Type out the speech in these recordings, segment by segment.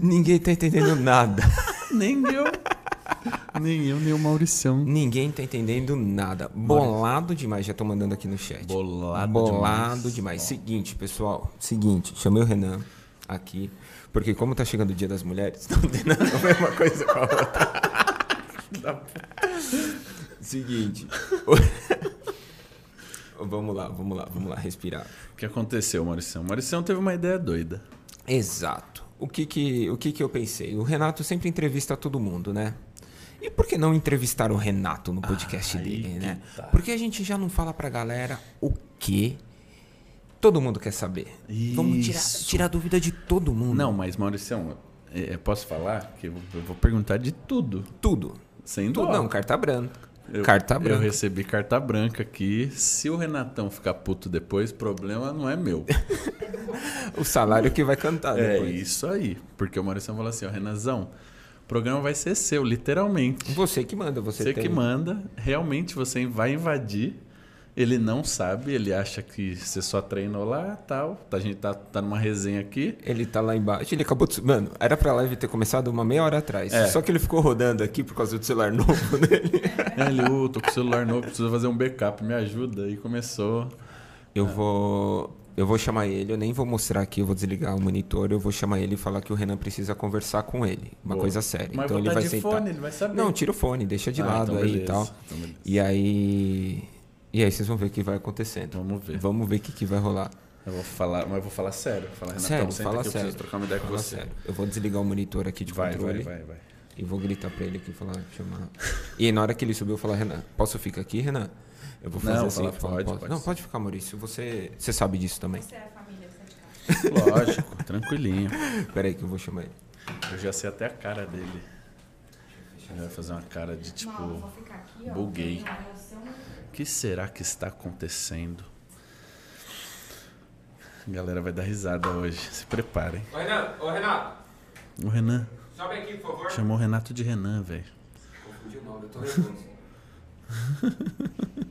Ninguém tá entendendo nada. Nem eu. Nem eu, nem o Mauricião. Ninguém tá entendendo nada. Bolado demais, já tô mandando aqui no chat. Bolado Bolado demais. demais. Seguinte, pessoal. Seguinte, chamei o Renan aqui. Porque como tá chegando o dia das mulheres, não tem nada a ver uma coisa com a outra. Seguinte. vamos lá, vamos lá, vamos lá, respirar. O que aconteceu, Mauricião? Mauricião teve uma ideia doida. Exato. O que que, o que que eu pensei? O Renato sempre entrevista todo mundo, né? E por que não entrevistar o Renato no podcast Aí dele, né? tá. Porque a gente já não fala pra galera o que todo mundo quer saber. Vamos tirar, Isso. tirar a dúvida de todo mundo. Não, mas Mauricião, é, posso falar que eu eu vou perguntar de tudo. Tudo. Sem Tudo. dó. Não, carta branca. Eu- carta Eu branca. recebi carta branca aqui. Se o Renatão ficar puto depois, problema não é meu. O salário que vai cantar é depois. isso aí. Porque o Mauricião falou assim, ó, Renazão, o programa vai ser seu, literalmente. Você que manda, você, Você tem... que manda, realmente você vai invadir. Ele não sabe, ele acha que você só treinou lá tal. A gente tá, tá numa resenha aqui. Ele tá lá embaixo, ele acabou de... Mano, era pra live ter começado uma meia hora atrás. É. Só que ele ficou rodando aqui por causa do celular novo dele. É, Ele, ô, tô com o celular novo, preciso fazer um backup, me ajuda. E começou. Eu vou. Eu vou chamar ele, eu nem vou mostrar aqui, eu vou desligar o monitor, eu vou chamar ele e falar que o Renan precisa conversar com ele. Uma Boa. coisa séria. Mas então ele vai de sentar. fone, ele vai saber. Não, tira o fone, deixa de Ah, lado então aí e tal. então. E aí. E aí vocês vão ver o que vai acontecendo. Vamos ver. Vamos ver o que, que vai rolar. Eu vou falar, mas eu vou falar sério. Vou falar, Renatão, sério, senta fala aqui, eu sério. preciso trocar uma ideia com Fala você. sério. Eu vou desligar o monitor aqui de Vai, controle vai, vai, vai. e vou gritar pra ele aqui e falar, chamar. E aí, na hora que ele subir, eu falar, Renan, posso ficar aqui, Renan? Eu vou fazer Não, assim. fala, eu falo, pode, pode Não, sim. pode ficar, Maurício. Você, você sabe disso também. Você é a família, você é de casa. Lógico, tranquilinho. Pera aí que eu vou chamar ele. Eu já sei até a cara dele. Ele vai fazer uma cara de tipo. Não, vou ficar aqui, ó. buguei. Que será que está acontecendo? A galera vai dar risada hoje. Se preparem. Ô, Renato, ô, Renato, O Renan. sobe aqui, por favor. Chamou o Renato de Renan, velho. Confundi o nome, eu tô nervoso.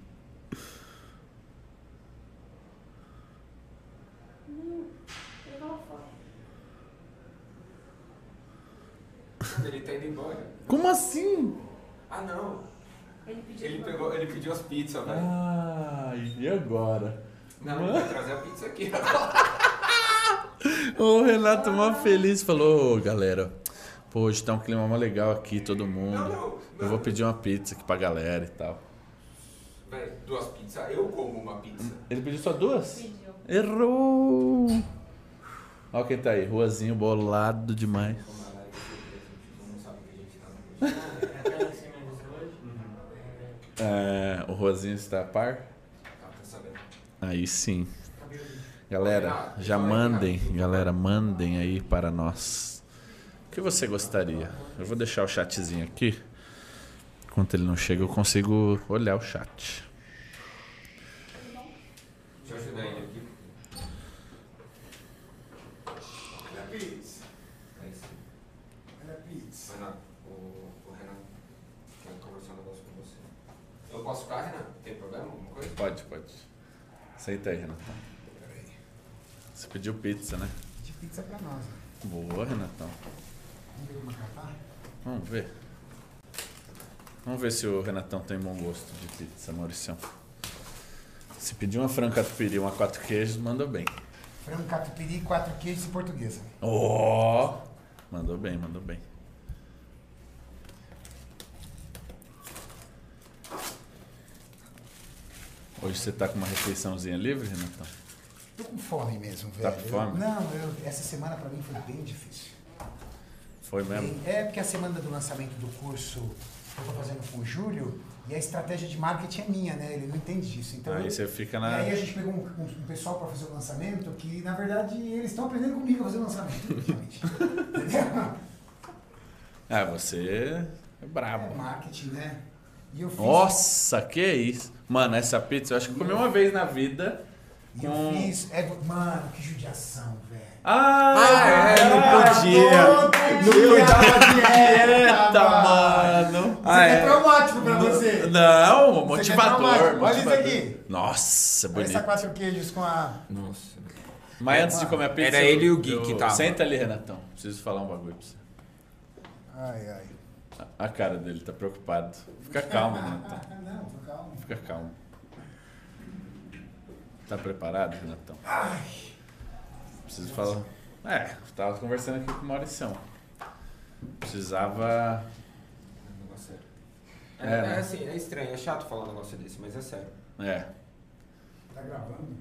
Ele tá indo embora. Como assim? Ah, não. Ele pediu Ele, pegou, ele pediu as pizzas, velho. Ah, e agora? Não, ele vai trazer a pizza aqui. O Renato mó feliz falou, "Ô, galera, pô, hoje tá um clima mó legal aqui, todo mundo. Não, não, Eu vou pedir uma pizza aqui pra galera e tal. Velho, duas pizzas. Eu como uma pizza. Ele pediu só duas? Pediu. Errou! Olha quem tá aí, Ruazinho bolado demais. É, o Ruazinho está a par? Aí sim. Galera, já mandem, galera, mandem aí para nós. O que você gostaria? Eu vou deixar o chatzinho aqui. Enquanto ele não chega, eu consigo olhar o chat. Deixa eu ajudar ele aqui. Olha a pizza. Aí sim. Olha a pizza. Renato, o, o Renato quer conversar um negócio com você. Eu posso ficar, Renan? Tem problema? Alguma coisa? Pode, pode. Senta aí, Renatão. Você pediu pizza, né? De pizza pra nós. né? Boa, Renatão. Vamos ver uma carta? Vamos ver. Vamos ver se o Renatão tem bom gosto de pizza, Mauricião. Se pedir uma frango catupiry e uma quatro queijos, mandou bem. Frango catupiry, quatro queijos e portuguesa. Ó! Mandou bem, mandou bem. Hoje você tá com uma refeiçãozinha livre, Renatão? Tô com fome mesmo, velho. Tá com fome? Eu- não, eu- essa semana pra mim foi bem difícil. Foi mesmo? Bem- é porque a semana do lançamento do curso eu tô fazendo com o Júlio e a estratégia de marketing é minha, né? Ele não entende disso. Então, Aí eu- você fica E na. aí a gente pegou um, um- um pessoal para fazer o lançamento que, na verdade, eles estão aprendendo comigo a fazer o lançamento. Entendeu? Ah, você é É brabo. marketing, né? E eu fiz, Nossa, que isso? Mano, essa pizza eu acho que eu comi uma vez na vida. e eu com- fiz. é, mano, que judiação, velho. Ah, é, não podia. Não cuidava Dieta, mano. Isso Ah, aqui é é. traumático pra você. Não, é motivador. traumático. Olha motivador. isso aqui. Nossa, Olha bonito. essa quatro queijos com a. Nossa. Mas antes de comer a pizza. Era eu- ele e o Gui eu- que tava. Senta ali, Renatão. Preciso falar um bagulho pra você. Ai, ai. A cara dele tá preocupado. Fica calmo, Renatão. Não, tô calmo. Fica calmo. Tá preparado, Renatão? Ai. Preciso falar. É, tava conversando aqui com o Maurição. Precisava. É, É, é né? assim, é estranho, é chato falar um negócio desse, mas é sério. É. Tá gravando?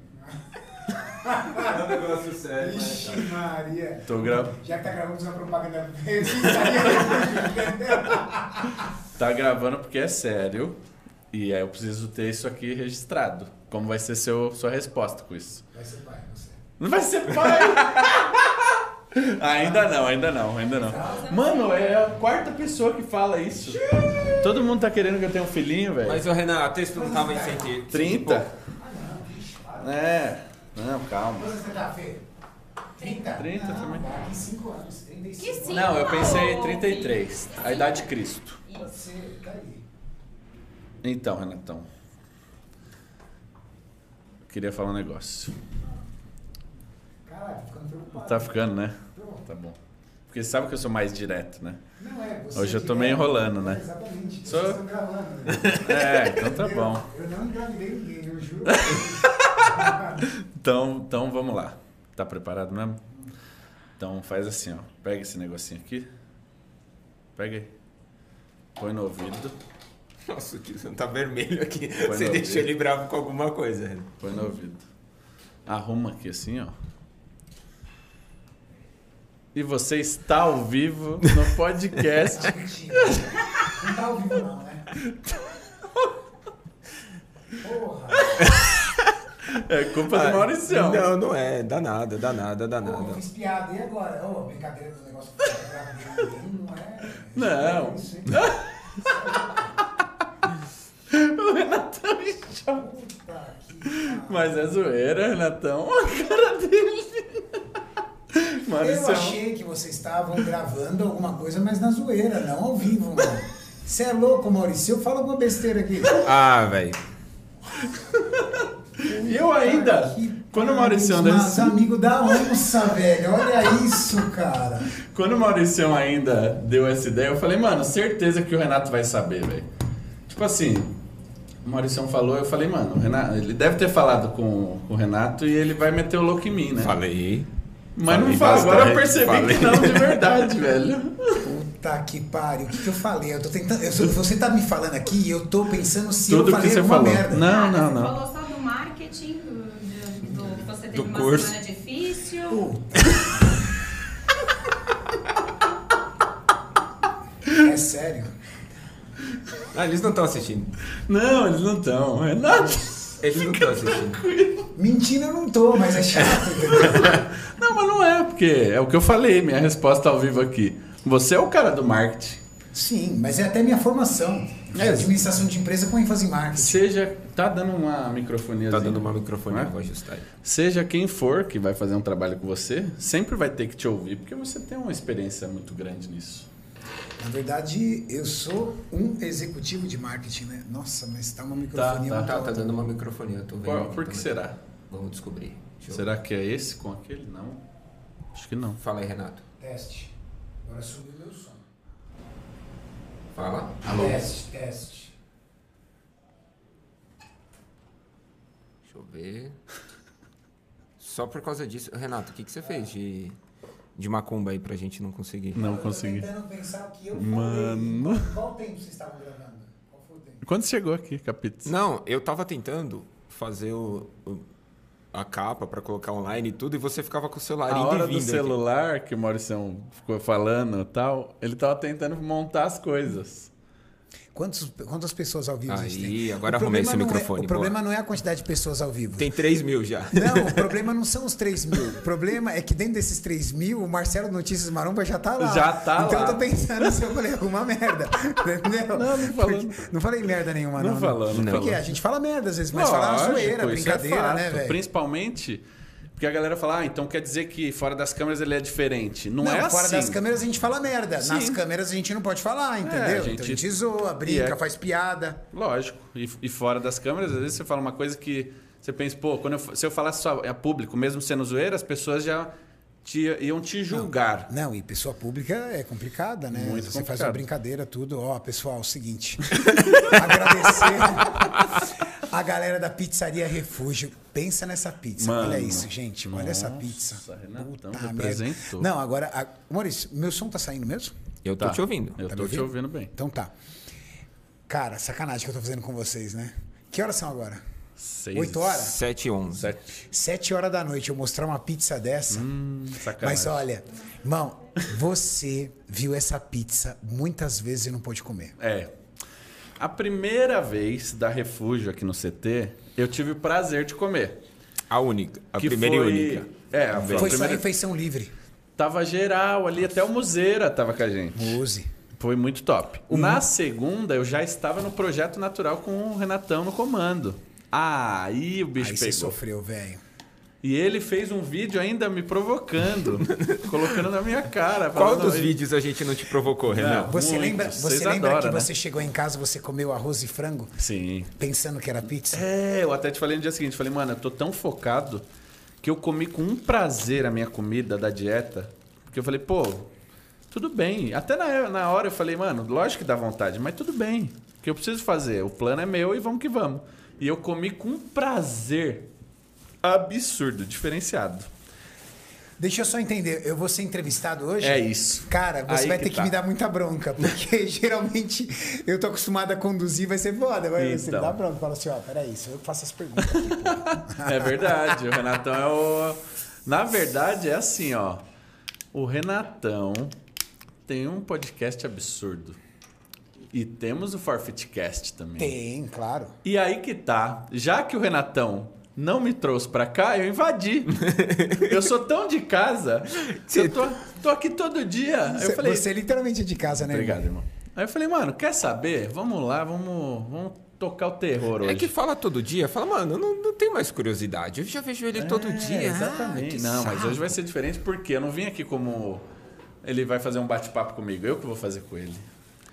É um negócio sério, Ixi, Maria. Tô gra... Já que tá gravando uma propaganda entendeu? Tá gravando porque é sério. E aí eu preciso ter isso aqui registrado. Como vai ser seu, sua resposta com isso? Vai ser pai, você. Não vai ser pai! ainda não, ainda não, ainda não. Mano, é a quarta pessoa que fala isso. Todo mundo tá querendo que eu tenha um filhinho, velho. Mas o Renan, a texto não tava em 100 30? Ah, não, vixe, para. É. Não, calma. Quantos você tá, Fê? 30? 30 não, também. Daqui 5 anos, 35. Que sim. Não, eu pensei em Ô, 33. A idade de Cristo. Pode ser, tá aí. Então, Renatão. Queria falar um negócio. Caralho, ficando preocupado. Tá ficando, né? Tá bom. Porque você sabe que eu sou mais direto, né? Não é, você Hoje eu tô que meio é- enrolando, né? Exatamente. Sou- Vocês estão gravando, né? É, então tá bom. Eu não engravidei ninguém, eu juro. Então, então vamos lá. Tá preparado mesmo? Então faz assim, ó. Pega esse negocinho aqui. Pega aí. Põe no ouvido. Nossa, o tio tá vermelho aqui. Põe Você deixou ouvido. ele bravo com alguma coisa. Põe no ouvido. Arruma aqui assim, ó. E você está ao vivo no podcast. Não tá ao vivo não, né? Porra. É culpa do Mauricião. Não, não é. Dá nada, dá nada, dá Pô, nada. fiz piada. E agora? Ô, brincadeira do negócio que eu gravei ninguém, não é? Não. Isso, hein? O Renatão me chama. Mas é zoeira, Renatão. A cara dele. Eu Mauricião. achei que vocês estavam gravando alguma coisa, mas na zoeira, não ao vivo, mano. Você é louco, Maurício? Eu falo alguma besteira aqui. Ah, velho. E eu ainda. Quando o Mauricião Mas desse- amigo da onça, velho. Olha isso, cara. Quando o Mauricião ainda deu essa ideia, eu falei, mano, certeza que o Renato vai saber, velho. Tipo assim, o Mauricião falou, eu falei, mano, o Renato, ele deve ter falado com, com o Renato e ele vai meter o louco em mim, né? Falei. Mas não falei fala, agora eu percebi falei. que não, de verdade, velho. Puta que pariu. O que, que eu falei? Eu tô tentando. eu você tá me falando aqui e eu tô pensando se Tudo eu falei que você alguma falou. merda. Não, Nada, não, você não. falou só do marketing, do, do- do- você teve Do uma curso. semana difícil. Puta. É sério? Ah, eles não estão assistindo. Não, eles não estão. Renato. Eles não estão assistindo. Mentira eu não tô, mas é chato? Não, mas não é, porque é o que eu falei, minha resposta ao vivo aqui. Você é o cara do marketing. Sim, mas é até minha formação. É. Administração de empresa com ênfase em marketing. Seja. Tá dando uma microfonia. Tá dando uma microfone, Não é? eu vou ajustar aí. Seja quem for que vai fazer um trabalho com você, sempre vai ter que te ouvir, porque você tem uma experiência muito grande nisso. Na verdade, eu sou um executivo de marketing, né? Nossa, mas tá uma microfonia tá, muito Tá, tá alta. dando uma microfone, eu tô vendo. Por, por que também. será? Vamos descobrir. Deixa eu- Será que é esse com aquele? Não. Acho que não. Fala aí, Renato. Teste. Agora subiu meu som. Fala. Teste, teste. Deixa eu ver. Só por causa disso. Renato, o que, que você fez de, de macumba aí pra gente não conseguir? Não consegui. tentando pensar o que eu Mano. Qual tempo vocês estavam gravando? Qual foi o tempo? Quando chegou aqui, Capitos? Não, eu tava tentando fazer o, o- a capa pra colocar online e tudo, e você ficava com o celular A hora do vindo. aqui. celular que o Mauricião ficou falando e tal, ele tava tentando montar as coisas. Quantos, quantas pessoas ao vivo Aí, agora O arrumei esse não é- microfone, o problema não é a quantidade de pessoas ao vivo. Tem 3 mil já. Não, o problema não são os 3 mil. O problema é que dentro desses 3 mil, o Marcelo Notícias Maromba já tá lá. Já tá então lá. eu tô pensando se eu falei alguma merda. Entendeu? Não, não falou. Porque- não falei merda nenhuma, Não não. falou, não Porque falou. a gente fala merda às vezes, mas fala na Lógico, zoeira, é brincadeira, fato. né, velho? Principalmente porque a galera fala, ah, então quer dizer que fora das câmeras ele é diferente. Não, Não, é fora assim. das câmeras a gente fala merda. Sim. Nas câmeras a gente não pode falar, entendeu? a Então a gente- gente zoa, brinca, é- faz piada. Lógico. E, e fora das câmeras, às vezes você fala uma coisa que Você pensa, pô, quando eu, se eu falasse só a público, mesmo sendo zoeira, as pessoas já te, iam te julgar. Não, e pessoa pública é complicada, né? Muito Você faz complicado. uma brincadeira, tudo. Ó, pessoal, seguinte. agradecer a galera da Pizzaria Refúgio. Pensa nessa pizza. Mano, Olha isso, gente. Olha essa nossa, pizza. Renatão merda. representou. Não, agora. a- Maurício, meu som tá saindo mesmo? Eu tô Tá. te ouvindo. Eu Tá tô me te ouvindo bem. Então tá. Cara, sacanagem que eu tô fazendo com vocês, né? Que horas são agora? Seis, Oito horas? 7 e 11. Sete. Sete horas da noite eu mostrar uma pizza dessa. Hum, sacanagem. Mas olha, irmão, você viu essa pizza muitas vezes e não pôde comer. É. A primeira vez da Refúgio aqui no CT, eu tive o prazer de comer. A única. A que primeira foi... e única. É, a, Foi só primeira... refeição livre. Tava geral ali, até o Museira tava com a gente. Use. Foi muito top. Na segunda, eu já estava no Projeto Natural com o Renatão no comando. Ah, aí o bicho Aí você pegou. sofreu, velho. E ele fez um vídeo ainda me provocando, colocando na minha cara. Qual dos vídeos a gente não te provocou, Renan? Não. Você Muito. lembra, Vocês você lembra adoram, que né? você chegou em casa, você comeu arroz e frango, Sim. pensando que era pizza? É, eu até te falei no dia seguinte, falei, mano, eu tô tão focado que eu comi com um prazer a minha comida da dieta, porque eu falei, pô, tudo bem. Até na, na hora eu falei, mano, lógico que dá vontade, mas tudo bem. O que eu preciso fazer? O plano é meu e vamos que vamos. E eu comi com um prazer absurdo, diferenciado. Deixa eu só entender, eu vou ser entrevistado hoje? É isso. Cara, você Aí vai que ter que tá. me dar muita bronca, porque geralmente eu tô acostumado a conduzir, vai ser foda. Vai, Você me Então. dá bronca, fala assim, ó, peraí, sou eu que faço as perguntas aqui. É verdade, o Renatão é o. Na verdade, é assim, ó. O Renatão tem um podcast absurdo. E temos o Forfeitcast também. Tem, claro. E aí que tá. Já que o Renatão não me trouxe pra cá, eu invadi. eu sou tão de casa. que Eu tô, tô aqui todo dia. Você, eu falei. você literalmente é de casa, né? Obrigado, irmão? Aí eu falei, mano, quer saber? Vamos lá, vamos, vamos tocar o terror hoje. É que fala todo dia, fala, mano, eu não, não tenho mais curiosidade. Eu já vejo ele todo É, dia. Exatamente. Ah, não, mas saco. hoje vai ser diferente porque eu não vim aqui como ele vai fazer um bate-papo comigo. Eu que vou fazer com ele.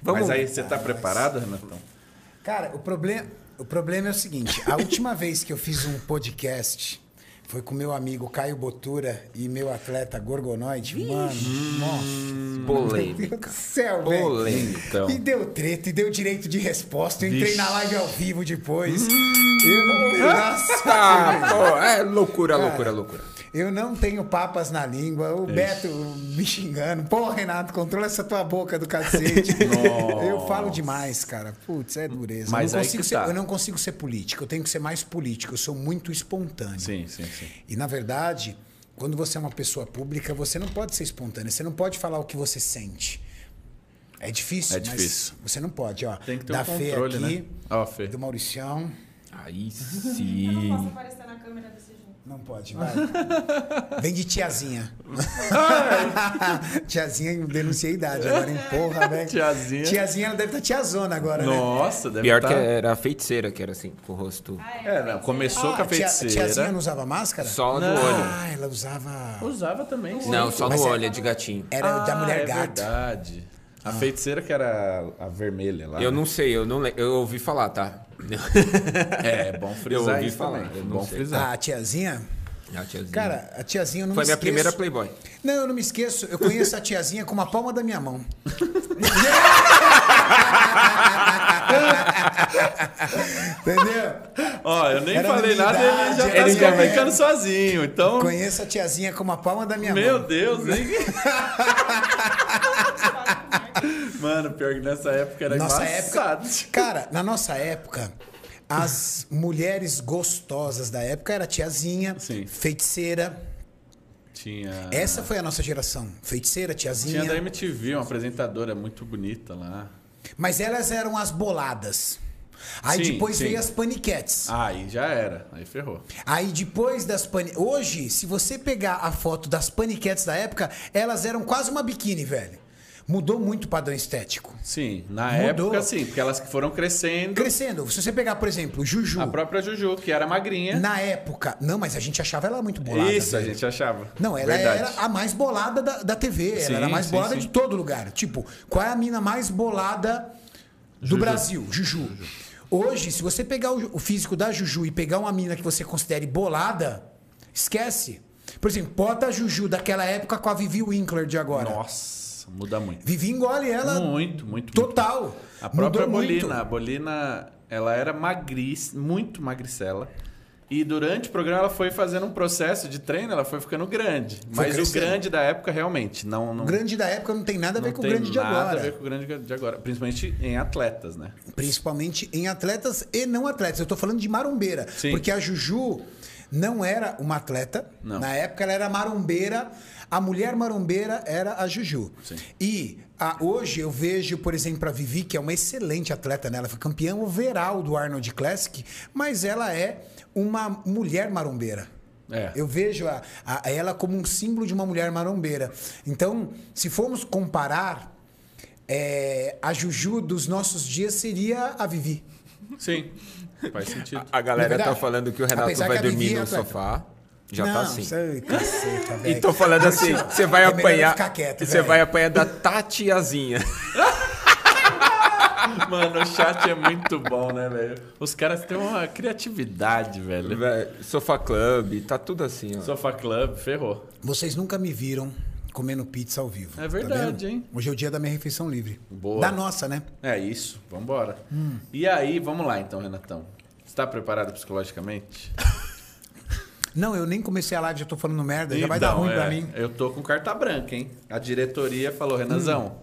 Vamos- Mas aí você tá preparado, Renatão? Cara, o problema, o problema é o seguinte: a última vez que eu fiz um podcast foi com meu amigo Caio Botura e meu atleta Gorgonoide. Mano, nossa. Meu Deus Polêmica. do céu, velho. Polêmica. Então. E deu treta, e deu direito de resposta. Eu entrei Vixe. na live ao vivo depois. Eu não. Nossa, Ah, pô, é loucura, loucura, loucura. Eu não tenho papas na língua. O Beto me xingando. Pô, Renato, controla essa tua boca do cacete. eu falo demais, cara. Putz, é dureza. Mas eu, não aí consigo que ser, tá. eu não consigo ser político. Eu tenho que ser mais político. Eu sou muito espontâneo. Sim, sim, sim. E, na verdade, quando você é uma pessoa pública, você não pode ser espontâneo. Você não pode falar o que você sente. É difícil, É difícil. mas você não pode. Ó, Tem que ter da um Fê controle, aqui, né? Ó, Fê. do Mauricião. Aí Eu não sim. posso aparecer na câmera desse. Não pode, vai. Vem de tiazinha. tiazinha, eu denunciei a idade agora, hein? Porra, velho. Tiazinha. Tiazinha, ela deve estar tiazona agora, né? Nossa, deve Pior tá... que era a feiticeira, que era assim, com o rosto É, não, começou com a Ah, tia- feiticeira. tiazinha não usava máscara? só no Não. olho. Ah, ela usava... Usava também. sim. Não, só Mas no é- olho, é de gatinho. Era da Ah, mulher é gato. verdade. A feiticeira que era a vermelha lá. Eu né? não sei, eu não le- Eu ouvi falar, tá? É, é bom Eu frisar ouvi isso falar, também. eu É bom sei. frisar. Ah, a tiazinha... A tiazinha. Cara, a tiazinha eu não Foi me minha esqueço. primeira Playboy. Não, eu não me esqueço. Eu conheço a tiazinha com uma palma da minha mão. Entendeu? Ó, eu nem Era falei nada, ele já tá se comunicando época. sozinho. Então, Conheço a tiazinha com uma palma da minha meu mão. Deus, hein? Mano, pior que nessa época era Nossa embaçado. Cara, na nossa época, as mulheres gostosas da época era tiazinha, Sim. feiticeira. Tinha. Essa foi a nossa geração. Feiticeira, tiazinha. Tinha da MTV, uma apresentadora muito bonita lá. Mas elas eram as boladas. Aí Sim, depois sim. veio as paniquetes. Aí já era. Aí ferrou. Aí depois das pani... Hoje, se você pegar a foto das paniquetes da época, elas eram quase uma biquíni, velho. Mudou muito o padrão estético. Sim, na Mudou. época sim, porque elas foram crescendo. Crescendo. Se você pegar, por exemplo, Juju. A própria Juju, que era magrinha. Na época. Não, mas a gente achava ela muito bolada. Isso, a gente achava. Não, ela Verdade. era a mais bolada da, da TV. Sim, ela era a mais sim, bolada sim. de todo lugar. Tipo, qual é a mina mais bolada do Juju. Brasil? Juju. Hoje, se você pegar o, o físico da Juju e pegar uma mina que você considere bolada, esquece. Por exemplo, bota a Juju daquela época com a Vivi Winkler de agora. Nossa, muda muito. Vivi engole ela Muito, muito, total. muito. A própria Mudou muito. Bolina, a Bolina, ela era magrice, muito magricela. E durante o programa ela foi fazendo um processo de treino, ela foi ficando grande. Mas o crescendo. grande da época realmente não não O grande da época não tem nada a ver não com o tem grande de nada agora. a ver com o grande de agora, principalmente em atletas, né? Principalmente em atletas e não atletas. Eu tô falando de marombeira. Sim. Porque a Juju não era uma atleta. Não. Na época ela era marombeira. A mulher marombeira era a Juju. Sim. E a- hoje eu vejo, por exemplo, a Vivi, que é uma excelente atleta, né? Ela foi campeã overall do Arnold Classic, mas ela é uma mulher marombeira. É. Eu vejo a, a- ela como um símbolo de uma mulher marombeira. Então, se formos comparar, é, a Juju dos nossos dias seria a Vivi. Sim. Faz sentido. A galera Não é tá falando que o Renato Apesar vai a dormir é no atleta. sofá. Já Não, tá assim. Sei, caceta, velho. E tô falando assim, você vai É apanhar. ficar quieto, você vai apanhar da Tatiazinha. Mano, o chat é muito bom, né, velho? Os caras têm uma criatividade, velho. Velho, Sofá Club, tá tudo assim, ó. Sofa Club, ferrou. Vocês nunca me viram comendo pizza ao vivo. É tá verdade, vendo? hein? Hoje é o dia da minha refeição livre. Boa. Da nossa, né? É isso, vambora. Hum. E aí, vamos lá então, Renatão. Você tá preparado psicologicamente? Não, eu nem comecei a live, já tô falando merda. já vai dar Então, ruim é, pra mim. Eu tô com carta branca, hein? A diretoria falou, Renazão,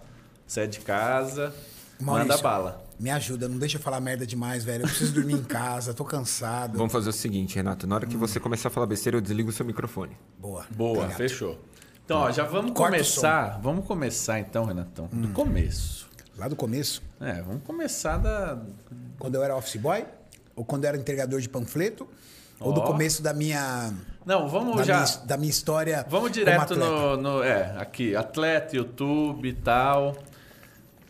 você é de casa, Maurício, manda bala. Me ajuda, não deixa eu falar merda demais, velho. Eu preciso dormir em casa, tô cansado. Vamos fazer o seguinte, Renato. Na hora que você começar a falar besteira, eu desligo o seu microfone. Boa. Boa, Obrigado. fechou. Então, ó, já vamos Corta começar. Vamos começar então, Renatão, do começo. Lá do começo, É, vamos começar da. quando eu era office boy, ou quando eu era entregador de panfleto, ou do Ó. começo da minha, Não, vamos da, já. minha, da minha história. Vamos direto no, no- É, aqui, atleta, YouTube e tal.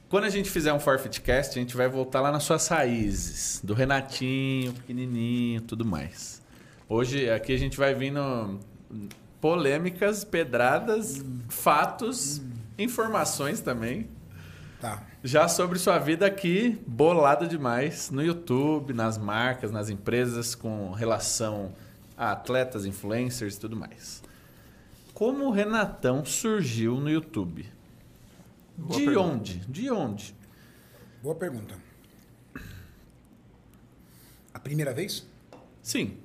Quando a gente fizer um Forfeitcast, a gente vai voltar lá nas suas raízes. Do Renatinho, pequenininho, tudo mais. Hoje, aqui a gente vai vir no polêmicas, pedradas, fatos, informações também. Tá. Já sobre sua vida aqui, bolado demais, no YouTube, nas marcas, nas empresas, com relação a atletas, influencers e tudo mais. Como o Renatão surgiu no YouTube? Boa De pergunta. onde? De onde? Boa pergunta. A primeira vez? Sim.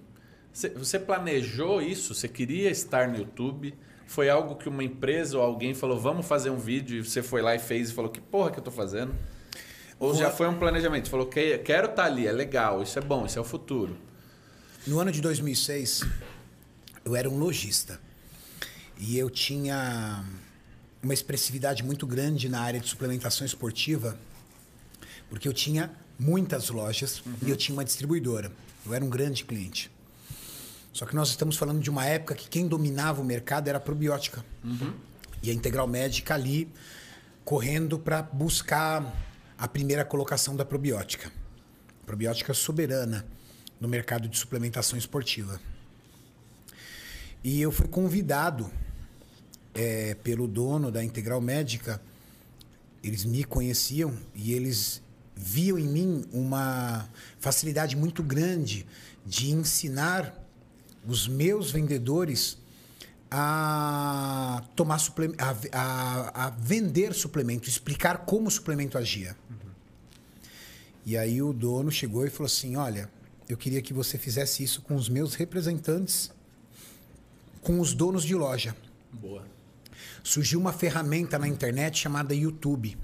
Cê- Você planejou isso? Você queria estar no YouTube? Foi algo que uma empresa ou alguém falou, vamos fazer um vídeo, e você foi lá e fez e falou, que porra que eu tô fazendo? Ou já foi um planejamento? Falou, que quero estar ali, é legal, isso é bom, isso é o futuro. No ano de 2006, eu era um lojista. E eu tinha uma expressividade muito grande na área de suplementação esportiva, porque eu tinha muitas lojas e eu tinha uma distribuidora. Eu era um grande cliente. Só que nós estamos falando de uma época que quem dominava o mercado era a probiótica. E a Integral Médica ali correndo para buscar a primeira colocação da probiótica. Probiótica soberana no mercado de suplementação esportiva. E eu fui convidado é, pelo dono da Integral Médica, eles me conheciam e eles viam em mim uma facilidade muito grande de ensinar os meus vendedores a tomar suple- a, a, a vender suplemento, explicar como o suplemento agia. E aí o dono chegou e falou assim: Olha, eu queria que você fizesse isso com os meus representantes, com os donos de loja. Boa. Surgiu uma ferramenta na internet chamada YouTube.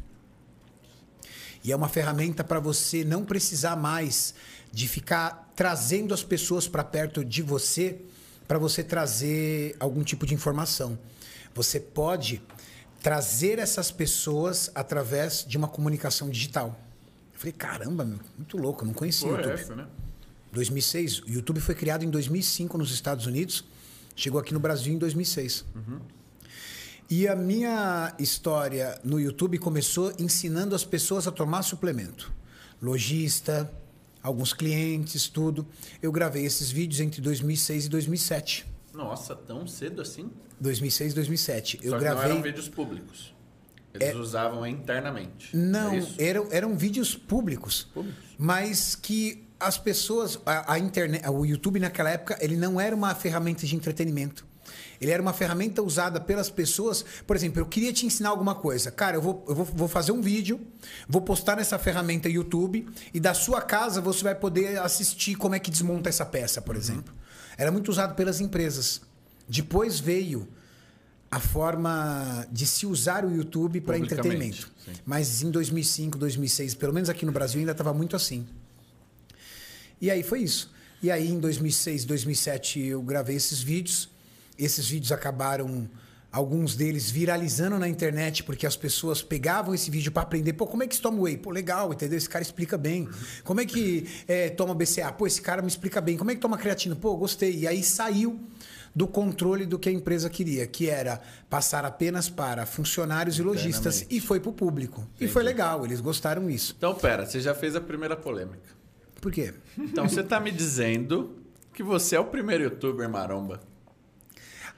E é uma ferramenta para você não precisar mais de ficar trazendo as pessoas para perto de você para você trazer algum tipo de informação. Você pode trazer essas pessoas através de uma comunicação digital. Eu falei, caramba, meu, muito louco, eu não conhecia o Foi YouTube. essa, né? 2006. O YouTube foi criado em 2005 nos Estados Unidos, chegou aqui no Brasil em 2006. E a minha história no YouTube começou ensinando as pessoas a tomar suplemento. Lojista, alguns clientes, tudo. Eu gravei esses vídeos entre 2006 e 2007. Nossa, tão cedo assim? 2006 e 2007. Eu Só não gravei. eram vídeos públicos. Eles usavam internamente. Não, é eram, eram vídeos públicos, Públicos. mas que as pessoas, a, a internet, o YouTube naquela época, ele não era uma ferramenta de entretenimento. Ele era uma ferramenta usada pelas pessoas. Por exemplo, eu queria te ensinar alguma coisa. Cara, eu vou, eu vou, vou fazer um vídeo, vou postar nessa ferramenta YouTube e da sua casa você vai poder assistir como é que desmonta essa peça, por exemplo. Era muito usado pelas empresas. Depois veio a forma de se usar o YouTube para entretenimento. sim. Mas em 2005, 2006, pelo menos aqui no Brasil, ainda estava muito assim. E aí foi isso. E aí em 2006, 2007 eu gravei esses vídeos. Esses vídeos acabaram alguns deles viralizando na internet porque as pessoas pegavam esse vídeo para aprender, pô, como é que se toma whey? Pô, legal, entendeu? Esse cara explica bem. Como é que é, toma BCA? Pô, esse cara me explica bem. Como é que toma creatina? Pô, gostei. E aí saiu do controle do que a empresa queria, que era passar apenas para funcionários e lojistas e foi para o público. E foi legal, eles gostaram disso. Então, pera, você já fez a primeira polêmica. Por quê? Então, você tá me dizendo que você é o primeiro youtuber maromba.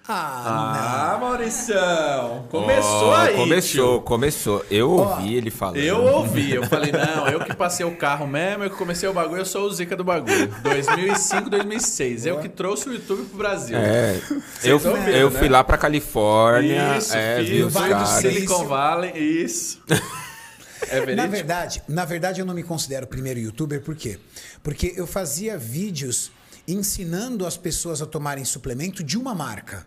Ah, Ah, Mauricião! Começou Ó, aí. Começou, tio. começou. Eu ouvi ele falando. Eu ouvi, eu falei, não, eu que passei o carro mesmo, eu que comecei o bagulho, eu sou o Zica do bagulho. 2005, 2006. Eu que trouxe o YouTube pro Brasil. É, eu, ouviram, eu né? fui lá pra Califórnia, Isso, é, vi os do. Silicon Valley, isso. É Na verdade, na verdade, eu não me considero o primeiro youtuber, por quê? Porque eu fazia vídeos ensinando as pessoas a tomarem suplemento de uma marca.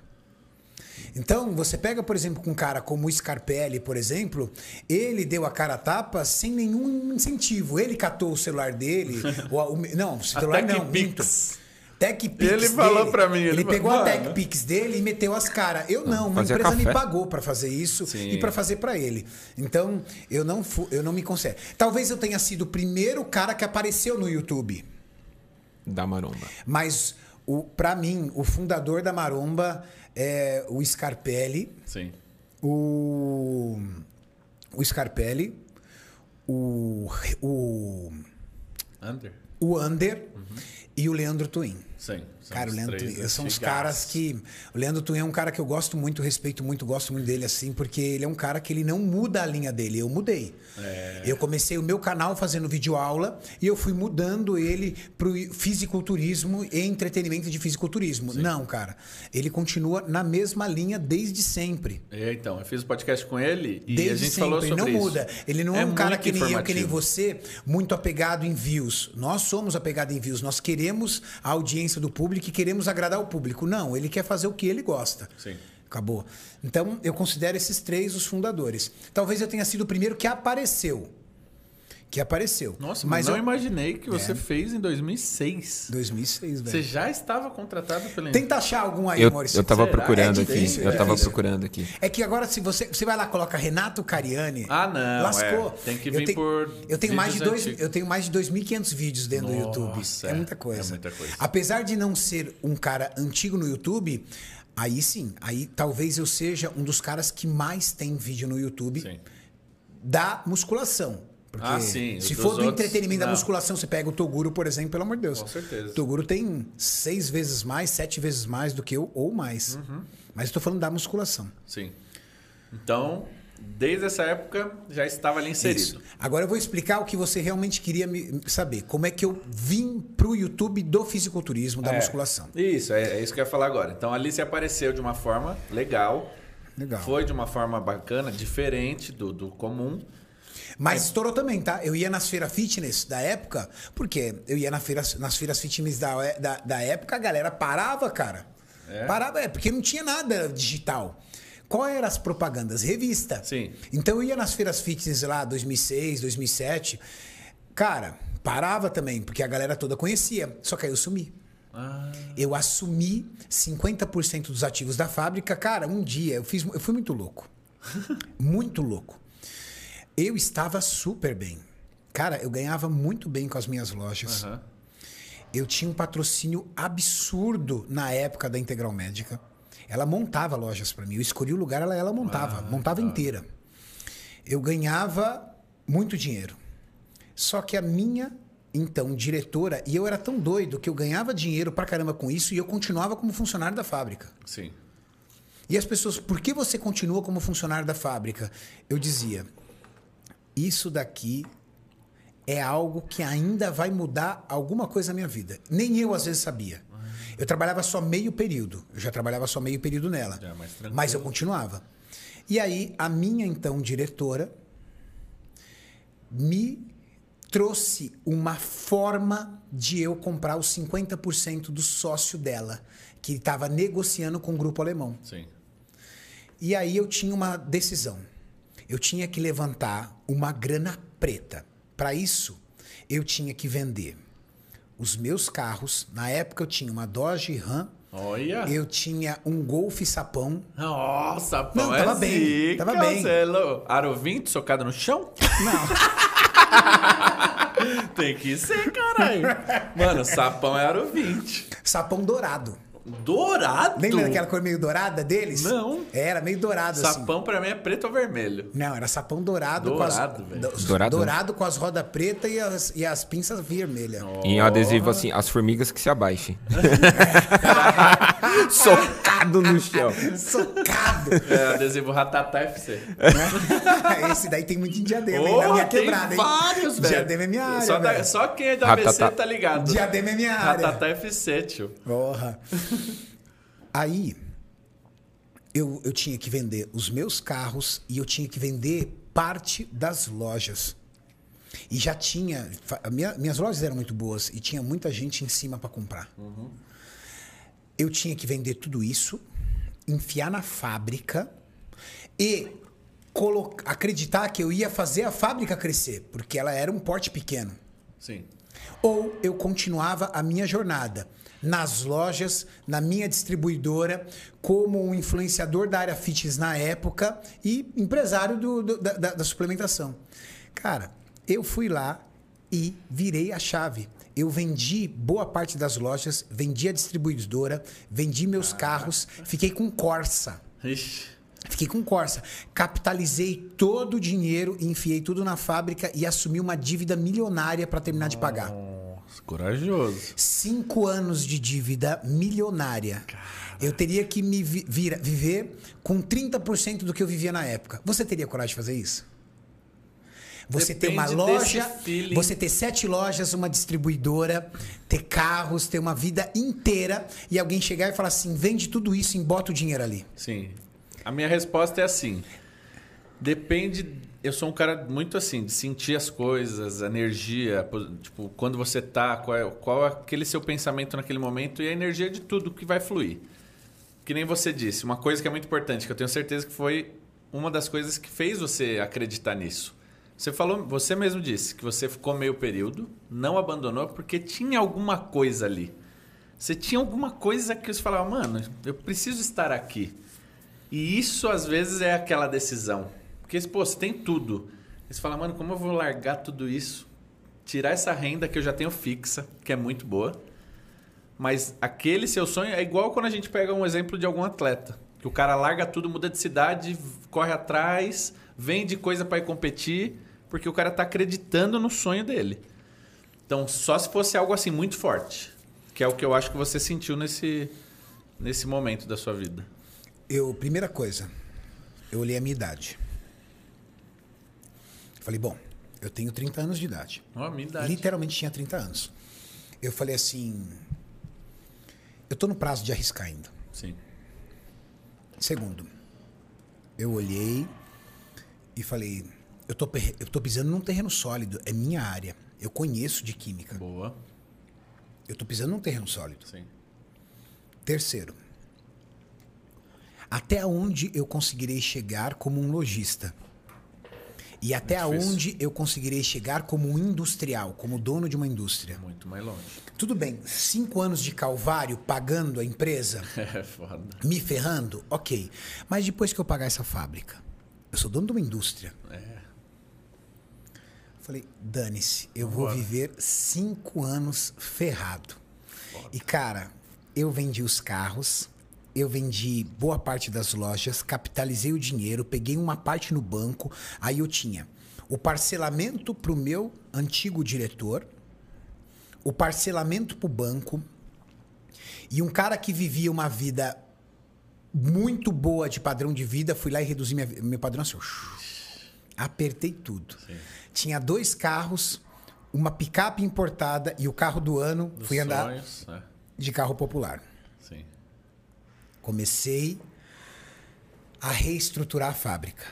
Então, você pega, por exemplo, com um cara como o Scarpelli, por exemplo, ele deu a cara a tapa sem nenhum incentivo. Ele catou o celular dele. o, o- não, o celular não. TechPix. minto. TechPix Ele falou pra mim, ele Ele, pegou a "Mano." TechPix dele e meteu as caras. Eu não, uma fazia empresa me café. pagou para fazer isso Sim. e para fazer para ele. Então, eu não, eu não me considero. Talvez eu tenha sido o primeiro cara que apareceu no YouTube. Da maromba. Mas, o, para mim, o fundador da Maromba é o Scarpelli. Sim. O, o Scarpelli. O, o, Under? o Under e o Leandro Twin. Sim. Cara, o Leandro Twin, são os caras que. O Leandro Twin é um cara que eu gosto muito, respeito muito, gosto muito dele, assim, porque ele é um cara que ele não muda a linha dele. Eu mudei. É. Eu comecei o meu canal fazendo videoaula e eu fui mudando ele pro fisiculturismo e entretenimento de fisiculturismo. Não, cara. Ele continua na mesma linha desde sempre. É, então, eu fiz o podcast com ele e Desde a gente sempre, falou ele sobre não isso. muda. Ele não é, um cara que nem eu, que nem você, muito apegado em views. Nós somos apegados em views. Nós queremos a audiência do público e queremos agradar o público. Não, ele quer fazer o que ele gosta. Sim. Acabou. Então, eu considero esses três os fundadores. Talvez eu tenha sido o primeiro que apareceu. Que apareceu. Nossa, mas não eu... imaginei que você É. fez em 2006. 2006, Você velho. já estava contratado pela Tenta achar algum aí, Eu, Maurício. eu tava Será? procurando É aqui. difícil, eu é tava difícil. procurando aqui. É que agora, se você, você vai lá coloca Renato Cariani. Ah, não, Lascou. é. Tem que Eu vir tenho- por Eu tenho mais de dois, antigos. eu tenho mais de 2.500 vídeos dentro do YouTube. Nossa, É é. muita coisa. É muita coisa. Apesar de não ser um cara antigo no YouTube, aí sim, aí talvez eu seja um dos caras que mais tem vídeo no YouTube Sim. da musculação. Porque Ah, sim, se for do outros, entretenimento da musculação, você pega o Toguro, por exemplo, pelo amor de Deus. Com certeza. O Toguro tem seis vezes mais, sete vezes mais do que eu, ou mais. Uhum. Mas estou falando da musculação. Sim. Então, desde essa época, já estava ali inserido. Isso. Agora eu vou explicar o que você realmente queria saber. Como é que eu vim pro YouTube do fisiculturismo, da É. musculação. Isso, é, é isso que eu ia falar agora. Então, ali você apareceu de uma forma legal. Legal. Foi de uma forma bacana, diferente do, do comum. Mas estourou também, tá? Eu ia nas feiras fitness da época, porque eu ia na feira, nas feiras fitness da, da, da época, a galera parava, cara. É? Parava, é, porque não tinha nada digital. Qual eram as propagandas? Revista. Sim. Então eu ia nas feiras fitness lá, 2006, 2007. Cara, parava também, porque a galera toda conhecia. Só que aí eu sumi. Ah, Eu assumi 50% dos ativos da fábrica. Cara, um dia eu fiz, eu fui muito louco. muito louco. Eu estava super bem. Cara, eu ganhava muito bem com as minhas lojas. aham. Eu tinha um patrocínio absurdo na época da Integral Médica. Ela montava lojas para mim. Eu escolhi o lugar, ela, ela montava. montava inteira. Eu ganhava muito dinheiro. Só que a minha, então, diretora, e eu era tão doido que eu ganhava dinheiro pra caramba com isso e eu continuava como funcionário da fábrica. Sim. E as pessoas, por que você continua como funcionário da fábrica? Eu dizia, isso daqui é algo que ainda vai mudar alguma coisa na minha vida. Nem eu às vezes sabia. Eu trabalhava só meio período. Eu já trabalhava só meio período nela. Tranquilo. mas eu continuava. E aí, a minha então diretora me trouxe uma forma de eu comprar os 50% do sócio dela, que estava negociando com o grupo alemão. Sim. E aí eu tinha uma decisão. Eu tinha que levantar uma grana preta. Para isso, eu tinha que vender os meus carros. Na época eu tinha uma Dodge Ram, Olha. eu tinha um Golf Sapão. Nossa, pão Não, é tava bem, zica, tava bem. cê é. Aro 20 socado no chão? Não, Tem que ser, caralho. Mano, sapão é aro 20. sapão dourado. Dourado? Lembra daquela cor meio dourada deles? Não. Era meio dourado assim. Sapão pra mim é preto ou vermelho? Não, era sapão dourado, Dourado, com velho. as, Dourado? dourado com as rodas pretas e as, e as pinças vermelhas. E um adesivo assim, as formigas que se abaixem. Socado no chão. Socado! É, adesivo Ratatá FC. Esse daí tem muito em diadema, hein? Na Oh, minha tem quebrada, hein? vários, velho. Diadema é minha área, Só, da- só quem é da Ratatá. ABC tá ligado. Diadema é minha área. Ratatá FC, tio. Porra. Aí, eu, eu tinha que vender os meus carros e eu tinha que vender parte das lojas. E já tinha. minha- minhas lojas eram muito boas e tinha muita gente em cima para comprar. Eu tinha que vender tudo isso, enfiar na fábrica e acreditar que eu ia fazer a fábrica crescer, porque ela era um porte pequeno Sim. ou eu continuava a minha jornada nas lojas, na minha distribuidora, como um influenciador da área fitness na época e empresário do- do- da- da suplementação. Cara, eu fui lá e virei a chave. Eu vendi boa parte das lojas, vendi a distribuidora, vendi meus carros, fiquei com Corsa. Ixi. Fiquei com Corsa. Capitalizei todo o dinheiro, enfiei tudo na fábrica e assumi uma dívida milionária para terminar de pagar. Nossa, corajoso. Cinco anos de dívida milionária. Eu teria que me vi- vira- viver com 30% do que eu vivia na época. Você teria coragem de fazer isso? Você ter uma Depende loja, você ter sete lojas, uma distribuidora, ter carros, ter uma vida inteira e alguém chegar e falar assim: vende tudo isso e bota o dinheiro ali. Sim. A minha resposta é assim. Depende. Eu sou um cara muito assim, de sentir as coisas, a energia. po- Tipo, quando você tá, qual é, qual é aquele seu pensamento naquele momento e a energia de tudo que vai fluir. Que nem você disse, uma coisa que é muito importante, que eu tenho certeza que foi uma das coisas que fez você acreditar nisso. Você falou, você mesmo disse que você ficou meio período, não abandonou porque tinha alguma coisa ali. Você tinha alguma coisa que você falava, mano, eu preciso estar aqui. E isso às vezes é aquela decisão. Porque, pô, você tem tudo. Você fala, mano, como eu vou largar tudo isso? Tirar essa renda que eu já tenho fixa, que é muito boa. Mas aquele seu sonho é igual quando a gente pega um exemplo de algum atleta. Que o cara larga tudo, muda de cidade, corre atrás, vende coisa para ir competir, porque o cara tá acreditando no sonho dele. Então, só se fosse algo assim muito forte, que é o que eu acho que você sentiu nesse, nesse momento da sua vida. Eu, primeira coisa, eu olhei a minha idade. Falei, bom, eu tenho 30 anos de idade. A minha idade. Literalmente tinha 30 anos. Eu falei assim, eu tô no prazo de arriscar ainda. Sim. Segundo, eu olhei e falei, eu tô, eu tô pisando num terreno sólido, é minha área. Eu conheço de química. Boa. Eu tô pisando num terreno sólido. Sim. Terceiro, até onde eu conseguirei chegar como um lojista? E até onde eu conseguirei chegar como um industrial, como dono de uma indústria? Muito mais longe. Tudo bem, cinco anos de calvário pagando a empresa, É foda. me ferrando, ok. Mas depois que eu pagar essa fábrica, eu sou dono de uma indústria. É. Falei, dane-se, eu vou viver cinco anos ferrado. E, cara, eu vendi os carros, eu vendi boa parte das lojas, capitalizei o dinheiro, peguei uma parte no banco, aí eu tinha o parcelamento para o meu antigo diretor, o parcelamento para o banco, e um cara que vivia uma vida muito boa de padrão de vida, fui lá e reduzi minha, meu padrão assim. Apertei tudo. Sim. Tinha dois carros, uma picape importada e o carro do ano. Dos fui andar sonhos, é. de carro popular. Sim. Comecei a reestruturar a fábrica.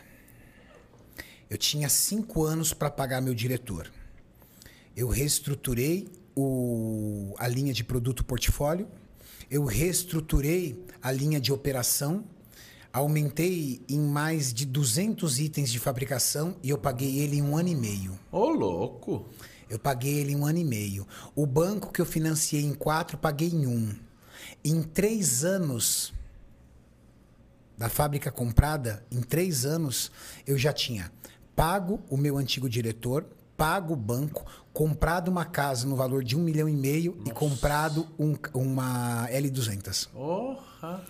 Eu tinha cinco anos para pagar meu diretor. Eu reestruturei o, a linha de produto portfólio, eu reestruturei a linha de operação, aumentei em mais de 200 itens de fabricação e eu paguei ele em um ano e meio. Ô, oh, louco! Eu paguei ele em um ano e meio. O banco que eu financiei em quatro, paguei em um. Em três anos da fábrica comprada, em três anos, eu já tinha pago o meu antigo diretor, pago o banco, comprado uma casa no valor de um milhão e meio Nossa. e comprado um, uma L200. Porra!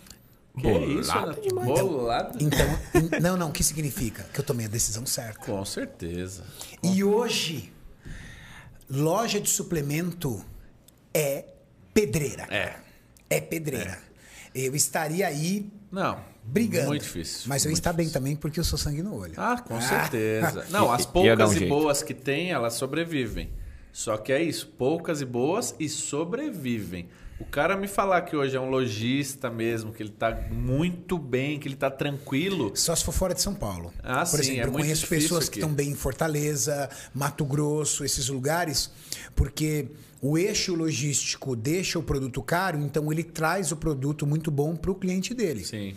Que Bolado isso, demais. Bolado. Então, então, não, não, o que significa? Que eu tomei a decisão certa. Com certeza. Com e hoje, loja de suplemento é pedreira. É. É pedreira. É. Eu estaria aí. Não brigando. Muito difícil. Mas eu estar bem também porque eu sou sangue no olho. Ah, com ah. certeza. Não, as poucas um e boas que tem, elas sobrevivem. Só que é isso, poucas e boas e sobrevivem. O cara me falar que hoje é um lojista mesmo, que ele tá muito bem, que ele tá tranquilo. Só se for fora de São Paulo. Ah, Por sim, exemplo, é eu conheço pessoas aqui. que estão bem em Fortaleza, Mato Grosso, esses lugares, porque o eixo logístico deixa o produto caro, então ele traz o produto muito bom para o cliente dele. Sim.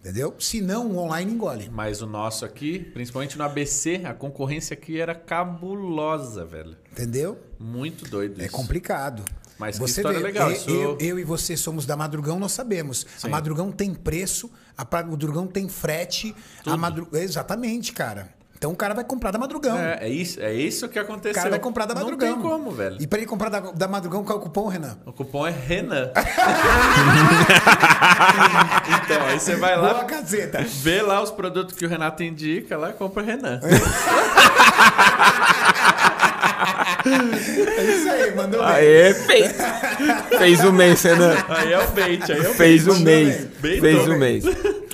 Entendeu? Se não, o online engole. Mas o nosso aqui, principalmente no ABC, a concorrência aqui era cabulosa, velho. Entendeu? Muito doido É complicado. Mas você vê, legal. Eu, isso... eu, eu, e você somos da Madrugão, nós sabemos. Sim. A Madrugão tem preço, a Madrugão tem frete. A Madru... Exatamente, cara. Então o cara vai comprar da madrugão. É, é, isso, é isso que aconteceu. O cara vai comprar da madrugão. Não tem como, velho. E para ele comprar da, da madrugão, qual é o cupom, Renan? O cupom é Renan. então, aí você vai lá. Boa caseta. Vê lá os produtos que o Renato indica lá compra Renan. É isso aí, mandou bem. Aê, fez. Fez o mês, Renan. Aí é o bait, aí é o Fez o mês. Fez o mês.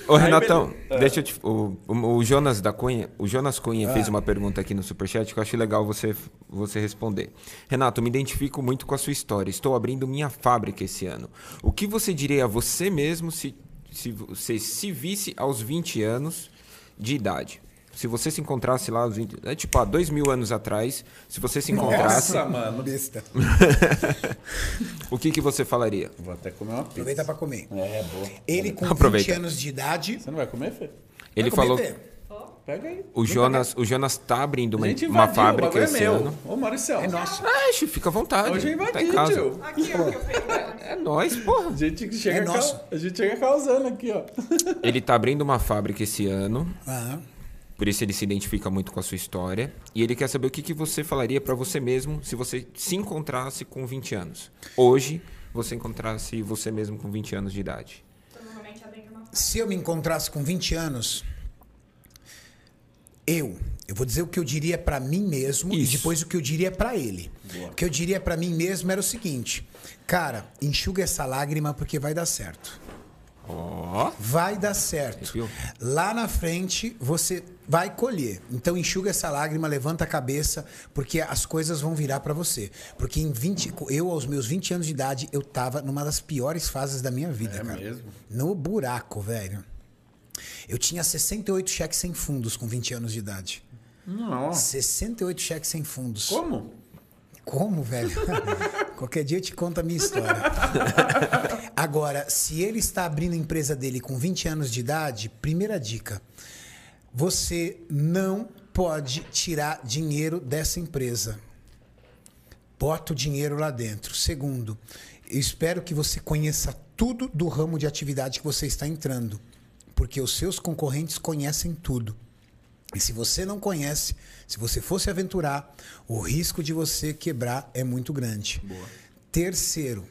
Ô, Renatão, é. deixa eu te. O, o, Jonas da Cunha, o Jonas Cunha ah. fez uma pergunta aqui no Superchat que eu acho legal você, você responder. Renato, me identifico muito com a sua história. Estou abrindo minha fábrica esse ano. O que você diria a você mesmo se, se você se visse aos 20 anos de idade? Se você se encontrasse lá, é tipo há dois mil anos atrás, se você se encontrasse. Nossa, mano. Besta. o que, que você falaria? Vou até comer uma pizza. Aproveita pra comer. É, boa. Ele com Aproveita. 20 anos de idade. Você não vai comer, Fê? Ele vai falou. Comer, Pega aí. O Jonas, o Jonas tá abrindo uma, uma fábrica é esse é ano. Ô, Maricel. É nosso. Mexe, fica à vontade. Hoje eu tá invadi, tá tio. Aqui, ó, que eu peguei. É nóis, porra. A gente chega, é nosso. a gente chega causando aqui, ó. Ele tá abrindo uma fábrica esse ano. Aham. Por isso ele se identifica muito com a sua história. E ele quer saber o que, que você falaria para você mesmo se você se encontrasse com 20 anos. Hoje, você encontrasse você mesmo com 20 anos de idade. Se eu me encontrasse com 20 anos, eu, eu vou dizer o que eu diria para mim mesmo Isso. e depois o que eu diria para ele. Boa. O que eu diria para mim mesmo era o seguinte: cara, enxuga essa lágrima porque vai dar certo. Oh. Vai dar certo. Lá na frente você vai colher. Então enxuga essa lágrima, levanta a cabeça, porque as coisas vão virar para você. Porque em 20, eu aos meus 20 anos de idade, eu tava numa das piores fases da minha vida, é cara. mesmo? No buraco, velho. Eu tinha 68 cheques sem fundos com 20 anos de idade. Não. 68 cheques sem fundos. Como? Como, velho? Qualquer dia eu te conto a minha história. Agora, se ele está abrindo a empresa dele com 20 anos de idade, primeira dica: você não pode tirar dinheiro dessa empresa. Bota o dinheiro lá dentro. Segundo, eu espero que você conheça tudo do ramo de atividade que você está entrando, porque os seus concorrentes conhecem tudo. E se você não conhece, se você fosse aventurar, o risco de você quebrar é muito grande. Boa. Terceiro,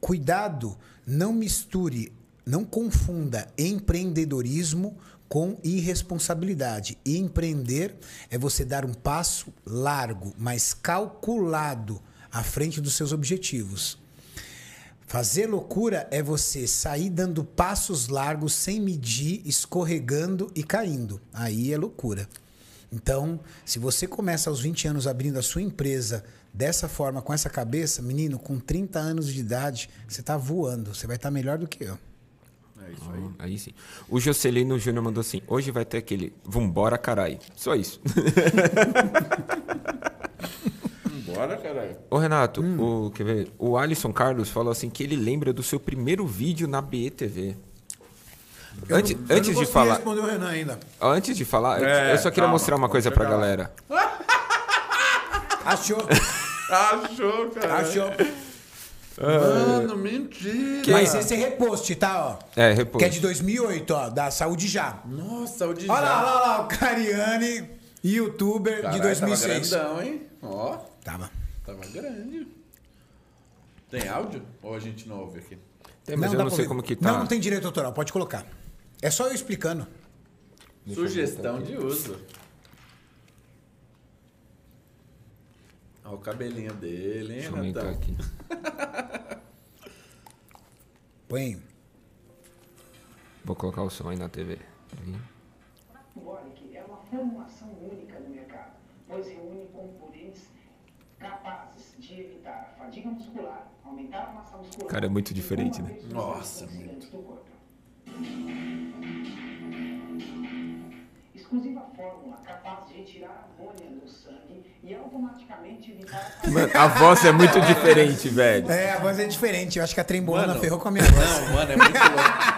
cuidado, não misture, não confunda empreendedorismo com irresponsabilidade. E empreender é você dar um passo largo, mas calculado à frente dos seus objetivos. Fazer loucura é você sair dando passos largos sem medir, escorregando e caindo. Aí é loucura. Então, se você começa aos 20 anos abrindo a sua empresa dessa forma, com essa cabeça, menino, com 30 anos de idade, você está voando. Você vai estar tá melhor do que eu. É isso aí. Ah, aí sim. O Jocelino Júnior mandou assim: hoje vai ter aquele vambora, carai. Só isso. vambora, caralho. Ô, Renato, hum. o, quer ver? O Alisson Carlos falou assim que ele lembra do seu primeiro vídeo na BETV. Eu antes, não, antes de falar. responder o Renan ainda. Antes de falar, é, eu só queria calma, mostrar uma coisa pra galera. Achou? Achou, cara. Achou. Mano, mentira. Mas esse é repost, tá? Ó. É, repost. Que é de 2008, ó, da Saúde Já. Nossa, Saúde Já. Olha lá, olha lá, o Cariani, youtuber Carai, de 2006. Tava grandão, hein? Ó. Tava. Tava grande. Tem áudio? Ou a gente não ouve aqui? Tem, mas não, eu não sei como que tá. Não, não tem direito autoral, pode colocar. É só eu explicando. Deixa Sugestão eu de uso. Olha o cabelinho dele, hein, Deixa eu aqui. Põe. Vou colocar o som aí na TV. Boric é uma formulação única no mercado, pois reúne componentes capazes de evitar a fadiga muscular, aumentar a massa muscular. Cara, é muito diferente, né? Nossa, muito. Exclusiva fórmula capaz de retirar amônia do sangue e automaticamente evitar a... Mano, a voz é muito diferente, velho. É, a voz é diferente. Eu acho que a trembolona ferrou com a minha voz. Não, mano, é muito louco.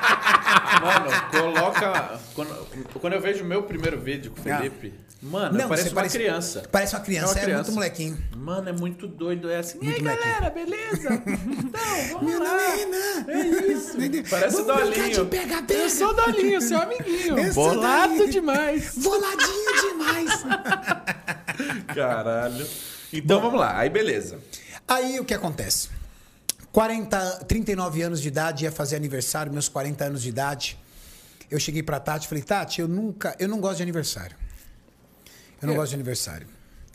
Mano, coloca... Quando, quando eu vejo o meu primeiro vídeo com o ah. Felipe... Mano, não, parece uma parece, criança. Parece uma criança, é, uma criança. é muito molequinho. Mano, é muito doido. É assim, e aí, galera, beleza? Então, vamos Meu lá. Nome é Renan. É isso. Parece o Dolinho. Pega, pega. Eu sou Dolinho, seu amiguinho. Eu Bolado demais. Boladinho demais. Caralho. Então, Bom, vamos lá. Aí, beleza. Aí, o que acontece? 40, 39 anos de idade, ia fazer aniversário, meus 40 anos de idade. Eu cheguei pra Tati e falei, Tati, eu nunca, eu não gosto de aniversário. Eu não é. gosto de aniversário.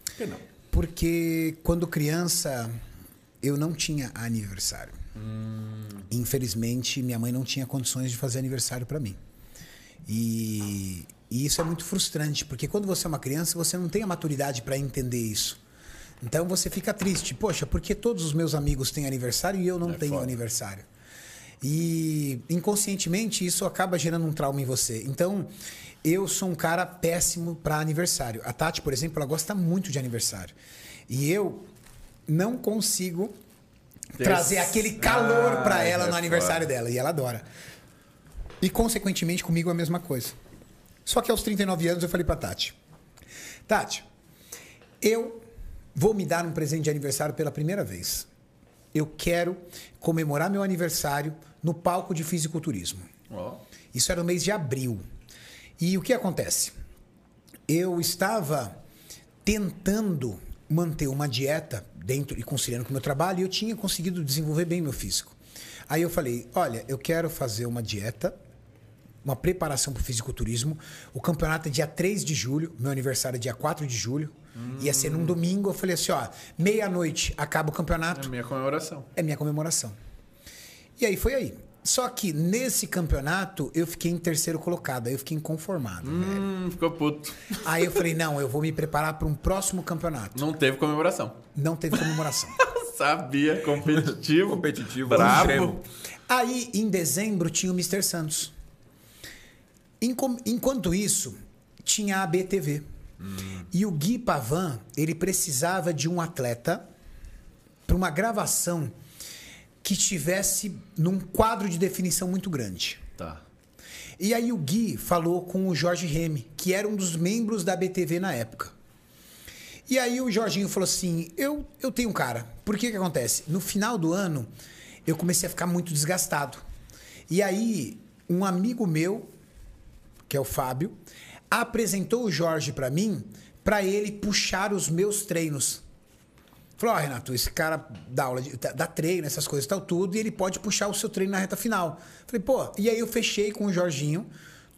Por que não? Porque quando criança eu não tinha aniversário. Hum. Infelizmente, minha mãe não tinha condições de fazer aniversário para mim. E, e, isso é muito frustrante, porque quando você é uma criança, você não tem a maturidade para entender isso. Então você fica triste. Poxa, porque todos os meus amigos têm aniversário e eu não é tenho foda. aniversário? E inconscientemente isso acaba gerando um trauma em você. Então, eu sou um cara péssimo para aniversário. A Tati, por exemplo, ela gosta muito de aniversário. E eu não consigo trazer aquele calor ah, para ela é no aniversário foda. dela. E ela adora. E, consequentemente, comigo é a mesma coisa. Só que aos 39 anos eu falei pra Tati: Tati, eu vou me dar um presente de aniversário pela primeira vez. Eu quero comemorar meu aniversário no palco de fisiculturismo. Oh. Isso era no mês de abril. E o que acontece? Eu estava tentando manter uma dieta dentro e conciliando com o meu trabalho e eu tinha conseguido desenvolver bem meu físico. Aí eu falei: olha, eu quero fazer uma dieta, uma preparação para o fisiculturismo. O campeonato é dia 3 de julho, meu aniversário é dia 4 de julho. Hum. Ia ser num domingo. Eu falei assim: ó, meia-noite acaba o campeonato. É minha comemoração. É minha comemoração. E aí foi aí. Só que nesse campeonato eu fiquei em terceiro colocado, aí eu fiquei inconformado. Hum, velho. ficou puto. Aí eu falei: não, eu vou me preparar para um próximo campeonato. Não teve comemoração. Não teve comemoração. Sabia, competitivo. competitivo, bravo. Aí em dezembro tinha o Mr. Santos. Enquanto isso, tinha a BTV. Hum. E o Gui Pavan, ele precisava de um atleta para uma gravação que estivesse num quadro de definição muito grande. Tá. E aí o Gui falou com o Jorge Remy, que era um dos membros da BTV na época. E aí o Jorginho falou assim: eu, eu tenho um cara. Por que que acontece? No final do ano, eu comecei a ficar muito desgastado. E aí, um amigo meu, que é o Fábio, apresentou o Jorge para mim, para ele puxar os meus treinos. Falou, Renato, esse cara dá aula, de, dá treino, essas coisas e tal, tudo, e ele pode puxar o seu treino na reta final. Falei, pô, e aí eu fechei com o Jorginho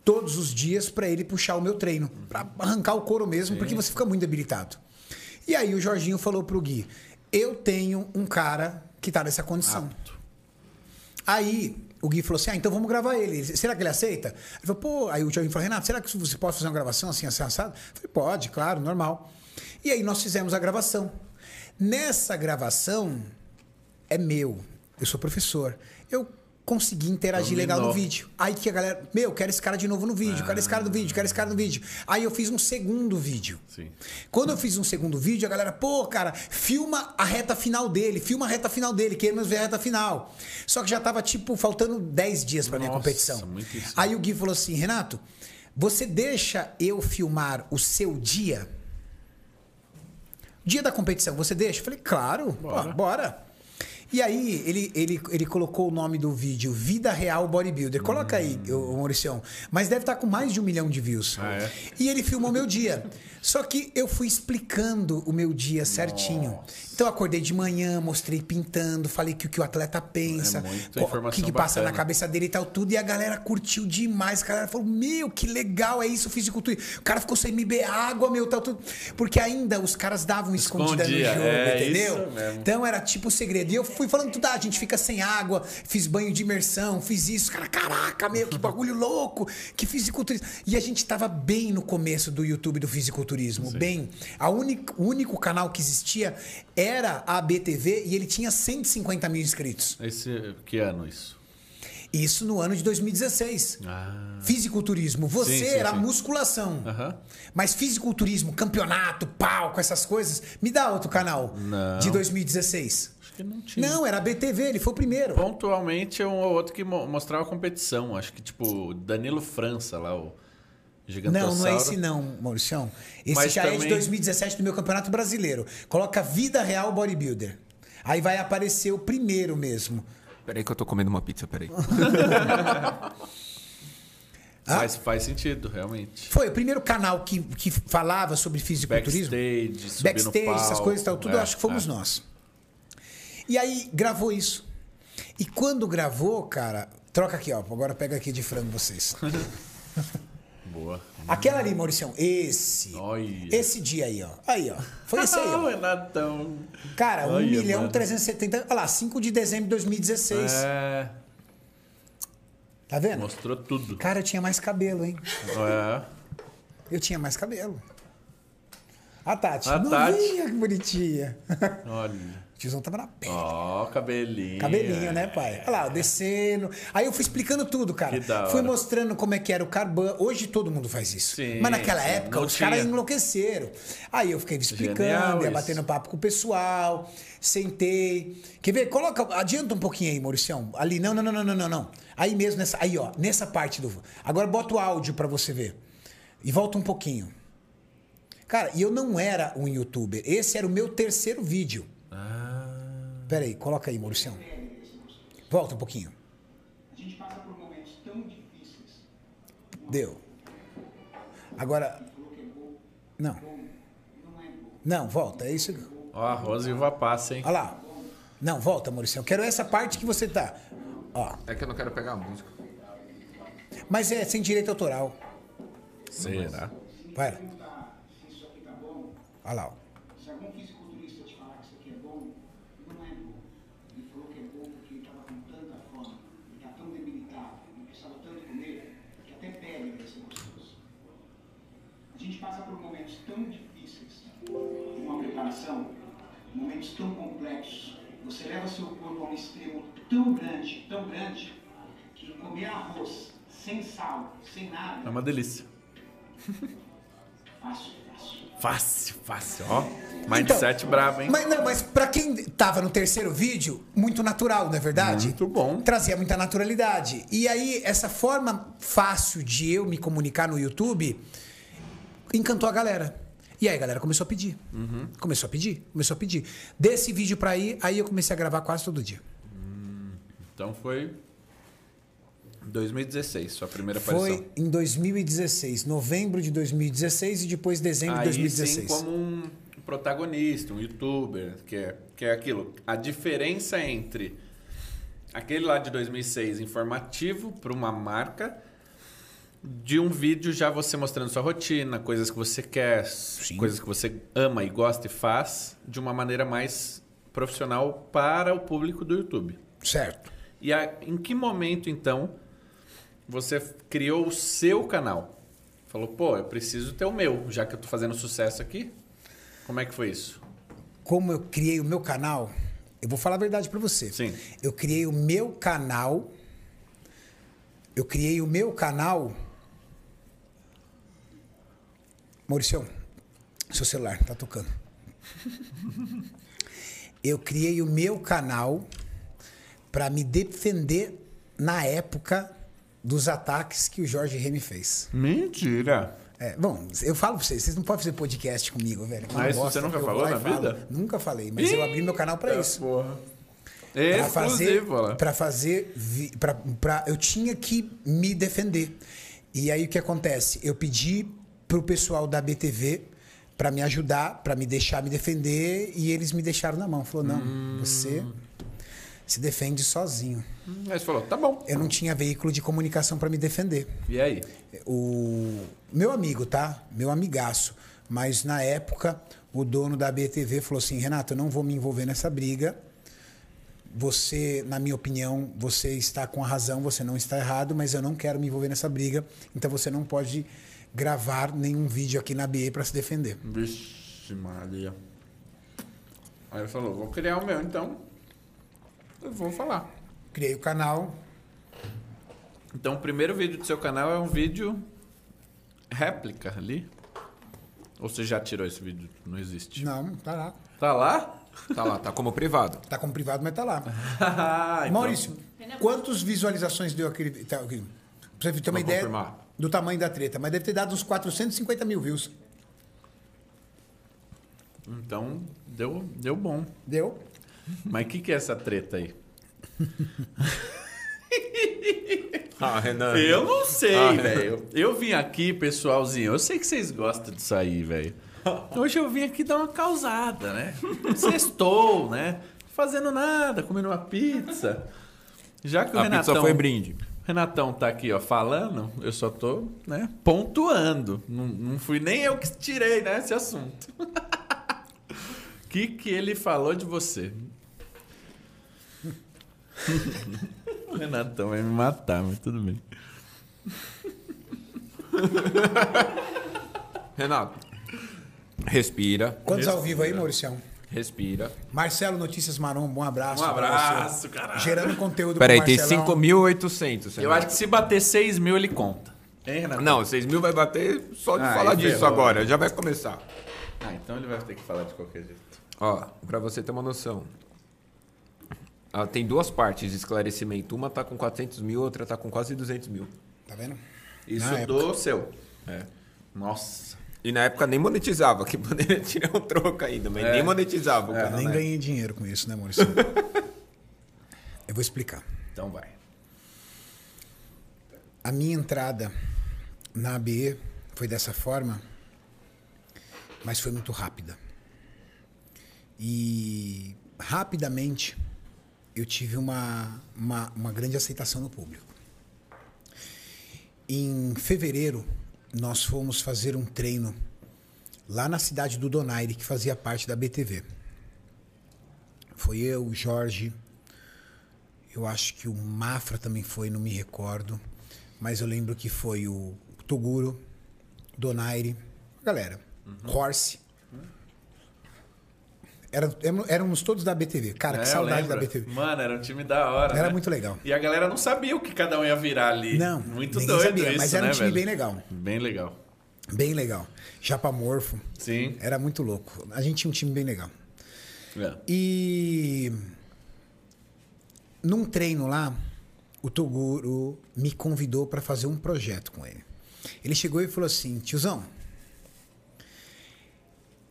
todos os dias para ele puxar o meu treino, para arrancar o couro mesmo, Sim. porque você fica muito debilitado. E aí o Jorginho falou pro Gui: eu tenho um cara que tá nessa condição. Apto. Aí o Gui falou assim: ah, então vamos gravar ele. Será que ele aceita? Ele falou, pô, aí o Thiago falou, Renato, será que você pode fazer uma gravação assim, assim, assado? Eu falei, pode, claro, normal. E aí nós fizemos a gravação. Nessa gravação é meu. Eu sou professor. Eu consegui interagir Dominou. legal no vídeo. Aí que a galera, meu, quero esse cara de novo no vídeo, quero esse cara no vídeo, quero esse cara no vídeo. Aí eu fiz um segundo vídeo. Sim. Quando eu fiz um segundo vídeo, a galera, pô, cara, filma a reta final dele, filma a reta final dele, queremos ver a reta final. Só que já tava, tipo, faltando 10 dias pra minha competição. Aí o Gui falou assim, Renato, você deixa eu filmar o seu dia? Dia da competição, você deixa? Eu falei, claro, bora. Bora. E aí, ele, ele, ele colocou o nome do vídeo Vida Real Bodybuilder. Coloca aí, ô, Mauricião. Mas deve estar com mais de um milhão de views. Ah, é? E ele filmou meu dia. Só que eu fui explicando o meu dia certinho. Então eu acordei de manhã, mostrei pintando, falei que o que o atleta pensa, É o que, que passa bacana. na cabeça dele e tal, tudo. E a galera curtiu demais. A galera falou: Meu, que legal, é isso, fisicultura. O cara ficou sem beber água, meu, tal, tudo. Porque ainda os caras davam escondida no Escondia, jogo, é, entendeu? Então era tipo o segredo. E eu fui falando tudo, ah, a gente fica sem água, fiz banho de imersão, fiz isso. Cara, caraca, meu, que bagulho louco, que fisiculturismo. E a gente tava bem no começo do YouTube do fisiculturismo, bem. A única, o único canal que existia era a BTV e ele tinha 150 mil inscritos. Esse, que ano isso? Isso no ano de 2016. Ah. Fisiculturismo. Você Sim, sim, era sim. musculação. Aham. Mas fisiculturismo, campeonato, palco, essas coisas. Me dá outro canal Não. de 2016. Acho que não tinha. Não, era a BTV, ele foi o primeiro. Pontualmente é um ou outro que mo- mostrava competição. Acho que tipo Danilo França lá, o. Não, não é esse não, Mauricião. Esse Mas já é de também- 2017 do meu Campeonato Brasileiro. Coloca Vida Real Bodybuilder. Aí vai aparecer o primeiro mesmo. Peraí que eu tô comendo uma pizza, peraí. Ah? Mas faz sentido, realmente. Foi o primeiro canal que, que falava sobre fisiculturismo. Backstage, subir Backstage, no palco. essas coisas e tal, tudo, É, eu acho que fomos é. nós. E aí gravou isso. E quando gravou, cara, troca aqui, ó. Agora pega aqui de frango vocês. Boa. Aquela ali, Mauricião, esse. Olha. Esse dia aí, ó. Aí, ó. Foi esse aí, ó. Renatão. Cara, 1 Olha, milhão mano. 370. Olha lá, 5 de dezembro de 2016. É, Tá vendo? mostrou tudo. Cara, eu tinha mais cabelo, hein? É. Eu tinha mais cabelo. A Tati. A novinha, que bonitinha. Olha. O tiozão tava na pele. Ó, cabelinho. Cabelinho, né, pai? Olha lá, descendo. Aí eu fui explicando tudo, cara. Que da hora. Fui mostrando como é que era o carban. Hoje todo mundo faz isso. Sim, Mas naquela época os caras enlouqueceram. Aí eu fiquei explicando, Genial ia isso. batendo papo com o pessoal, sentei. Quer ver? Coloca, adianta um pouquinho aí, Mauricião. Ali, não, não, não, não, não, não. Aí mesmo, nessa, aí ó, nessa parte do... Agora bota o áudio pra você ver. E volta um pouquinho. Cara, e eu não era um youtuber. Esse era o meu terceiro vídeo. Ah, Pera aí, coloca aí, Mauricião. Volta um pouquinho. A gente passa por momentos tão difíceis. Deu. Agora. Não. Não, volta. É isso. ó, arroz e uva passa, hein? Olha lá. Não, volta, Maurício. Eu quero essa parte que você tá. Ó. É que eu não quero pegar a música. Mas é sem direito autoral. Será? Vai lá. Se isso aqui tá bom, Olha lá. ó. se algum fisiculturista te falar que isso aqui é bom, não é bom. Ele falou que é bom porque ele estava com tanta fome, ele está tão debilitado, ele precisava tanto comer, que até pele vai ser gostoso. A gente passa por momentos tão difíceis, uma preparação, momentos tão complexos. Você leva seu corpo a um extremo tão grande, tão grande, que comer arroz sem sal, sem É nada, uma delícia. fácil, fácil. Fácil, fácil, ó. Mindset brabo, hein? Então, Mas, não, mas pra quem tava no terceiro vídeo, muito natural, não é verdade? Muito bom. Trazia muita naturalidade. E aí, essa forma fácil de eu me comunicar no YouTube encantou a galera. E aí a galera começou a pedir. Uhum. Começou a pedir, começou a pedir. Desse vídeo pra aí, aí eu comecei a gravar quase todo dia. Então foi 2016, sua primeira aparição. Foi em 2016, novembro de 2016 e depois dezembro de Aí 2016. sim como um protagonista, um youtuber, que é, que é aquilo. A diferença entre aquele lá de 2006 informativo para uma marca de um vídeo já você mostrando sua rotina, coisas que você quer, coisas que você ama e gosta e faz de uma maneira mais profissional para o público do YouTube. Certo. E a, em que momento, então, você criou o seu canal? Falou, pô, eu preciso ter o meu, já que eu tô fazendo sucesso aqui. Como é que foi isso? Como eu criei o meu canal, eu vou falar a verdade para você. Sim. Eu criei o meu canal. Eu criei o meu canal. Maurício, seu celular tá tocando. Eu criei o meu canal para me defender na época dos ataques que o Jorge Remy fez. Mentira. É, bom, eu falo pra vocês, vocês não podem fazer podcast comigo, velho. Mas gosta, você nunca falou na falo. vida? Nunca falei, mas eu abri meu canal para isso. Porra. Pra fazer, Exclusivo, olha. para fazer, pra, pra, eu tinha que me defender. E aí o que acontece? Eu pedi pro pessoal da BTV para me ajudar, para me deixar me defender, e eles me deixaram na mão. Falou: "Não, Hum. você se defende sozinho". Aí você falou, tá bom. Eu não tinha veículo de comunicação para me defender. E aí? O meu amigo, tá? Meu amigaço. Mas na época, o dono da BTV falou assim: Renato, eu não vou me envolver nessa briga. Você, na minha opinião, você está com a razão, você não está errado, mas eu não quero me envolver nessa briga. Então você não pode gravar nenhum vídeo aqui na BE para se defender. Vixe, Maria. Aí ele falou, vou criar o meu, então. Eu vou falar. Criei o canal. Então, o primeiro vídeo do seu canal é um vídeo réplica ali? Ou você já tirou esse vídeo? Não existe. Não, tá lá. Tá lá? Tá lá, tá como privado. Tá como privado, mas tá lá. Ah, então- Maurício, quantas visualizações deu aquele. Tá, aqui? Pra você ter uma Vou ideia confirmar. Do tamanho da treta, mas deve ter dado uns 450 mil views. Então, deu, deu bom. Deu? Mas o que, que é essa treta aí? Ah, Renan. Eu não sei, Ah, velho. Eu vim aqui, pessoalzinho. Eu sei que vocês gostam disso aí, velho. Hoje eu vim aqui dar uma causada, né? Sextou, né? Fazendo nada, comendo uma pizza. Já que o A Renatão. pizza foi brinde. Renatão tá aqui, ó, falando, eu só tô, né, pontuando. Não, não fui nem eu que tirei, né, esse assunto. O que que ele falou de você? o Renatão vai me matar, mas tudo bem. Renato, respira, Quantos ao vivo aí, Mauricião? Respira. Marcelo Notícias Maromba, um abraço. Um abraço, caralho. Gerando conteúdo Peraí, tem Marcelão. 5.800. Eu acho que se bater 6 mil, ele conta. Hein, Renatão? Não, 6 mil vai bater só de Ah, falar aí disso ferrou. agora. Já vai começar. Ah, então ele vai ter que falar de qualquer jeito. Ó, pra você ter uma noção. Ah, tem duas partes de esclarecimento. Uma tá com 400 mil, outra tá com quase 200 mil. Tá vendo? Isso Na do seu. É. Nossa. E na época nem monetizava, que poderia tirar um troco ainda, mas É. nem monetizava o É. Nem né? ganhei dinheiro com isso, né, Maurício? Eu vou explicar. Então vai. A minha entrada na ABE foi dessa forma, mas foi muito rápida. E rapidamente eu tive uma, uma, uma grande aceitação no público. Em fevereiro, nós fomos fazer um treino lá na cidade do Donaire, que fazia parte da BTV. Foi eu, o Jorge, eu acho que o Mafra também foi, não me recordo. Mas eu lembro que foi o Toguro, Donaire, a galera, Horse. Era, éramos todos da BTV. Cara, É, que eu saudade da. BTV. Mano, era um time da hora. Era né? muito legal. E a galera não sabia o que cada um ia virar ali. Não, muito doido sabia, isso, mas era um né, time velho? bem legal. Bem legal. Bem legal. Japamorfo. Sim. Era muito louco. A gente tinha um time bem legal. É. E num treino lá, o Toguro me convidou para fazer um projeto com ele. Ele chegou e falou assim: tiozão,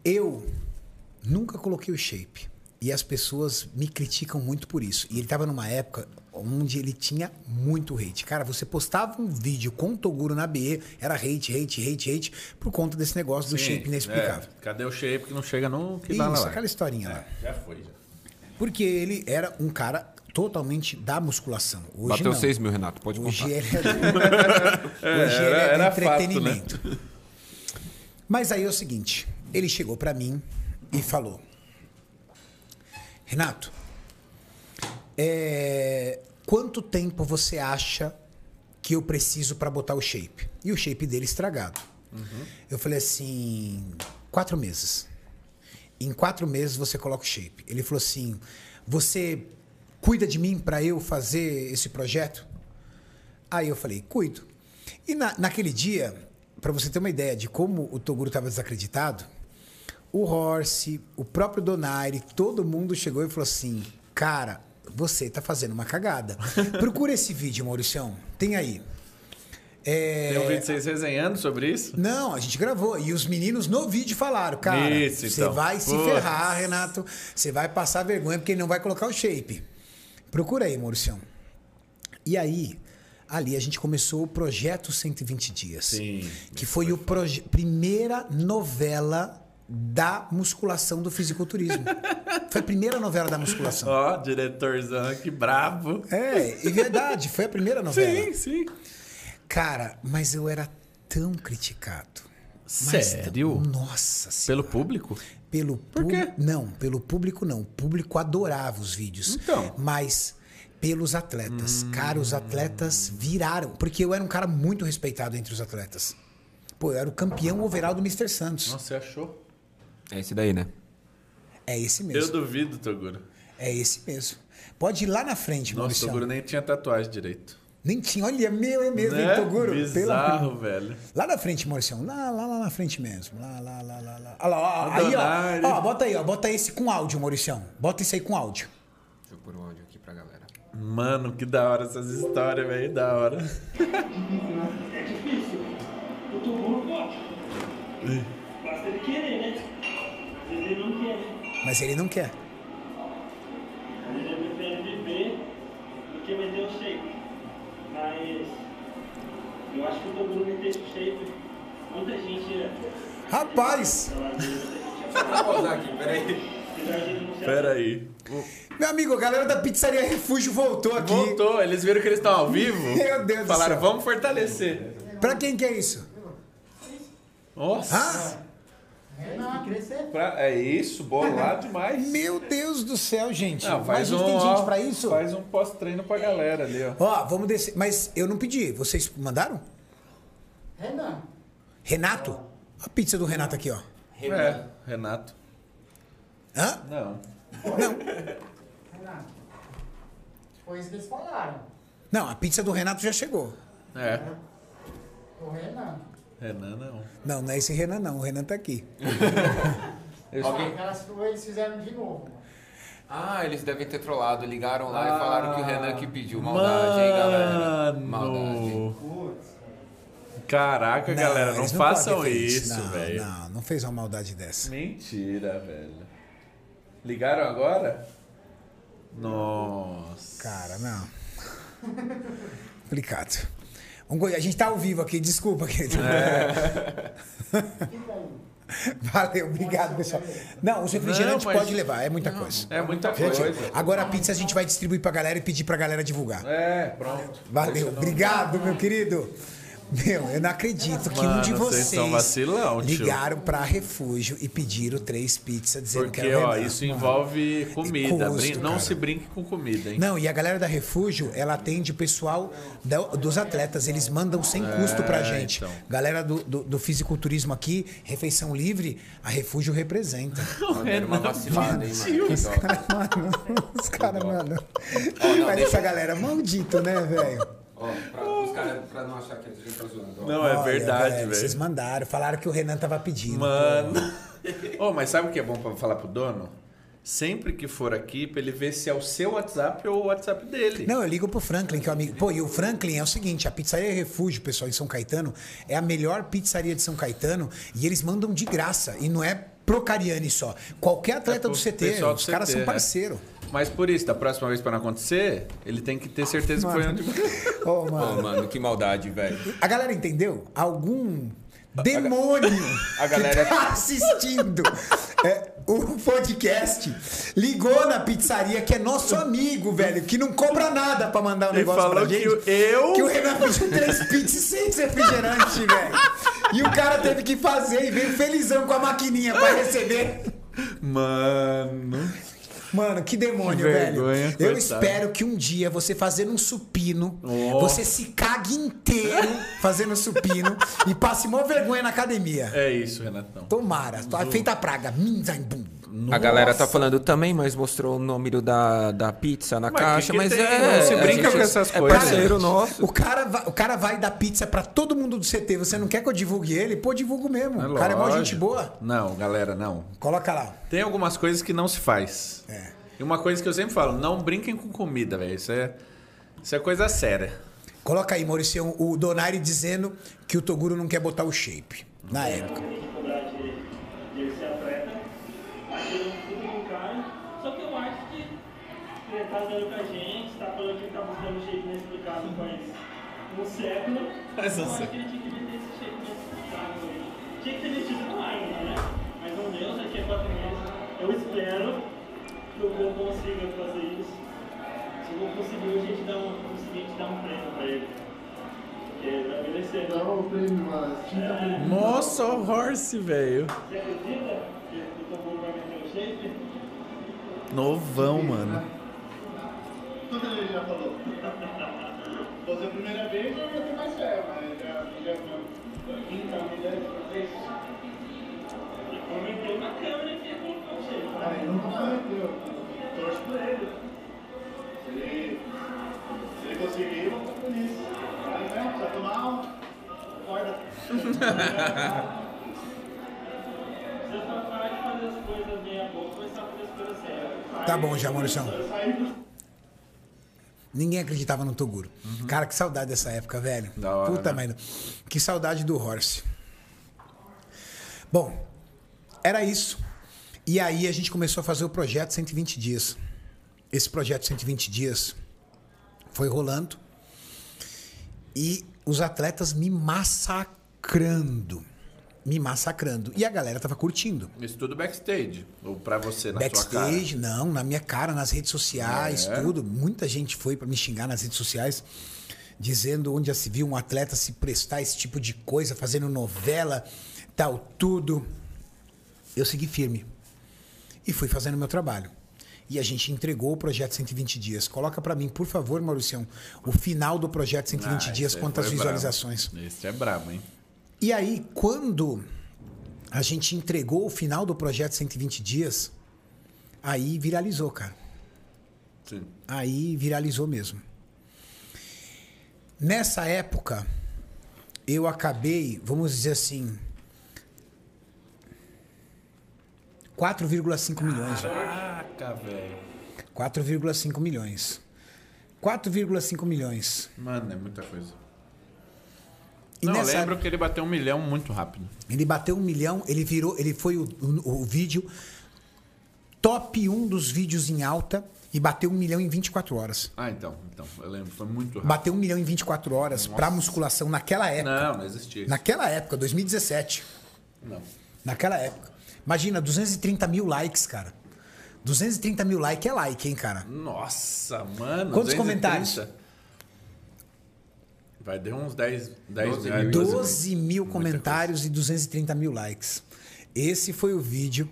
eu nunca coloquei o shape. E as pessoas me criticam muito por isso. E ele estava numa época onde ele tinha muito hate. Cara, você postava um vídeo com o Toguro na BE, era hate, hate, hate, hate, por conta desse negócio do Sim, shape inexplicável. é. Cadê o shape que não chega no que Isso, dá lá? aquela historinha lá. Já foi, já. Porque ele era um cara totalmente da musculação. Hoje Bateu não. 6 mil, Renato, pode Hoje contar. ele é, do... Hoje ele é do era fato, né? entretenimento. Mas aí é o seguinte, ele chegou pra mim e falou: Renato, é, quanto tempo você acha que eu preciso para botar o shape? E o shape dele estragado. Uhum. Eu falei assim, quatro meses. Em quatro meses você coloca o shape. Ele falou assim, você cuida de mim para eu fazer esse projeto? Aí eu falei, cuido. E na, naquele dia, para você ter uma ideia de como o Toguro estava desacreditado, o Horse, o próprio Donaire, todo mundo chegou e falou assim: Cara, você tá fazendo uma cagada. Procura esse vídeo, Mauricião. Tem aí. É... Tem um vídeo de vocês resenhando sobre isso? Não, a gente gravou. E os meninos no vídeo falaram, cara, isso, você então. vai se ferrar, Renato. Você vai passar vergonha porque ele não vai colocar o shape. Procura aí, Mauricião. E aí, ali a gente começou o projeto 120 dias. Sim. Que foi, foi a primeira novela da musculação do fisiculturismo. Foi a primeira novela da musculação. Ó, oh, diretorzão, que bravo. É, e verdade, foi a primeira novela. Sim, sim. Cara, mas eu era tão criticado. Sério? Tão... Nossa senhora. Pelo público? Pelo Por quê? Não, pelo público não. O público adorava os vídeos. Então. Mas pelos atletas. Hum... Cara, os atletas viraram. Porque eu era um cara muito respeitado entre os atletas. Pô, eu era o campeão overall do Mr. Santos. Nossa, você achou? É esse daí, né? É esse mesmo. Eu duvido, Toguro. É esse mesmo. Pode ir lá na frente, Nossa, Maurício. Toguro nem tinha tatuagem direito. Nem tinha. Olha, meu, é mesmo, né? hein, Toguro? Bizarro, Pela... velho. Lá na frente, Maurício. Lá, lá, lá na frente mesmo. Lá, lá, lá, lá. lá. Olha lá, ó, aí, ó, ó. Bota aí, ó. Bota esse com áudio, Maurício. Bota isso aí com áudio. Deixa eu pôr um áudio aqui pra galera. Mano, que da hora essas histórias, velho. Da hora. É difícil. O Toguro pode. Basta ele querer, né? Ele não quer. Mas ele não quer. Ele prefere viver do que meter o shape. Mas eu acho que o Toguro meter o shape, muita gente. Rapaz! aqui, peraí. Peraí. Meu amigo, a galera da Pizzaria Refúgio voltou aqui. Voltou, eles viram que eles estão ao vivo. Meu Deus Falaram, do céu. vamos fortalecer. Pra quem que é isso? Nossa! Ah? Pra, é isso, bolar demais. Meu Deus do céu, gente. Não, faz Mas um, tem gente pra isso? Faz um pós-treino pra galera ali, ó. Ó, vamos descer. Mas eu não pedi. Vocês mandaram? Renan. Renato? A pizza do Renato aqui, ó. É, Renato. Hã? Não. Não. Renato. Foi isso que eles falaram. Não, a pizza do Renato já chegou. É. O Renan. Renan não. Não, não é esse Renan, não. O Renan tá aqui. Alguém... Eles fizeram de novo. Ah, eles devem ter trollado, ligaram lá ah, e falaram que o Renan que pediu. Maldade, mano. hein, galera? Maldade. Caraca, não, galera, não, façam isso, velho. Não, não fez uma maldade dessa. Mentira, velho. Ligaram agora? Nossa. Cara, não. Complicado. A gente tá ao vivo aqui, desculpa, querido. É. Valeu, obrigado, pessoal. Não, os refrigerantes mas... pode levar, é muita não, coisa. É muita coisa. Agora a pizza a gente vai distribuir pra galera e pedir pra galera divulgar. É, pronto. Valeu, obrigado, meu querido. Meu, eu não acredito que Mano, um de vocês, vocês vacilão, ligaram para refúgio e pediram três pizzas dizendo Porque, que era ó, isso envolve comida. Custo, não cara. se brinque com comida, hein? Não, e a galera da refúgio, ela atende o pessoal dos atletas. Eles mandam sem é, custo pra gente. Então. Galera do, do, do, fisiculturismo aqui, refeição livre, a refúgio representa. Era uma vacilada, hein, mano? Os caras, mano. Os caras, mano. Mas essa galera maldito, né, velho? Ó, pra, os caras pra não achar que a gente tá zoando. Não, é verdade, velho. Vocês mandaram, falaram que o Renan tava pedindo. Mano. oh, mas sabe o que é bom pra falar pro dono? Sempre que for aqui, pra ele ver se é o seu WhatsApp ou o WhatsApp dele. Não, eu ligo pro Franklin, que é o amigo. Pô, e o Franklin é o seguinte: a pizzaria Refúgio, pessoal, em São Caetano, é a melhor pizzaria de São Caetano e eles mandam de graça. E não é pro Cariani só. Qualquer atleta é do CT, os do caras CT, são parceiro. É. Mas por isso, da próxima vez para não acontecer, ele tem que ter certeza mano. que foi onde. oh, mano. Oh, mano, que maldade, velho. A galera entendeu? Algum demônio a galera que tá assistindo é, o podcast ligou na pizzaria que é nosso amigo, velho, que não cobra nada pra mandar um Ele negócio pra gente. Que eu... Que o Renan pediu três pizzas e seis refrigerantes, velho. E o cara teve que fazer e veio felizão com a maquininha pra receber. Mano. Mano, que demônio, Que velho. vergonha, Eu coitado. espero que um dia você fazendo um supino, Oh. você se cague inteiro fazendo supino e passe mó vergonha na academia. É isso, Renatão. Tomara. Tá feita praga. Minzaim, bum. A galera tá falando também, mas mostrou o número da, da pizza na Mas caixa, que que mas tem? é. Não se brinca gente com essas é coisas. parceiro nosso. O cara, vai, o cara vai dar pizza pra todo mundo do CT. Você não quer que eu divulgue ele? Pô, divulgo mesmo. o cara é mó gente boa. Não, galera, não. Coloca lá. Tem algumas coisas que não se faz. É. E uma coisa que eu sempre falo, não brinquem com comida, velho. Isso é, isso é coisa séria. Coloca aí, Maurício, o Donaire dizendo que o Toguro não quer botar o shape. Na época. cobrar de, de ele ser atleta, aquele tudo no cara. Só que eu acho que tá dando pra gente, tá falando que ele tá buscando shape inexplicável faz um século. Faz um eu acho século. que ele tinha que meter esse shape inexplicável aí. Tinha que ter metido lá ainda, né? Mas não deu, daqui a quatro meses. Eu espero que o Gol consiga fazer isso. Se não conseguir, a gente dá um, conseguir, a gente dá um prêmio pra ele. Porque vai merecer. Dá o prêmio, mas tinta prêmio. Nossa, o Horse, velho. Você acredita que o Toguro vai meter o shape? Novão, mano. Tudo ele já falou. Se fosse a primeira vez, eu ia ter mais fé, mas já, já foi quinta, décima vez. Prometeu na câmera que ia colocar o shape. Ah, ele nunca prometeu. Torço por ele. Se ele, se ele conseguir, eu vou ficar feliz. Aí, né? Precisa tomar um. Acorda. Se eu parar de fazer as coisas meia boca, começar a fazer as coisas sérias. Tá bom já, Maurício. Ninguém acreditava no Toguro. Cara, que saudade dessa época, velho. Da hora, Puta né? merda. Que saudade do Horse. Bom, era isso. E aí a gente começou a fazer o projeto 120 dias. Esse projeto 120 dias foi rolando. E os atletas me massacrando. Me massacrando. E a galera tava curtindo. Isso tudo backstage. Ou pra você, na sua cara. Backstage, não, na minha cara, nas redes sociais, É. tudo. Muita gente foi pra me xingar nas redes sociais, dizendo onde já se viu um atleta se prestar a esse tipo de coisa, fazendo novela, tal, tudo. Eu segui firme. E fui fazendo meu trabalho. E a gente entregou o projeto 120 dias. Coloca pra mim, por favor, Mauricião, o final do projeto 120 Ah, dias, quantas visualizações. brabo. Esse é brabo, hein? E aí, quando a gente entregou o final do projeto 120 dias, aí viralizou, cara. Sim. Aí viralizou mesmo. Nessa época, eu acabei, vamos dizer assim, 4,5 milhões. Caraca, velho. 4,5 milhões. 4,5 milhões. Mano, é muita coisa. E Não, eu nessa- lembro que ele bateu um milhão muito rápido. Ele bateu um milhão, ele virou, ele foi o, o- o vídeo top 1 dos vídeos em alta e bateu um milhão em 24 horas. Ah, então. Então, eu lembro. Foi muito rápido. Bateu um milhão em 24 horas pra musculação naquela época. Não, não existia. Naquela época, 2017. Não. Naquela época. Imagina, 230 mil likes, cara. 230 mil likes é like, hein, cara? Nossa, mano. Quantos 230? comentários? Vai dar uns 10, 10 12 mil. mil. 12 mil comentários e 230 mil likes. Esse foi o vídeo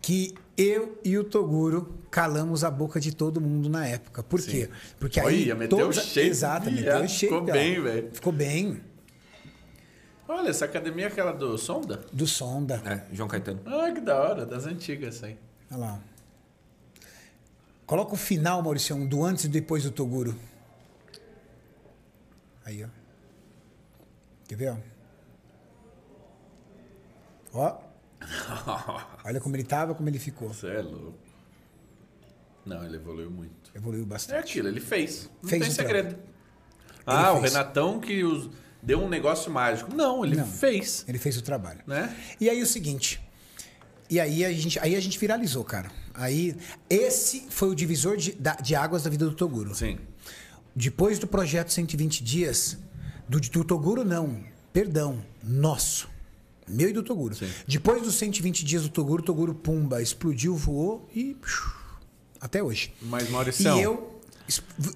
que eu e o Toguro calamos a boca de todo mundo na época. Por quê? Porque aí. Olha, meteu todos- o shape, Exato, meteu viado. o shape. Ficou bem, velho. Ficou bem. Olha, essa academia é aquela do Sonda? Do Sonda. É, João Caetano. Ah, que da hora. Das antigas aí. Olha lá. Coloca o final, Mauricião, do antes e depois do Toguro. Aí, ó. Quer ver, ó? Ó. Olha como ele tava, como ele ficou. Você é louco. Não, ele evoluiu muito. Evoluiu É bastante. aquilo, ele fez. Não Fez tem o segredo. Ah, o fez. Renatão que os- deu um negócio mágico. Não, ele Não. fez. Ele fez o trabalho. Né? E aí o seguinte. E aí a gente, aí a gente viralizou, cara. Aí esse foi o divisor de, de águas da vida do Toguro. Sim. Depois do projeto 120 dias, do, do Toguro não, perdão, nosso. Meu e do Toguro. Sim. Depois dos 120 dias do Toguro, Toguro pumba, explodiu, voou e até hoje. Mas, Mauricião, E eu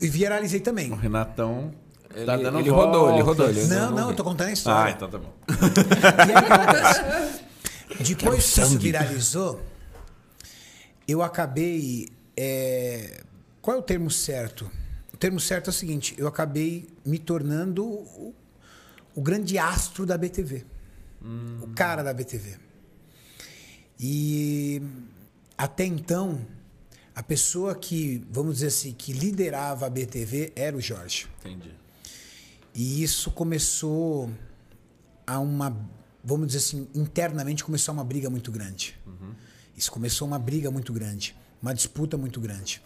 viralizei também. o Renatão Ele, tá dando ele rodou, ele rodou. Ele Não, não, vi. eu tô contando a história. Ah, então tá bom. E aí, acontece? Depois que isso viralizou, eu acabei. é, Qual é o termo certo? O termo certo é o seguinte: eu acabei me tornando o, o grande astro da BTV. O cara da BTV. E até então, a pessoa que, vamos dizer assim, que liderava a BTV era o Jorge. Entendi. E isso começou a uma, vamos dizer assim, internamente começou uma briga muito grande. Isso começou uma briga muito grande, uma disputa muito grande.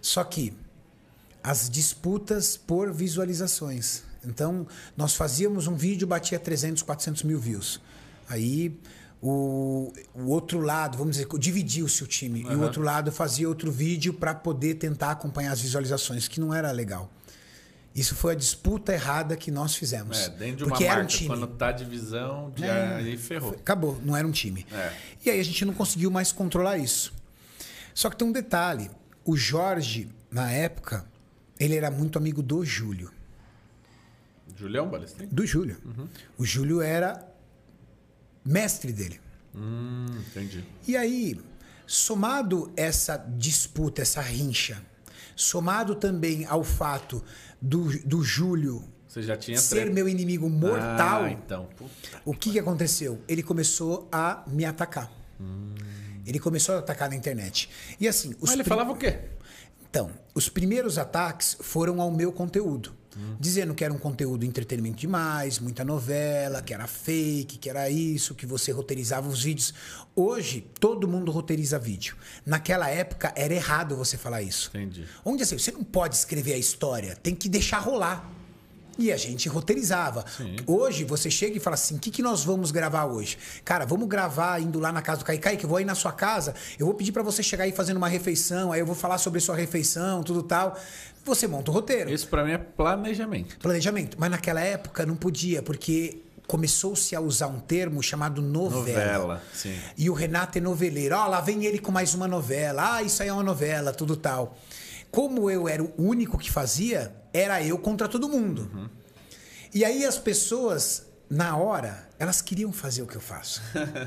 Só que as disputas por visualizações. Então, nós fazíamos um vídeo, batia 300, 400 mil views. Aí, o, o outro lado, vamos dizer, dividiu-se o time. E o outro lado fazia outro vídeo para poder tentar acompanhar as visualizações, que não era legal. Isso foi a disputa errada que nós fizemos. É, dentro de uma Porque era um marca, time. quando tá divisão, já, É. aí ferrou. Acabou, não era um time. É. E aí a gente não conseguiu mais controlar isso. Só que tem um detalhe: o Jorge, na época, ele era muito amigo do Júlio. Julião Balestrin? Do Júlio. Uhum. O Júlio era mestre dele. Hum, entendi. E aí, somado essa disputa, essa rincha, somado também ao fato do, do Júlio Você já tinha ser meu inimigo mortal, Ah, então. Puta. o que, que aconteceu? Ele começou a me atacar. Ele começou a atacar na internet. E assim, os Mas ele pri- falava o quê? Então, os primeiros ataques foram ao meu conteúdo. Dizendo que era um conteúdo entretenimento demais, muita novela, que era fake, que era isso, que você roteirizava os vídeos. Hoje, todo mundo roteiriza vídeo. Naquela época, era errado você falar isso. Entendi. Onde assim, você não pode escrever a história, tem que deixar rolar. E a gente roteirizava. Hoje você chega e fala assim: o que, que nós vamos gravar hoje? Cara, vamos gravar indo lá na casa do Kaique. Kaique, eu vou aí na sua casa, eu vou pedir pra você chegar aí fazendo uma refeição, aí eu vou falar sobre sua refeição, tudo tal. Você monta o roteiro. Isso pra mim é planejamento. Planejamento. Mas naquela época não podia, porque começou-se a usar um termo chamado novela. Novela, sim. E o Renato é noveleiro. Ó, lá vem ele com mais uma novela. Ah, isso aí é uma novela, tudo tal. Como eu era o único que fazia, era eu contra todo mundo. Uhum. E aí as pessoas, na hora, elas queriam fazer o que eu faço.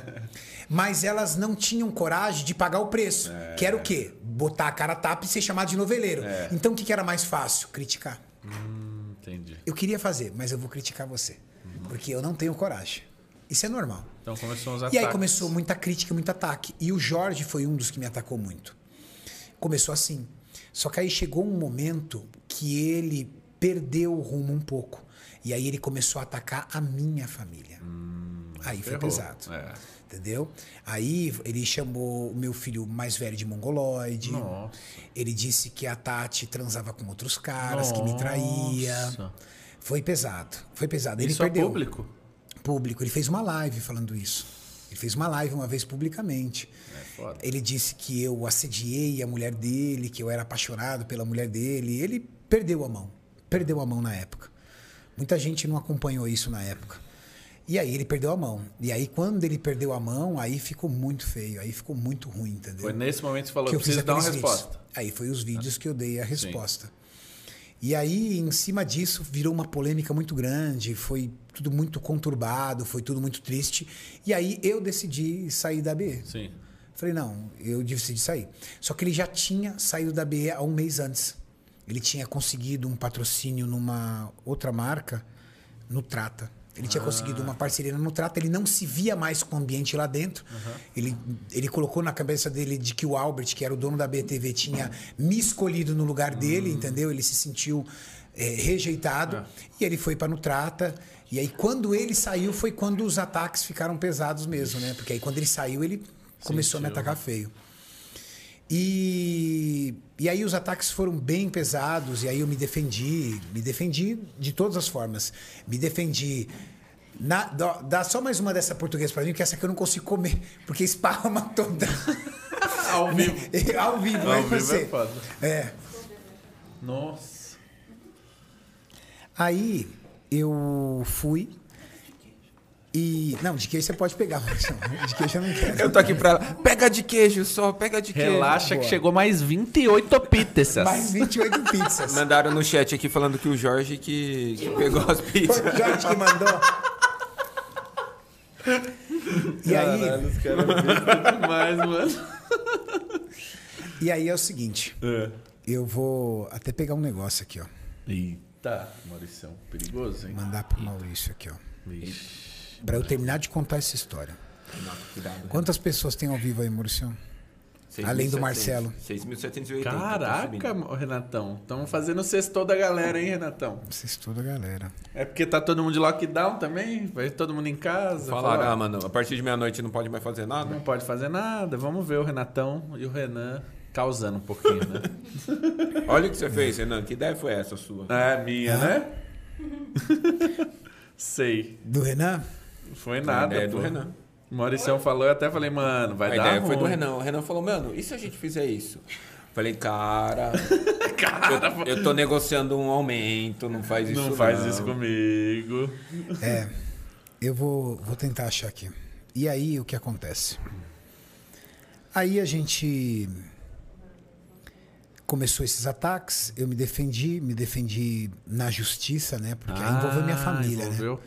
Mas elas não tinham coragem de pagar o preço. É. Que era o quê? Botar a cara a tapa e ser chamado de noveleiro. Então o que que era mais fácil? Criticar. Hum, entendi. Eu queria fazer, mas eu vou criticar você. Porque eu não tenho coragem. Isso é normal. Então começou os E ataques. aí começou muita crítica, muito ataque. E o Jorge foi um dos que me atacou muito. Começou assim. Só que aí chegou um momento que ele perdeu o rumo um pouco. E aí ele começou a atacar a minha família. aí foi ferrou. pesado. É. Entendeu? Aí ele chamou o meu filho mais velho de mongoloide. Nossa. Ele disse que a Tati transava com outros caras, que me traía. Nossa. Foi pesado. Foi pesado. Ele Isso é perdeu público? público. Ele fez uma live falando isso. Ele fez uma live uma vez publicamente. Foda. Ele disse que eu assediei a mulher dele, que eu era apaixonado pela mulher dele. Ele perdeu a mão. Perdeu a mão na época. Muita gente não acompanhou isso na época. E aí ele perdeu a mão. E aí quando ele perdeu a mão, aí ficou muito feio. Aí ficou muito ruim, entendeu? Foi nesse momento que você falou, que eu preciso dar uma vídeos. resposta. Aí foi os vídeos que eu dei a resposta. E aí, em cima disso, virou uma polêmica muito grande, foi tudo muito conturbado, foi tudo muito triste. E aí eu decidi sair da BE. Sim. Falei, não, eu decidi sair. Só que ele já tinha saído da BE há um mês antes. Ele tinha conseguido um patrocínio numa outra marca, no Trata. Ele tinha conseguido uma parceria no Trata, ele não se via mais com o ambiente lá dentro. Ele, ele colocou na cabeça dele de que o Albert, que era o dono da BTV, tinha me escolhido no lugar dele, entendeu? Ele se sentiu eh, rejeitado e ele foi para no Trata. E aí, quando ele saiu, foi quando os ataques ficaram pesados mesmo, né? Porque aí, quando ele saiu, ele começou a me atacar feio. E, e aí os ataques foram bem pesados, e aí eu me defendi, me defendi de todas as formas. Me defendi. Na, dá, dá só mais uma dessa portuguesa pra mim, que essa aqui eu não consigo comer, porque esparrama toda. Ao vivo. Ao vivo, Ao vai vivo é foda. É. Nossa. Aí eu fui e. Não, de queijo você pode pegar, mas não, de queijo eu não quero. Eu tô aqui pra ela. Pega de queijo só, pega de queijo. Relaxa que Boa. chegou mais 28 pizzas. Mais 28 pizzas. Mandaram no chat aqui falando que o Jorge que, que pegou as Foi pizzas. o Jorge que mandou. E aí. os caras demais, mano. E aí é o seguinte, É. eu vou até pegar um negócio aqui, ó. Eita, Mauricião, perigoso, hein? Mandar pro Maurício aqui, ó. Vixe. Pra eu terminar de contar essa história. Renato, cuidado. Quantas pessoas tem ao vivo aí, Maurício? Além do Marcelo. 6.780. tá Caraca, Renatão. Estamos fazendo o sextou da galera, hein, Renatão? Vocês toda a galera. É porque tá todo mundo de lockdown também? Vai todo mundo em casa? Falaram, Fala, ah, mano, a partir de meia-noite não pode mais fazer nada. Não pode fazer nada. Vamos ver o Renatão e o Renan causando um pouquinho, né? Olha o que você fez, Renan. Que ideia foi essa sua? é minha, né? Sei. Do Renan? Foi nada, ideia é pô. do Renan. O Mauricião falou, eu até falei, mano, vai A dar ideia foi do ruim. Renan. O Renan falou, mano, e se a gente fizer isso? Falei, cara, Cara, eu, eu tô negociando um aumento, não faz isso não faz não. isso comigo. É. Eu vou, vou tentar achar aqui. E aí, o que acontece? Aí a gente começou esses ataques, eu me defendi, me defendi na justiça, né? Porque aí envolveu minha família, né?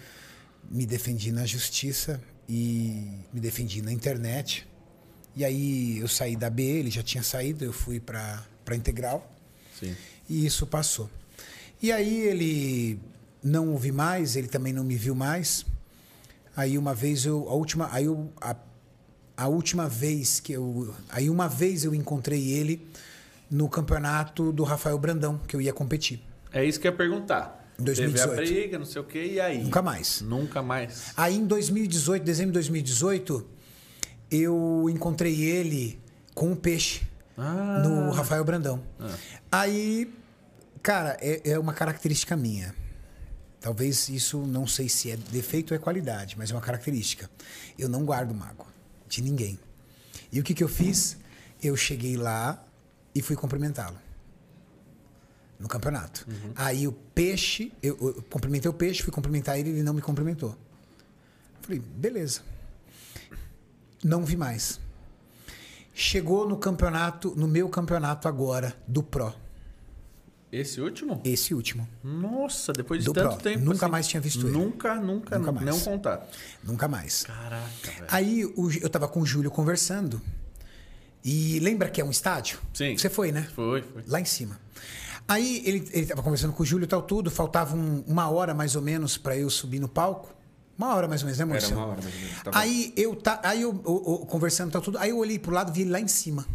Me defendi na justiça e me defendi na internet. E aí eu saí da B, ele já tinha saído, eu fui para para Integral. Sim. E isso passou. E aí ele não ouvi mais, ele também não me viu mais. Aí uma vez eu, a última, aí eu, a, a última vez que eu, aí uma vez eu encontrei ele no campeonato do Rafael Brandão, que eu ia competir. É isso que eu ia perguntar. Em Teve a 2018. briga, não sei o quê, e aí? Nunca mais. Nunca mais. Aí em 2018, dezembro de 2018, eu encontrei ele com um peixe Ah. no Rafael Brandão. Aí, cara, é, é uma característica minha. Talvez isso não sei se é defeito ou é qualidade, mas é uma característica. Eu não guardo mágoa de ninguém. E o que, que eu fiz? Eu cheguei lá e fui cumprimentá-lo no campeonato. Aí o peixe, eu, eu cumprimentei o peixe, fui cumprimentar ele, ele não me cumprimentou. Falei, beleza. Não vi mais. Chegou no campeonato, no meu campeonato agora, do Pro. Esse último? Esse último. Nossa, depois de Do tanto Pro. tempo. assim, Nunca mais tinha visto ele. Nunca, nunca, Nunca nunca mais. Não contato. Nunca mais. Caraca, velho. Aí eu tava com o Júlio conversando. E lembra que é um estádio? Sim. Você foi, né? Foi, foi. Lá em cima. Aí ele, ele tava conversando com o Júlio e tal, tudo. Faltava um- uma hora mais ou menos para eu subir no palco. Uma hora mais ou menos, né, Era Maurício? uma hora mais ou menos. Tava- Aí eu, tá, aí eu, eu- eu conversando e tal, tudo. Aí eu olhei pro lado e vi ele lá em cima.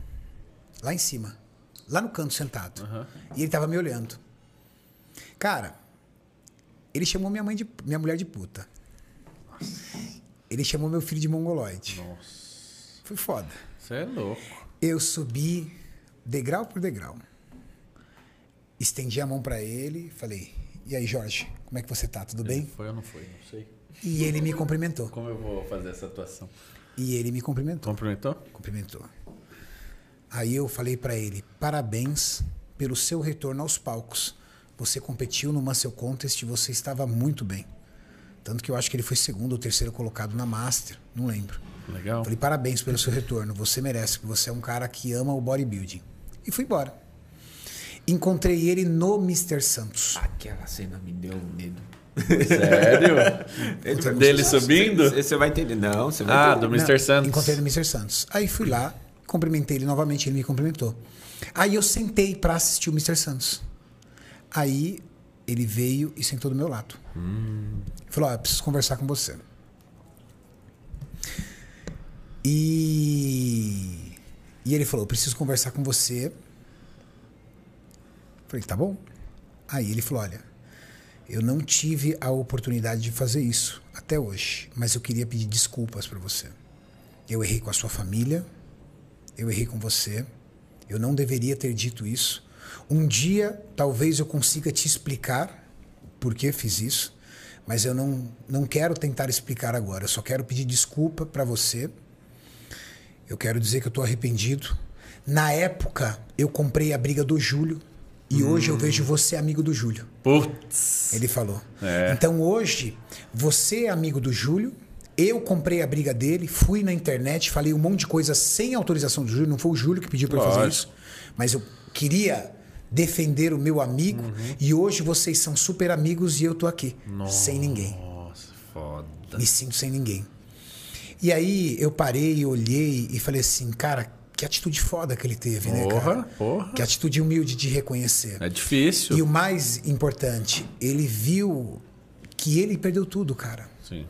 Lá em cima. Lá no canto, sentado. E ele tava me olhando. Cara, ele chamou minha mãe de. minha mulher de puta. Ele chamou meu filho de mongoloide. Nossa. Foi foda. Você é louco. Eu subi degrau por degrau. Estendi a mão pra ele, falei: "E aí, Jorge, como é que você tá? Tudo bem?" Foi ou não foi? Não sei. E ele me cumprimentou. Como eu vou fazer essa atuação? E ele me cumprimentou. Cumprimentou? Cumprimentou. Aí eu falei pra ele: "Parabéns pelo seu retorno aos palcos. Você competiu no Muscle Contest e você estava muito bem. Tanto que eu acho que ele foi segundo ou terceiro colocado na Master, não lembro. Legal. Falei, parabéns pelo seu retorno. Você merece, porque você é um cara que ama o bodybuilding. E fui embora. Encontrei ele no Mr. Santos. Aquela cena me deu medo. Sério? Ele- Dele subindo? Você vai entender. Não, você vai Ah, entender. do Mr. Santos. Encontrei no Mr. Santos. Aí fui lá, cumprimentei ele novamente, ele me cumprimentou. Aí eu sentei pra assistir o Mr. Santos. Aí ele veio e sentou do meu lado. Falou: Ó, eu preciso conversar com você. E, e ele falou: eu preciso conversar com você. Falei: tá bom. Aí ele falou: olha, eu não tive a oportunidade de fazer isso até hoje, mas eu queria pedir desculpas para você. Eu errei com a sua família, eu errei com você, eu não deveria ter dito isso. Um dia, talvez eu consiga te explicar por que fiz isso, mas eu não, não quero tentar explicar agora. Eu só quero pedir desculpa para você. Eu quero dizer que eu estou arrependido. Na época, eu comprei a briga do Júlio e hoje eu vejo você amigo do Júlio. Putz. Ele falou. É. Então hoje, você é amigo do Júlio. Eu comprei a briga dele, fui na internet, falei um monte de coisa sem autorização do Júlio. Não foi o Júlio que pediu para eu fazer isso. Mas eu queria defender o meu amigo. Uhum. E hoje vocês são super amigos e eu tô aqui. Sem ninguém. Nossa, foda. Me sinto sem ninguém. E aí eu parei, olhei e falei assim, cara, Que atitude foda que ele teve, né, Porra, cara? porra. Que atitude humilde de reconhecer. É difícil. E o mais importante, ele viu que ele perdeu tudo, cara. Sim.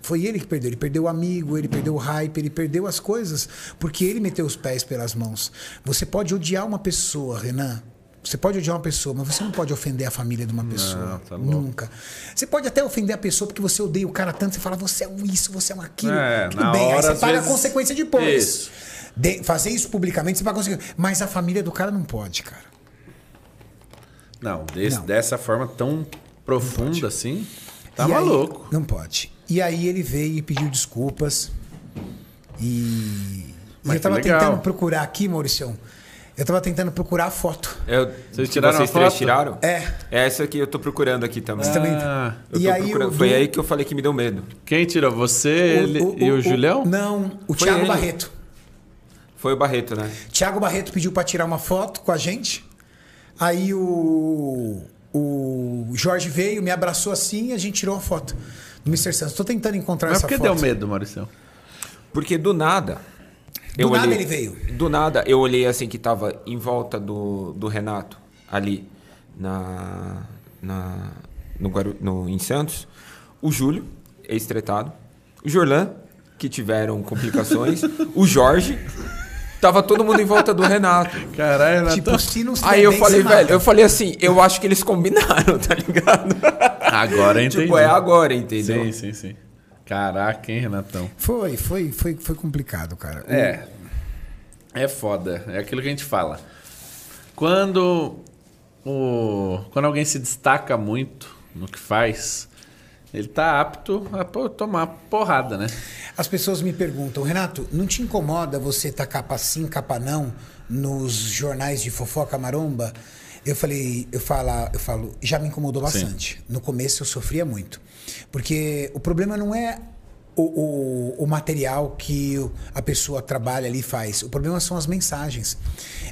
Foi ele que perdeu. Ele perdeu o amigo, ele perdeu o hype, ele perdeu as coisas, porque ele meteu os pés pelas mãos. Você pode odiar uma pessoa, Renan. Você pode odiar uma pessoa, mas você não pode ofender a família de uma pessoa. tá louco. Nunca. Você pode até ofender a pessoa porque você odeia o cara tanto, você fala, você é um isso, você é um aquilo. É, Tudo na bem, aí hora, você às paga vezes- a consequência depois. Isso. De- fazer isso publicamente, você a consequência. Mas a família do cara não pode, cara. Não, desse- Não. dessa forma tão profunda assim, tá E aí- maluco. não pode. E aí ele veio e pediu desculpas. E. Mas e eu tava tentando procurar aqui, Mauricião. Eu tava tentando procurar a foto. Eu, Vocês que tiraram vocês a três foto? tiraram? É. É essa que eu tô procurando aqui também. Você também. Ah, Eu e tô aí procurando. o Foi do- aí que eu falei que me deu medo. Quem tirou? Você ele- e o, Julião? Não, o Foi Thiago ele. Barreto. Foi o Barreto, né? Thiago Barreto pediu pra tirar uma foto com a gente. Aí o. O Jorge veio, me abraçou assim e a gente tirou uma foto do Mr. Santos. Tô tentando encontrar Mas essa por que foto. deu medo, Maurício? Porque do nada. Do nada ele veio. Do nada, eu olhei assim que tava em volta do, do Renato, ali na, na, no, Guaru- no, em Santos. O Júlio, ex-tretado. O Jorlan, que tiveram complicações. o Jorge. Tava todo mundo em volta do Renato. Caralho, Renato. Tipo, se não se Aí eu falei, velho, eu falei assim, eu acho que eles combinaram, tá ligado? Agora eu entendi. tipo, é agora, entendeu? Sim, sim, sim. Caraca, hein, Renatão? Foi, foi, foi, foi complicado, cara. É. É foda. É aquilo que a gente fala. Quando o quando alguém se destaca muito no que faz, ele tá apto a tomar porrada, né? As pessoas me perguntam, Renato, não te incomoda você tá capa sim, capa não nos jornais de fofoca maromba? Eu falei, eu falo, eu falo, já me incomodou bastante. No começo eu sofria muito. Porque o problema não é o, o, o material que a pessoa trabalha ali e faz. O problema são as mensagens.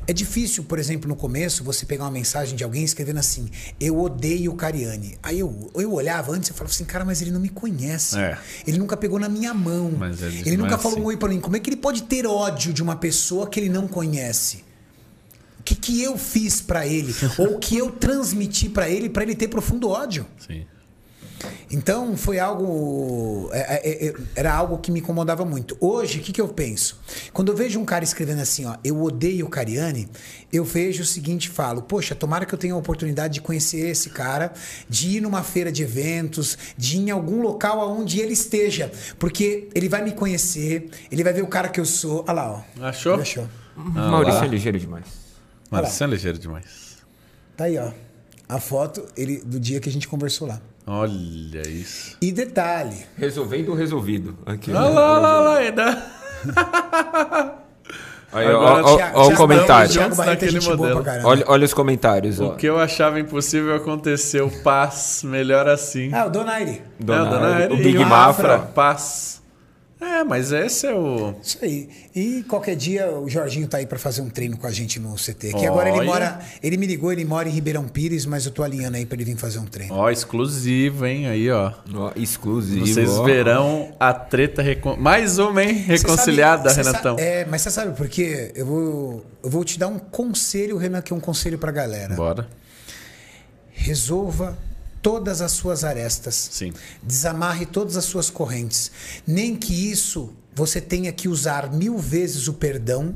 É difícil, por exemplo, no começo, você pegar uma mensagem de alguém escrevendo assim: Eu odeio o Cariani. Aí eu, eu olhava antes e falava assim, cara, mas ele não me conhece. É. Ele nunca pegou na minha mão. Ele ele não nunca é falou assim. um oi pra mim. Como é que ele pode ter ódio de uma pessoa que ele não conhece? O que, que eu fiz pra ele? Ou o que eu transmiti pra ele pra ele ter profundo ódio? Sim. Então foi algo. é, é, é, Era algo que me incomodava muito. Hoje, o que, que eu penso? Quando eu vejo um cara escrevendo assim, ó, eu odeio o Cariani, eu vejo o seguinte e falo, poxa, tomara que eu tenha a oportunidade de conhecer esse cara, de ir numa feira de eventos, de ir em algum local onde ele esteja. Porque ele vai me conhecer, ele vai ver o cara que eu sou. Olha lá, ó. Achou? Ele achou. Maurício lá. é ligeiro demais. Maurício é ligeiro demais. Tá aí, ó. A foto ele, do dia que a gente conversou lá. Olha isso. E detalhe, Resolvendo o resolvido. Aqui. Olha lá, olha lá, olha lá, ainda. Aí, Agora, ó, ó, Thiago- ó o comentário. Barreto- é. Olha, olha os comentários. O Ó. que eu achava impossível aconteceu. Paz, melhor assim. Ah, o Donaire. Dona, É, Dona o Big o Mafra. Paz. É, mas esse é o. Isso aí. E qualquer dia o Jorginho tá aí pra fazer um treino com a gente no CT. Que agora ele mora. Ele me ligou, ele mora em Ribeirão Pires, mas eu tô alinhando aí pra ele vir fazer um treino. Ó, exclusivo, hein? Aí, ó. Ó, exclusivo. Vocês ó. verão a treta. Recon... Mais uma, hein? Reconciliada, sabe- Renatão. sa- é, mas você sabe por quê? Eu vou, eu vou te dar um conselho, Renan, que é um conselho pra galera. Bora. Resolva todas as suas arestas. Sim. Desamarre todas as suas correntes. Nem que isso você tenha que usar mil vezes o perdão.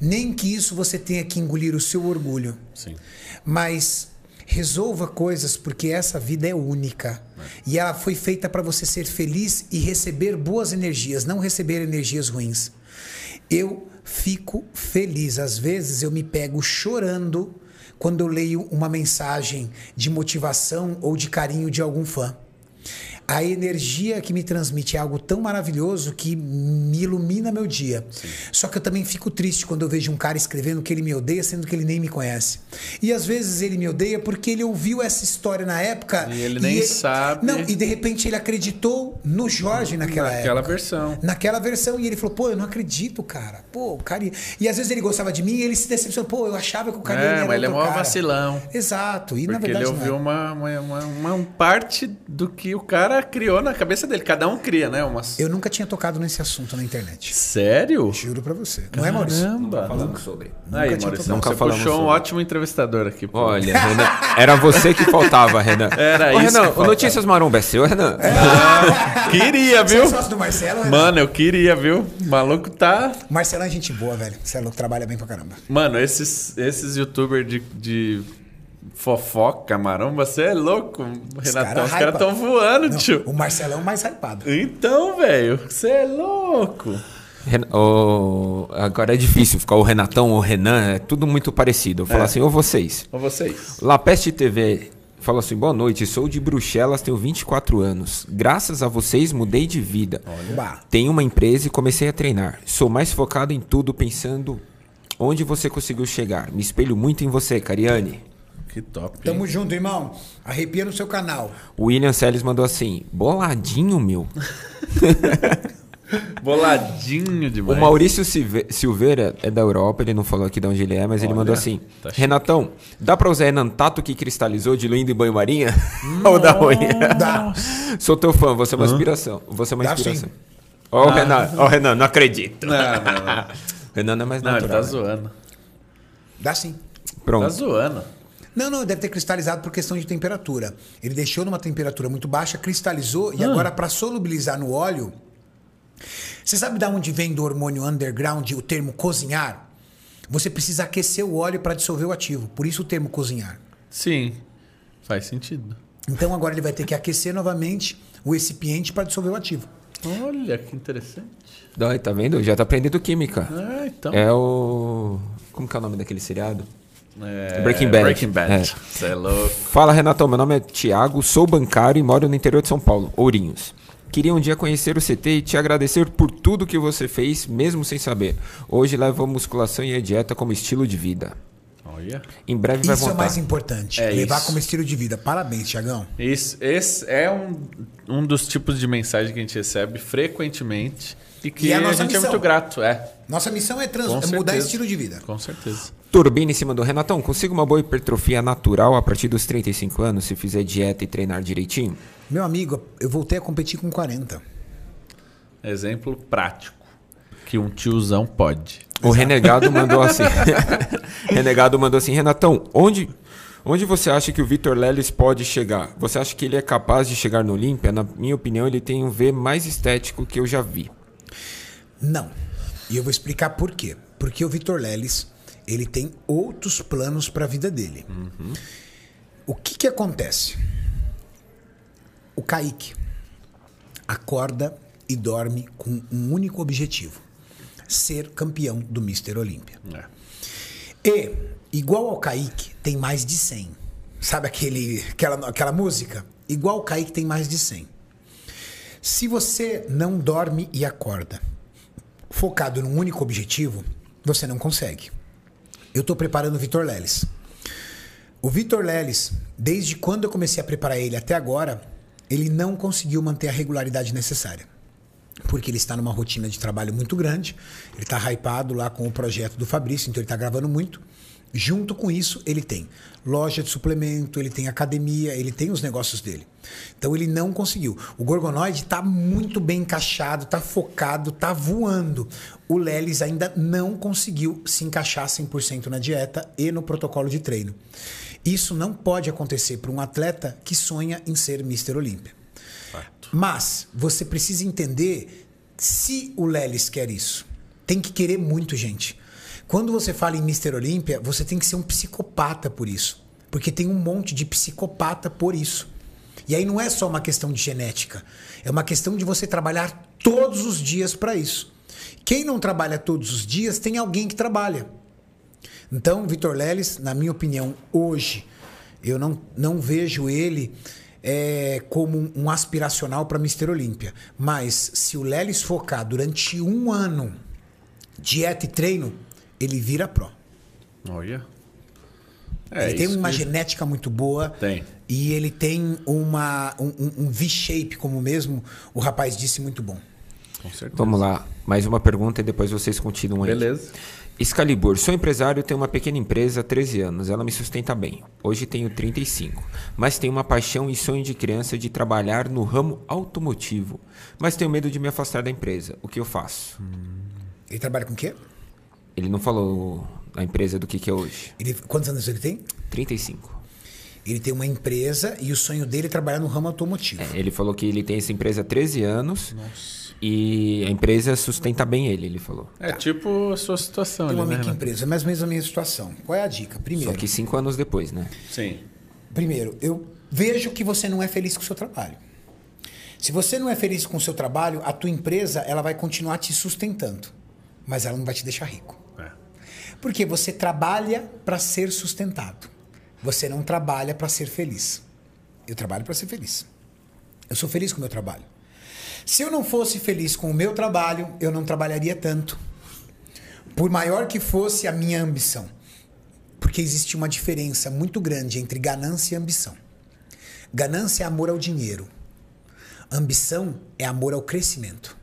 Nem que isso você tenha que engolir o seu orgulho. Sim. Mas resolva coisas porque essa vida é única. E ela foi feita para você ser feliz e receber boas energias, não receber energias ruins. Eu fico feliz. Às vezes eu me pego chorando quando eu leio uma mensagem de motivação ou de carinho de algum fã. A energia que me transmite é algo tão maravilhoso que me ilumina meu dia. Só que eu também fico triste quando eu vejo um cara escrevendo que ele me odeia, sendo que ele nem me conhece. E às vezes ele me odeia porque ele ouviu essa história na época. E ele nem sabe. Não, e de repente ele acreditou no Jorge naquela, Naquela época. versão. Naquela versão. E ele falou, pô, eu não acredito, cara. Pô, o cara. E às vezes ele gostava de mim e ele se decepcionou. Pô, eu achava que o cara É, era mas ele é mó cara. vacilão. Exato. E na Porque verdade. ele não é. ouviu uma, uma, uma, uma parte do que o cara cara criou na cabeça dele. Cada um cria, né? Umas... Eu nunca tinha tocado nesse assunto na internet. Sério? Juro pra você. Não é, Maurício? Caramba. Falando sobre. Aí, tinha Maurício, Nunca você falamos puxou um sobre. ótimo entrevistador aqui. pô. Olha, Renan, era você que faltava, Renan. Era Ô, isso Renan, que o. Notícias Maromba é seu, Renan? Queria, Você viu? é sócio do Marcelo? né? Mano, eu queria, viu? O maluco tá. Marcelo é gente boa, velho. Você é louco, trabalha bem pra caramba. Mano, esses, esses youtubers de, de fofoca, maromba, você é louco, Renatão. cara Os caras hypa. tão voando, Não, tio. o Marcelão é o mais hypado. Então, velho, você é louco. Ren- ô, agora é difícil ficar o Renatão ou o Renan, é tudo muito parecido. Eu falo É. assim, ô vocês. Com vocês. Lapeste TV falou assim: boa noite, sou de Bruxelas, tenho 24 anos. Graças a vocês mudei de vida. Bah. Tenho uma empresa e comecei a treinar. Sou mais focado em tudo, pensando onde você conseguiu chegar. Me espelho muito em você, Cariane. Que top. hein? Tamo junto, irmão. Arrepia no seu canal. O William Seles mandou assim: boladinho, meu. Boladinho O demais. Maurício Silve- Silveira é da Europa, ele não falou aqui de onde ele é, mas ele Olha, mandou assim: tá. Renatão, dá pra usar Enantato que cristalizou diluindo em banho-marinha? Ou dá ruim? Dá. Sou teu fã, você é uma inspiração. Você é uma Dá inspiração. Ó, o Renan, ó, o Renan, não acredito. Não, não, não. Renan não é mais Não, ele natural. tá zoando. Dá sim. Pronto. Tá zoando. Não, não, deve ter cristalizado por questão de temperatura. Ele deixou numa temperatura muito baixa, cristalizou Ah. e agora para solubilizar no óleo. Você sabe de onde vem do hormônio underground o termo cozinhar? Você precisa aquecer o óleo para dissolver o ativo. Por isso o termo cozinhar. Sim, faz sentido. Então agora ele vai ter que aquecer novamente o recipiente para dissolver o ativo. Olha que interessante. Ai, tá vendo? Já tá aprendendo química. Ah, então. É o. Como que é o nome daquele seriado? É, Breaking Bad. Breaking Bad. É. Você é louco. Fala, Renatão. Meu nome é Thiago, sou bancário e moro no interior de São Paulo, Ourinhos. Queria um dia conhecer o CT e te agradecer por tudo que você fez, mesmo sem saber. Hoje levo a musculação e a dieta como estilo de vida. Olha. Em breve vai Isso é o voltar. mais importante. É levar isso. como estilo de vida. Parabéns, Tiagão. Isso, esse é um, um dos tipos de mensagem que a gente recebe frequentemente e que E é a a, nossa gente é missão. muito grato. É, Nossa missão é, trans é mudar estilo de vida. com certeza. Turbina em cima do Renatão. Consigo uma boa hipertrofia natural a partir dos 35 anos se fizer dieta e treinar direitinho? Meu amigo, eu voltei a competir com 40. Exemplo prático. Que um tiozão pode. O Renegado mandou assim. Renegado mandou assim, Renatão, onde, onde você acha que o Vitor Leles pode chegar? Você acha que ele é capaz de chegar no Olímpia? Na minha opinião, ele tem um V mais estético que eu já vi. Não. E eu vou explicar por quê. Porque o Vitor Leles, ele tem outros planos para a vida dele. O que que acontece? O Kaique acorda e dorme com um único objetivo: ser campeão do Mr. Olímpia. É. E, igual ao Kaique, tem mais de 100. Sabe aquele, aquela, aquela música? Igual ao Kaique tem mais de 100. Se você não dorme e acorda focado num único objetivo, você não consegue. Eu estou preparando o Vitor Leles. O Vitor Leles, desde quando eu comecei a preparar ele até agora, ele não conseguiu manter a regularidade necessária. Porque ele está numa rotina de trabalho muito grande, ele está hypado lá com o projeto do Fabrício, então ele está gravando muito. Junto com isso, ele tem loja de suplemento, ele tem academia, ele tem os negócios dele. Então ele não conseguiu. O Gorgonoide está muito bem encaixado, está focado, está voando. O Lelis ainda não conseguiu se encaixar 100% na dieta e no protocolo de treino. Isso não pode acontecer para um atleta que sonha em ser Mr. Olímpia. Mas você precisa entender se o Lelis quer isso. Tem que querer muito, gente. Quando você fala em Mr. Olímpia, você tem que ser um psicopata por isso. Porque tem um monte de psicopata por isso. E aí não é só uma questão de genética. É uma questão de você trabalhar todos os dias para isso. Quem não trabalha todos os dias, tem alguém que trabalha. Então, Vitor Leles, na minha opinião, hoje, eu não, não vejo ele é, como um, aspiracional para Mister Olímpia. Mas se o Leles focar durante um ano, dieta e treino, ele vira pró. Olha. ele tem uma que- genética muito boa. Tem. E ele tem uma, um, um- um V-shape, como mesmo o rapaz disse, muito bom. Com certeza. Vamos lá, mais uma pergunta e depois vocês continuam aí. Beleza. Excalibur, sou empresário, tenho uma pequena empresa há 13 anos, ela me sustenta bem. Hoje tenho 35, mas tenho uma paixão e sonho de criança de trabalhar no ramo automotivo, mas tenho medo de me afastar da empresa. O que eu faço? Ele trabalha com o quê? Ele não falou a empresa do que, que é hoje. Ele, quantos anos ele tem? 35. Ele tem uma empresa e o sonho dele é trabalhar no ramo automotivo. É, ele falou que ele tem essa empresa há 13 anos. E a empresa sustenta bem ele, ele falou. É tipo a sua situação Tem uma ali, né? empresa, mais ou menos a minha situação. Qual é a dica? Primeiro, Só que cinco anos depois, né? Sim. primeiro, eu vejo que você não é feliz com o seu trabalho. Se você não é feliz com o seu trabalho, a tua empresa ela vai continuar te sustentando, mas ela não vai te deixar rico. Porque você trabalha para ser sustentado. Você não trabalha para ser feliz. Eu trabalho para ser feliz. Eu sou feliz com o meu trabalho. Se eu não fosse feliz com o meu trabalho, eu não trabalharia tanto. Por maior que fosse a minha ambição. Porque existe uma diferença muito grande entre ganância e ambição. Ganância é amor ao dinheiro. Ambição é amor ao crescimento.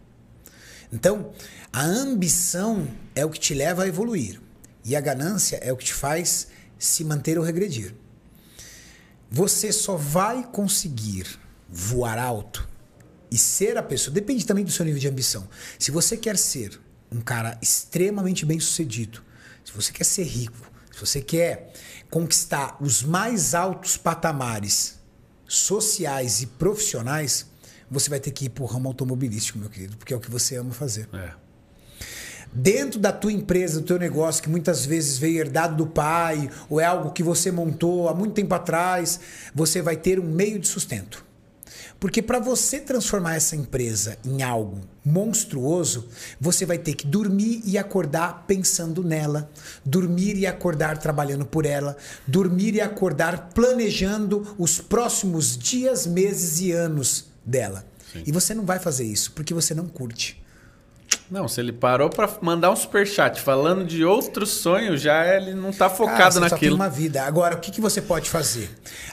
Então, a ambição é o que te leva a evoluir. E a ganância é o que te faz se manter ou regredir. Você só vai conseguir voar alto e ser a pessoa. Depende também do seu nível de ambição. Se você quer ser um cara extremamente bem sucedido, se você quer ser rico, se você quer conquistar os mais altos patamares sociais e profissionais, você vai ter que ir para o ramo automobilístico, meu querido, porque é o que você ama fazer. É. Dentro da tua empresa, do teu negócio, que muitas vezes veio herdado do pai, ou é algo que você montou há muito tempo atrás, você vai ter um meio de sustento. Porque para você transformar essa empresa em algo monstruoso, você vai ter que dormir e acordar pensando nela, dormir e acordar trabalhando por ela, dormir e acordar planejando os próximos dias, meses e anos dela. E você não vai fazer isso porque você não curte. Não, se ele parou pra mandar um superchat falando de outro sonho, já ele não tá Cara, focado você Só tem naquilo. uma vida. Agora, o que, que você pode fazer?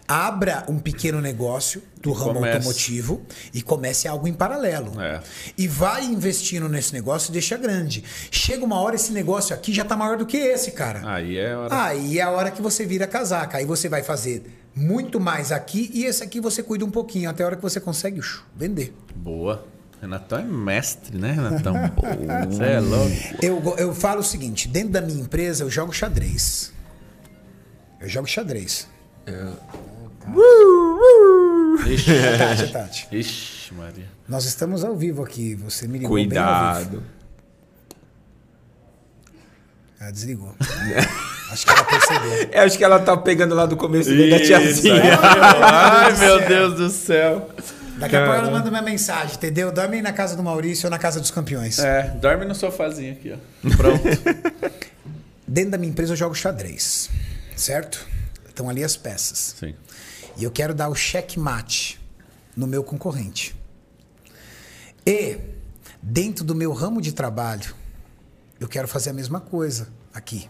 Abra um pequeno negócio do ramo comece. automotivo e comece algo em paralelo. É. E vai investindo nesse negócio e deixa grande. Chega uma hora, esse negócio aqui já tá maior do que esse, cara. Aí é hora. Aí é a hora que você vira casaca. Aí você vai fazer muito mais aqui e esse aqui você cuida um pouquinho, até a hora que você consegue vender. Boa. Renatão é mestre, né, Renatão? Você é louco. Eu, eu falo o seguinte: dentro da minha empresa eu jogo xadrez. Eu jogo xadrez. Ixi, Tati, Tati. Ixi, Maria. Nós estamos ao vivo aqui. Você me ligou bem ao vivo. Cuidado. Ah, desligou. Acho que ela percebeu. Eu acho que ela tá pegando lá do começo da tiazinha. Ai, do meu céu. Deus do céu. Daqui a pouco ela manda uma mensagem, entendeu? Dorme na casa do Maurício ou na casa dos campeões. É, dorme no sofazinho aqui, ó. Pronto. Dentro da minha empresa eu jogo xadrez. Certo? Estão ali as peças. Sim. E eu quero dar o checkmate no meu concorrente. E, dentro do meu ramo de trabalho, eu quero fazer a mesma coisa aqui.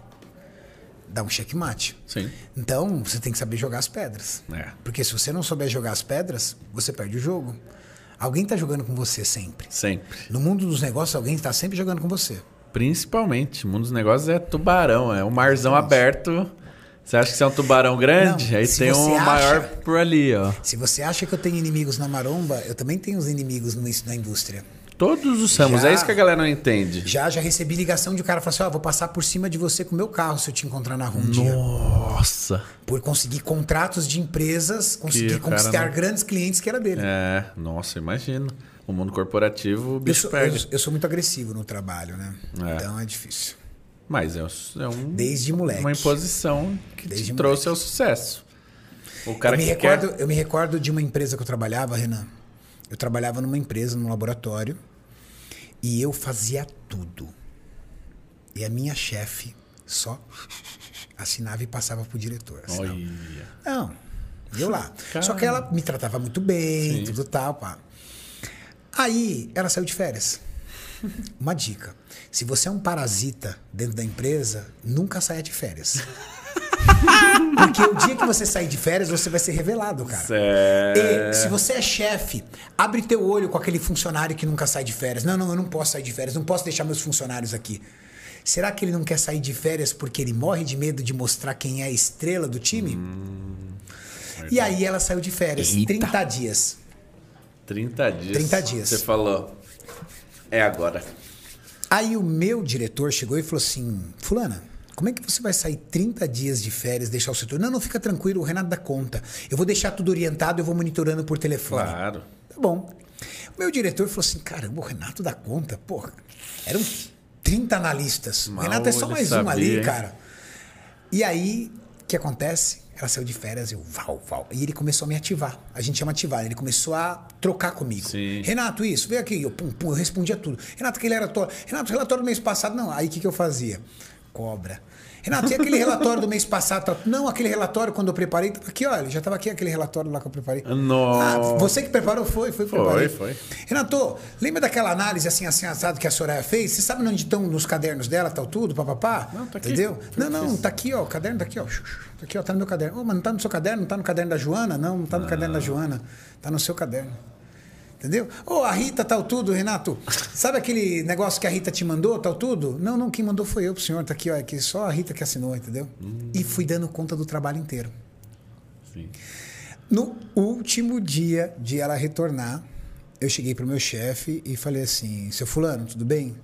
Dar um checkmate. Sim. Então, você tem que saber jogar as pedras. É. Porque se você não souber jogar as pedras, você perde o jogo. Alguém está jogando com você sempre. Sempre. No mundo dos negócios, alguém está sempre jogando com você. Principalmente. O mundo dos negócios é tubarão, é um marzão aberto. Você acha que você é um tubarão grande? Não, Aí tem um acha- maior por ali, ó. Se você acha que eu tenho inimigos na maromba, eu também tenho os inimigos no, na indústria. Todos os ramos, Já. é isso que a galera não entende. Já, já recebi ligação de um cara falando assim: ó, vou passar por cima de você com o meu carro se eu te encontrar na rua um dia. Nossa. Por conseguir contratos de empresas, conseguir conquistar não- grandes clientes que era dele. É, nossa, imagina. O mundo corporativo, o eu, bicho sou, perde. eu- eu sou muito agressivo no trabalho, né? É. Então é difícil. Mas é, um- é um, Desde moleque. uma imposição que Desde te trouxe moleque. ao sucesso. O cara eu, me recordo, quer... eu me recordo de uma empresa que eu trabalhava, Renan. Eu trabalhava numa empresa, num laboratório, e eu fazia tudo. E a minha chefe só assinava e passava pro diretor. assinava. Olha. Não, eu lá. Só que ela me tratava muito bem, tudo tal, pá. Aí ela saiu de férias. Uma dica: se você é um parasita dentro da empresa, nunca saia de férias. Porque o dia que você sair de férias, você vai ser revelado, cara. É... E se você é chefe, abre teu olho com aquele funcionário que nunca sai de férias. Não, não, eu não posso sair de férias, não posso deixar meus funcionários aqui. Será que ele não quer sair de férias porque ele morre de medo de mostrar quem é a estrela do time? Hum, e aí ela saiu de férias, Eita. 30 dias. 30 dias. 30 dias. Você falou, é agora. Aí o meu diretor chegou e falou assim: Fulana, como é que você vai sair 30 dias de férias, deixar o setor? Não, não, fica tranquilo, o Renato dá conta. Eu vou deixar tudo orientado, eu vou monitorando por telefone. Claro. Tá bom. O meu diretor falou assim: caramba, o Renato dá conta. Porra, eram 30 analistas. Mal o Renato é só ele mais um sabia, ali, hein? cara. E aí, o que acontece? Ela saiu de férias, eu, val, val. E ele começou a me ativar. A gente chama ativar. Ele começou a trocar comigo. Sim. Renato, isso, vem aqui. Eu, pum, pum, eu respondia tudo. Renato, aquele relatório. Renato, relatório do mês passado. Não, aí o que, que eu fazia? Cobra. Renato, e aquele relatório do mês passado? Tá- Não, aquele relatório quando eu preparei. tava Aqui, olha, já estava aqui aquele relatório lá que eu preparei. Nossa. Ah, você que preparou? Foi, foi, Foi, preparei. foi. Renato, lembra daquela análise assim, assim, assado que a Soraya fez? Você sabe onde estão nos cadernos dela, tal, tudo, papapá? Não, tá aqui. Entendeu? Foi Não, não, tá aqui, ó, o caderno tá aqui, ó. Tá aqui, ó, tá no meu caderno. Ô, mas não tá no seu caderno? Não tá no caderno da Joana? Não, não tá no caderno da Joana. Tá no seu caderno. Entendeu? Ô, a Rita tal tudo, Renato. Sabe aquele negócio que a Rita te mandou, tal tudo? Não, não, quem mandou foi eu pro senhor, tá aqui, ó, aqui só a Rita que assinou, entendeu? E fui dando conta do trabalho inteiro. Sim. No último dia de ela retornar, eu cheguei pro meu chefe e falei assim: seu Fulano, tudo bem?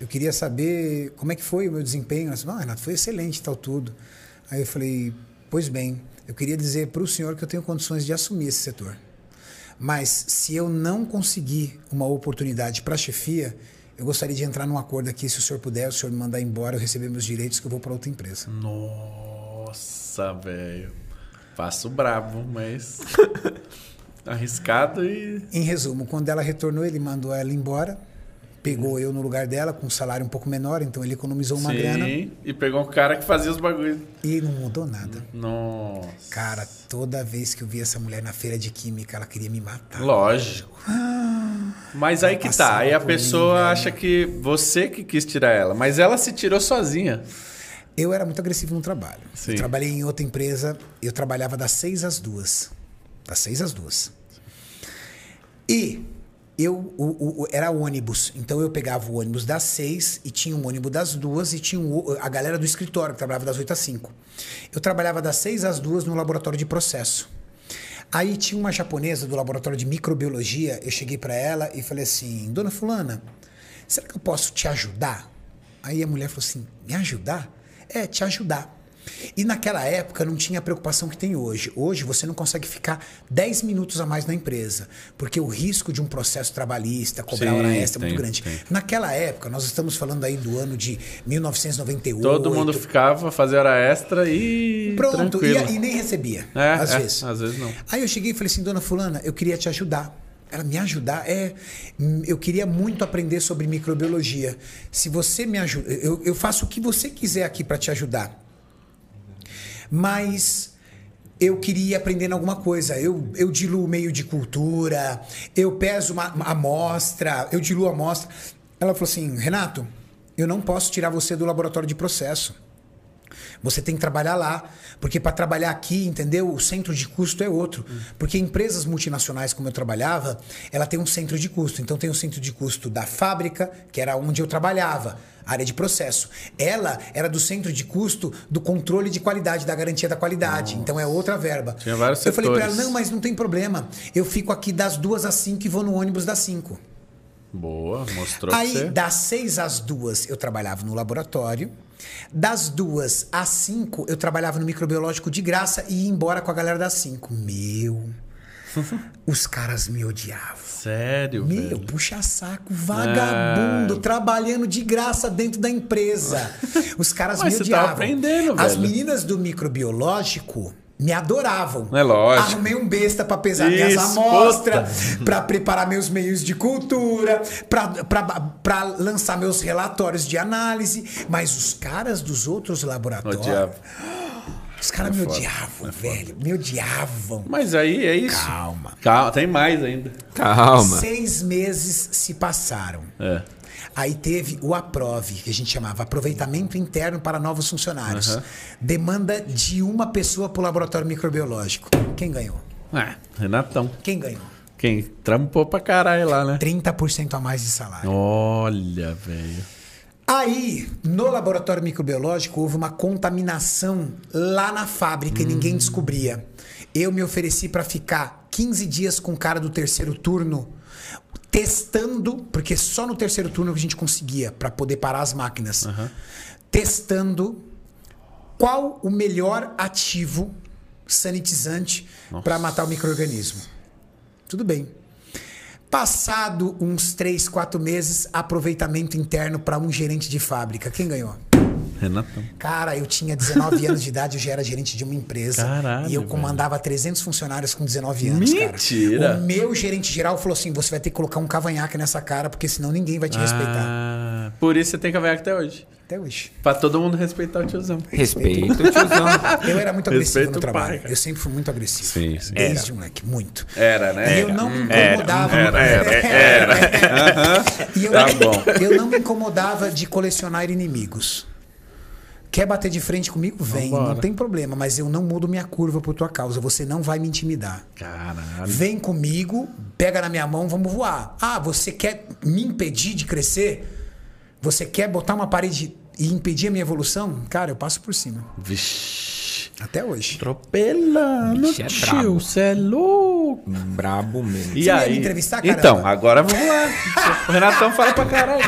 Eu queria saber como é que foi o meu desempenho. Ela disse, não, Renato, foi excelente, tal, tudo. Aí eu falei: pois bem, eu queria dizer para o senhor que eu tenho condições de assumir esse setor. Mas se eu não conseguir uma oportunidade para a chefia, eu gostaria de entrar num acordo aqui, se o senhor puder, o senhor me mandar embora, eu receber meus direitos, que eu vou para outra empresa. Nossa, velho. Passo brabo, mas arriscado e Em resumo, quando ela retornou, ele mandou ela embora, pegou eu no lugar dela com um salário um pouco menor, então ele economizou uma Sim, grana e pegou um cara que fazia os bagulhos. e não mudou nada. Nossa. Cara, toda vez que eu via essa mulher na feira de química, ela queria me matar. Lógico. Mas aí que tá. Aí a por mim, pessoa velho. acha que você que quis tirar ela. Mas ela se tirou sozinha. Eu era muito agressivo no trabalho. Sim. Eu trabalhei em outra empresa, eu trabalhava das seis às duas. Das seis às duas. E eu o, o- era ônibus. Então eu pegava o ônibus das seis e tinha um ônibus das duas e tinha um a galera do escritório que trabalhava das oito às cinco. Eu trabalhava das seis às duas no laboratório de processo. Aí tinha uma japonesa do laboratório de microbiologia. Eu cheguei para ela e falei assim: Dona Fulana, será que eu posso te ajudar? Aí a mulher falou assim: Me ajudar? É, te ajudar. E naquela época não tinha a preocupação que tem hoje. Hoje você não consegue ficar 10 minutos a mais na empresa, porque o risco de um processo trabalhista, cobrar Sim, hora extra é muito grande. tem. Naquela época, nós estamos falando aí do ano de 1998. Todo mundo ficava, fazia hora extra e. Pronto, e, e nem recebia, É, às é, vezes. às vezes não. Aí eu cheguei e falei assim, dona fulana, eu queria te ajudar. Ela me ajudar? É, hum, eu queria muito aprender sobre microbiologia. Se você me ajuda, eu, eu faço o que você quiser aqui para te ajudar. Mas eu queria aprender alguma coisa. Eu, eu diluo meio de cultura, eu peso uma, amostra, eu diluo a amostra. Ela falou assim, Renato, eu não posso tirar você do laboratório de processo. Você tem que trabalhar lá, porque para trabalhar aqui, entendeu? O centro de custo é outro. Porque empresas multinacionais como eu trabalhava, ela tem um centro de custo. Então tem o centro de custo da fábrica, que era onde eu trabalhava, área de processo. Ela era do centro de custo do controle de qualidade, da garantia da qualidade. Então é outra verba. Tinha vários eu falei para ela, setores. não, mas não tem problema. Eu fico aqui das duas às cinco e vou no ônibus das cinco. Boa, mostrou Aí, você. das seis às duas, eu trabalhava no laboratório. Das duas às cinco, eu trabalhava no microbiológico de graça e ia embora com a galera das cinco. Meu. Os caras me odiavam. Sério, Meu, velho. puxa saco, vagabundo, Ah. trabalhando de graça dentro da empresa. Os caras Mas me odiavam. tava aprendendo, As velho. meninas do microbiológico me adoravam. É lógico. Arrumei um besta pra pesar minhas Isso, amostras, pra preparar meus meios de cultura, pra lançar meus relatórios de análise. Mas os caras dos outros laboratórios. Odiava. Os caras É me foda, odiavam, velho. Me odiavam. Mas aí é isso. Calma. Calma, tem mais ainda. Calma. Seis meses se passaram. É. Aí teve o APROVE, que a gente chamava Aproveitamento Interno para Novos Funcionários. Aham. Demanda de uma pessoa para o laboratório microbiológico. Quem ganhou? Ah, Renatão. Quem ganhou? Quem trampou pra caralho lá, né? 30% a mais de salário. Olha, velho. Aí, no laboratório microbiológico, houve uma contaminação lá na fábrica e ninguém descobria. Eu me ofereci para ficar 15 dias com o cara do terceiro turno testando, porque só no terceiro turno a gente conseguia para poder parar as máquinas. Testando qual o melhor ativo sanitizante para matar o microorganismo. Tudo bem. Passado uns 3, 4 meses, aproveitamento interno para um gerente de fábrica. Quem ganhou? Renatão. Cara, eu tinha 19 anos de idade, eu já era gerente de uma empresa. Caralho, e eu velho. comandava 300 funcionários com 19 anos, Mentira! cara. O meu gerente geral falou assim: você vai ter que colocar um cavanhaque nessa cara, porque senão ninguém vai te respeitar. Ah, por isso você tem cavanhaque até hoje. Até hoje. Pra todo mundo respeitar o tiozão. Respeito, tiozão. Eu era muito agressivo Respeita no o trabalho. pai, eu sempre fui muito agressivo. Sim, sim. Desde moleque, muito. Era, né? E eu não me Era, incomodava. era, era, era. E eu, Tá bom. eu não me incomodava de colecionar inimigos. Quer bater de frente comigo? Vem, Vambora. não tem problema, mas eu não mudo minha curva por tua causa. Você não vai me intimidar. Caralho. Vem comigo, pega na minha mão, vamos voar. Ah, você quer me impedir de crescer? Você quer botar uma parede e impedir a minha evolução? Cara, eu passo por cima. Vixe. Até hoje. Atropelando, Bicho é brabo. tio. Você é louco. Brabo mesmo. E Você ia aí? me entrevistar, caramba? então, agora vamos lá. O Renatão fala pra caralho.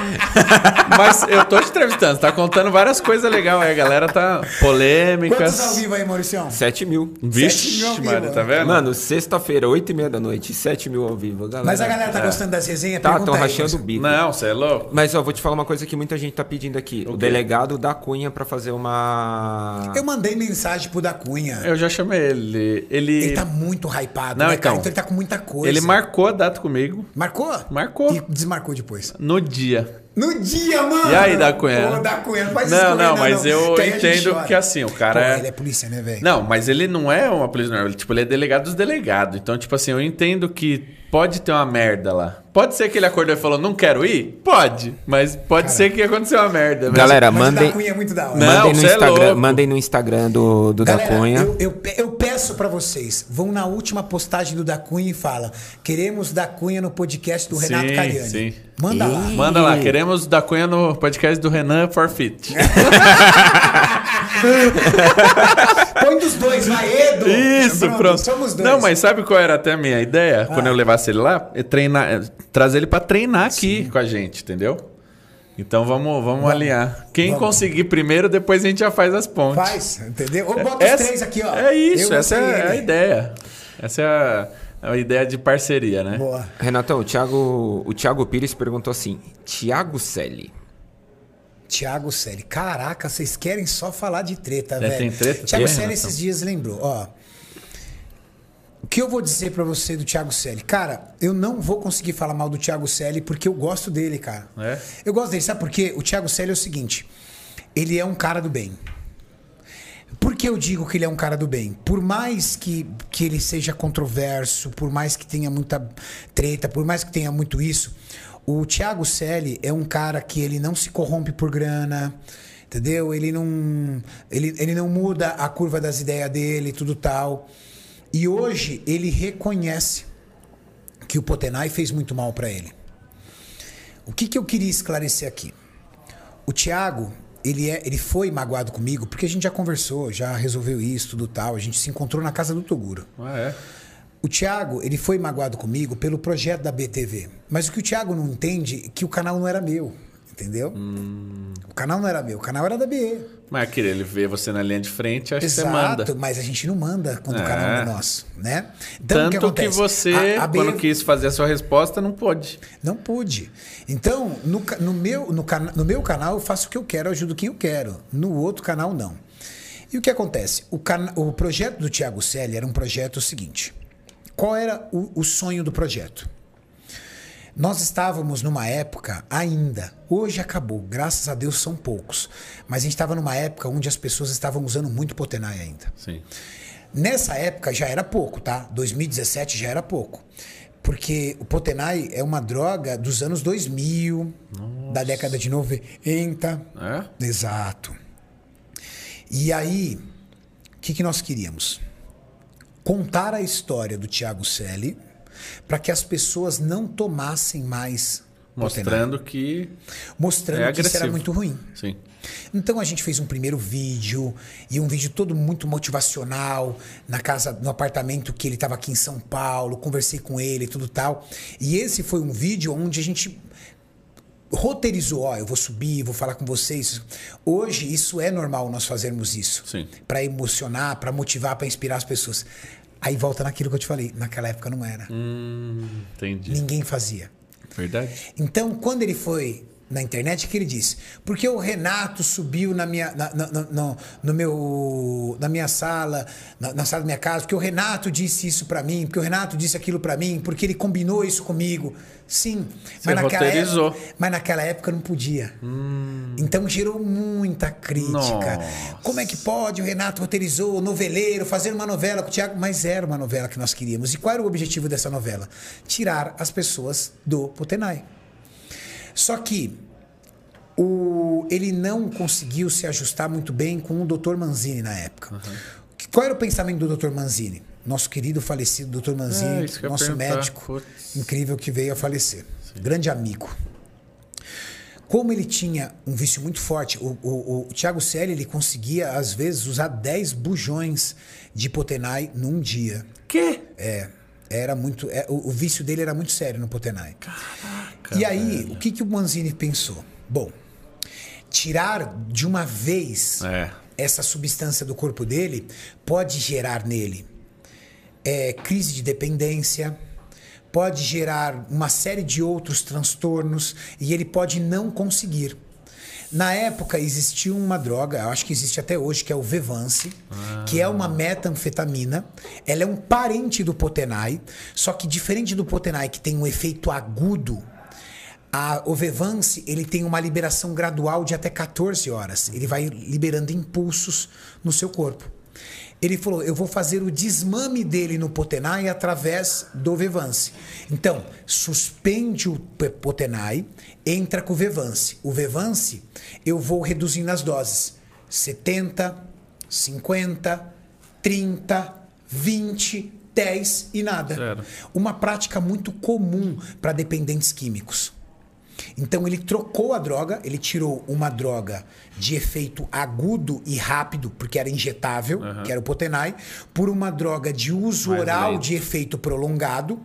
Mas eu tô te entrevistando, tá contando várias coisas legais aí. A galera tá Quantos ao polêmicas. vivo aí, Mauricião? 7 mil. Sete mil Vixe, Mário, tá vendo? Mano, sexta-feira, 8 e meia da noite, 7 mil ao vivo. Galera, Mas a galera tá gostando das resenhas? Tá, estão rachando o bico. Não, você é louco. Mas ó, vou te falar uma coisa que muita gente tá pedindo aqui. O, delegado da Cunha pra fazer uma. Eu mandei mensagem da Cunha. Eu já chamei ele. Ele, Ele tá muito hypado, Não, né, então. Então ele tá com muita coisa. ele marcou a data comigo Marcou? Marcou. E desmarcou depois. no dia. No dia, mano! E aí, da Cunha? Ô, da Cunha, não faz isso Não, com não, ele, mas eu que entendo que assim, o cara Pô, é- ele é polícia, né, velho? Não, mas ele não é uma polícia normal. Tipo, ele é delegado dos delegados. Então, tipo assim, eu entendo que pode ter uma merda lá. Pode ser que ele acordou e falou, não quero ir? Pode. Mas pode ser que aconteceu uma merda. Galera, Mas o mandem, da Cunha é muito da hora. Não, mandem, no é Instagram, louco. mandem no Instagram do, do da Galera, Cunha. Eu, eu, eu peço pra vocês, vão na última postagem do Da Cunha e fala: queremos Da Cunha no podcast do Renato Sim, Cariani. sim. Manda lá. Manda lá, queremos da Cunha no podcast do Renan Forfeit. Põe dos dois, vai, Edo! Isso, pronto. Somos dois. Não, mas sabe qual era até a minha ideia? Quando eu levasse ele lá? É treinar, é trazer ele pra treinar aqui com a gente, entendeu? Então vamos, vamos, alinhar. Quem Vamos. conseguir primeiro, depois a gente já faz as pontes. Faz, entendeu? Ou bota Essa- os três aqui, ó. É isso, Eu, essa é a ideia. Essa é a, a ideia de parceria, né? Boa. Renatão, o Thiago, o Thiago Pires perguntou assim: Thiago Selle. Tiago Selle. Caraca, vocês querem só falar de treta, É, velho. tem treta? Tiago Selle esses dias lembrou, ó. O que eu vou dizer pra você do Thiago Selle? Cara, eu não vou conseguir falar mal do Thiago Selle porque eu gosto dele, cara. É? Eu gosto dele, sabe por quê? O Thiago Selle é o seguinte: ele é um cara do bem. Por que eu digo que ele é um cara do bem? Por mais que, que ele seja controverso, por mais que tenha muita treta, por mais que tenha muito isso, o Thiago Selle é um cara que ele não se corrompe por grana, entendeu? Ele não, ele, ele não muda a curva das ideias dele, tudo tal. E hoje ele reconhece que o Potenai fez muito mal para ele. O que, que eu queria esclarecer aqui? O Thiago, ele, é, ele foi magoado comigo porque a gente já conversou, já resolveu isso, tudo tal. A gente se encontrou na casa do Toguro. Ah, é? O Thiago, ele foi magoado comigo pelo projeto da BTV. Mas o que o Thiago não entende é que o canal não era meu. Entendeu? O canal não era meu, o canal era da BE. Mas queria ele ver você na linha de frente, acho que você manda. Exato, mas a gente não manda quando o É. canal não é nosso, né? Então, o Tanto que, acontece? você, A- a BE quando quis fazer a sua resposta, não pôde. Não pude. Então, no, no meu, no, no meu canal eu faço o que eu quero, eu ajudo quem eu quero. No outro canal, não. E o que acontece? O, cana- o projeto do Thiago Selle era um projeto seguinte. Qual era o, o sonho do projeto? Nós estávamos numa época ainda, hoje acabou, graças a Deus são poucos, mas a gente estava numa época onde as pessoas estavam usando muito Potenai ainda. Sim. Nessa época já era pouco, tá? 2017 já era pouco. Porque o Potenai é uma droga dos anos 2000, da década de 90. É? Exato. E aí, o que, que nós queríamos? Contar a história do Tiago Selle para que as pessoas não tomassem mais Mostrando que. Mostrando É que isso era agressivo. muito ruim. Sim. Então a gente fez um primeiro vídeo e um vídeo todo muito motivacional na casa, no apartamento que ele estava aqui em São Paulo. Conversei com ele e tudo tal. E esse foi um vídeo onde a gente roteirizou, ó, eu vou subir, vou falar com vocês. Hoje isso é normal nós fazermos isso. Sim. Para emocionar, para motivar, para inspirar as pessoas. Aí volta naquilo que eu te falei, naquela época não era. Hum, entendi. Ninguém fazia. Verdade. Então, quando ele foi na internet, que ele disse? Porque o Renato subiu na minha, na, na- na- no, meu, na minha sala, na, na sala da minha casa, porque o Renato disse isso pra mim, porque o Renato disse aquilo pra mim, porque ele combinou isso comigo. Sim, Você roteirizou. Hum. época, mas naquela época não podia. Então gerou muita crítica. Nossa. Como é que pode? O Renato roteirizou, o noveleiro, fazer uma novela com o Thiago, mas era uma novela que nós queríamos. E qual era o objetivo dessa novela? Tirar as pessoas do Potenai. Só que o, ele não conseguiu se ajustar muito bem com o Dr. Manzini na época. Que- Qual era o pensamento do Dr. Manzini? Nosso querido falecido Dr. Manzini, É, nosso médico Putz. incrível que veio a falecer. Grande amigo. Como ele tinha um vício muito forte, o, o, o Thiago Celli ele conseguia, às vezes, usar 10 bujões de Potenai num dia. Que? É. Era muito. é, o, o vício dele era muito sério no Potenai. e aí, o que, que o Manzini pensou? Bom, tirar de uma vez É. essa substância do corpo dele pode gerar nele é, crise de dependência, pode gerar uma série de outros transtornos e ele pode não conseguir. Na época existia uma droga, eu acho que existe até hoje, que é o Vevance, que é uma metanfetamina. Ela é um parente do Potenai, só que diferente do Potenai, que tem um efeito agudo, a, o Vevance ele tem uma liberação gradual de até 14 horas. Ele vai liberando impulsos no seu corpo. Ele falou: Eu vou fazer o desmame dele no Potenai através do Vevance. Então, suspende o Potenai, entra com o Vevance. O Vevance, eu vou reduzindo as doses: 70, 50, 30, 20, 10 e nada. Zero. Uma prática muito comum para dependentes químicos. Então ele trocou a droga, ele tirou uma droga de efeito agudo e rápido, porque era injetável, que era o Potenai, por uma droga de uso Mais oral lento. de efeito prolongado,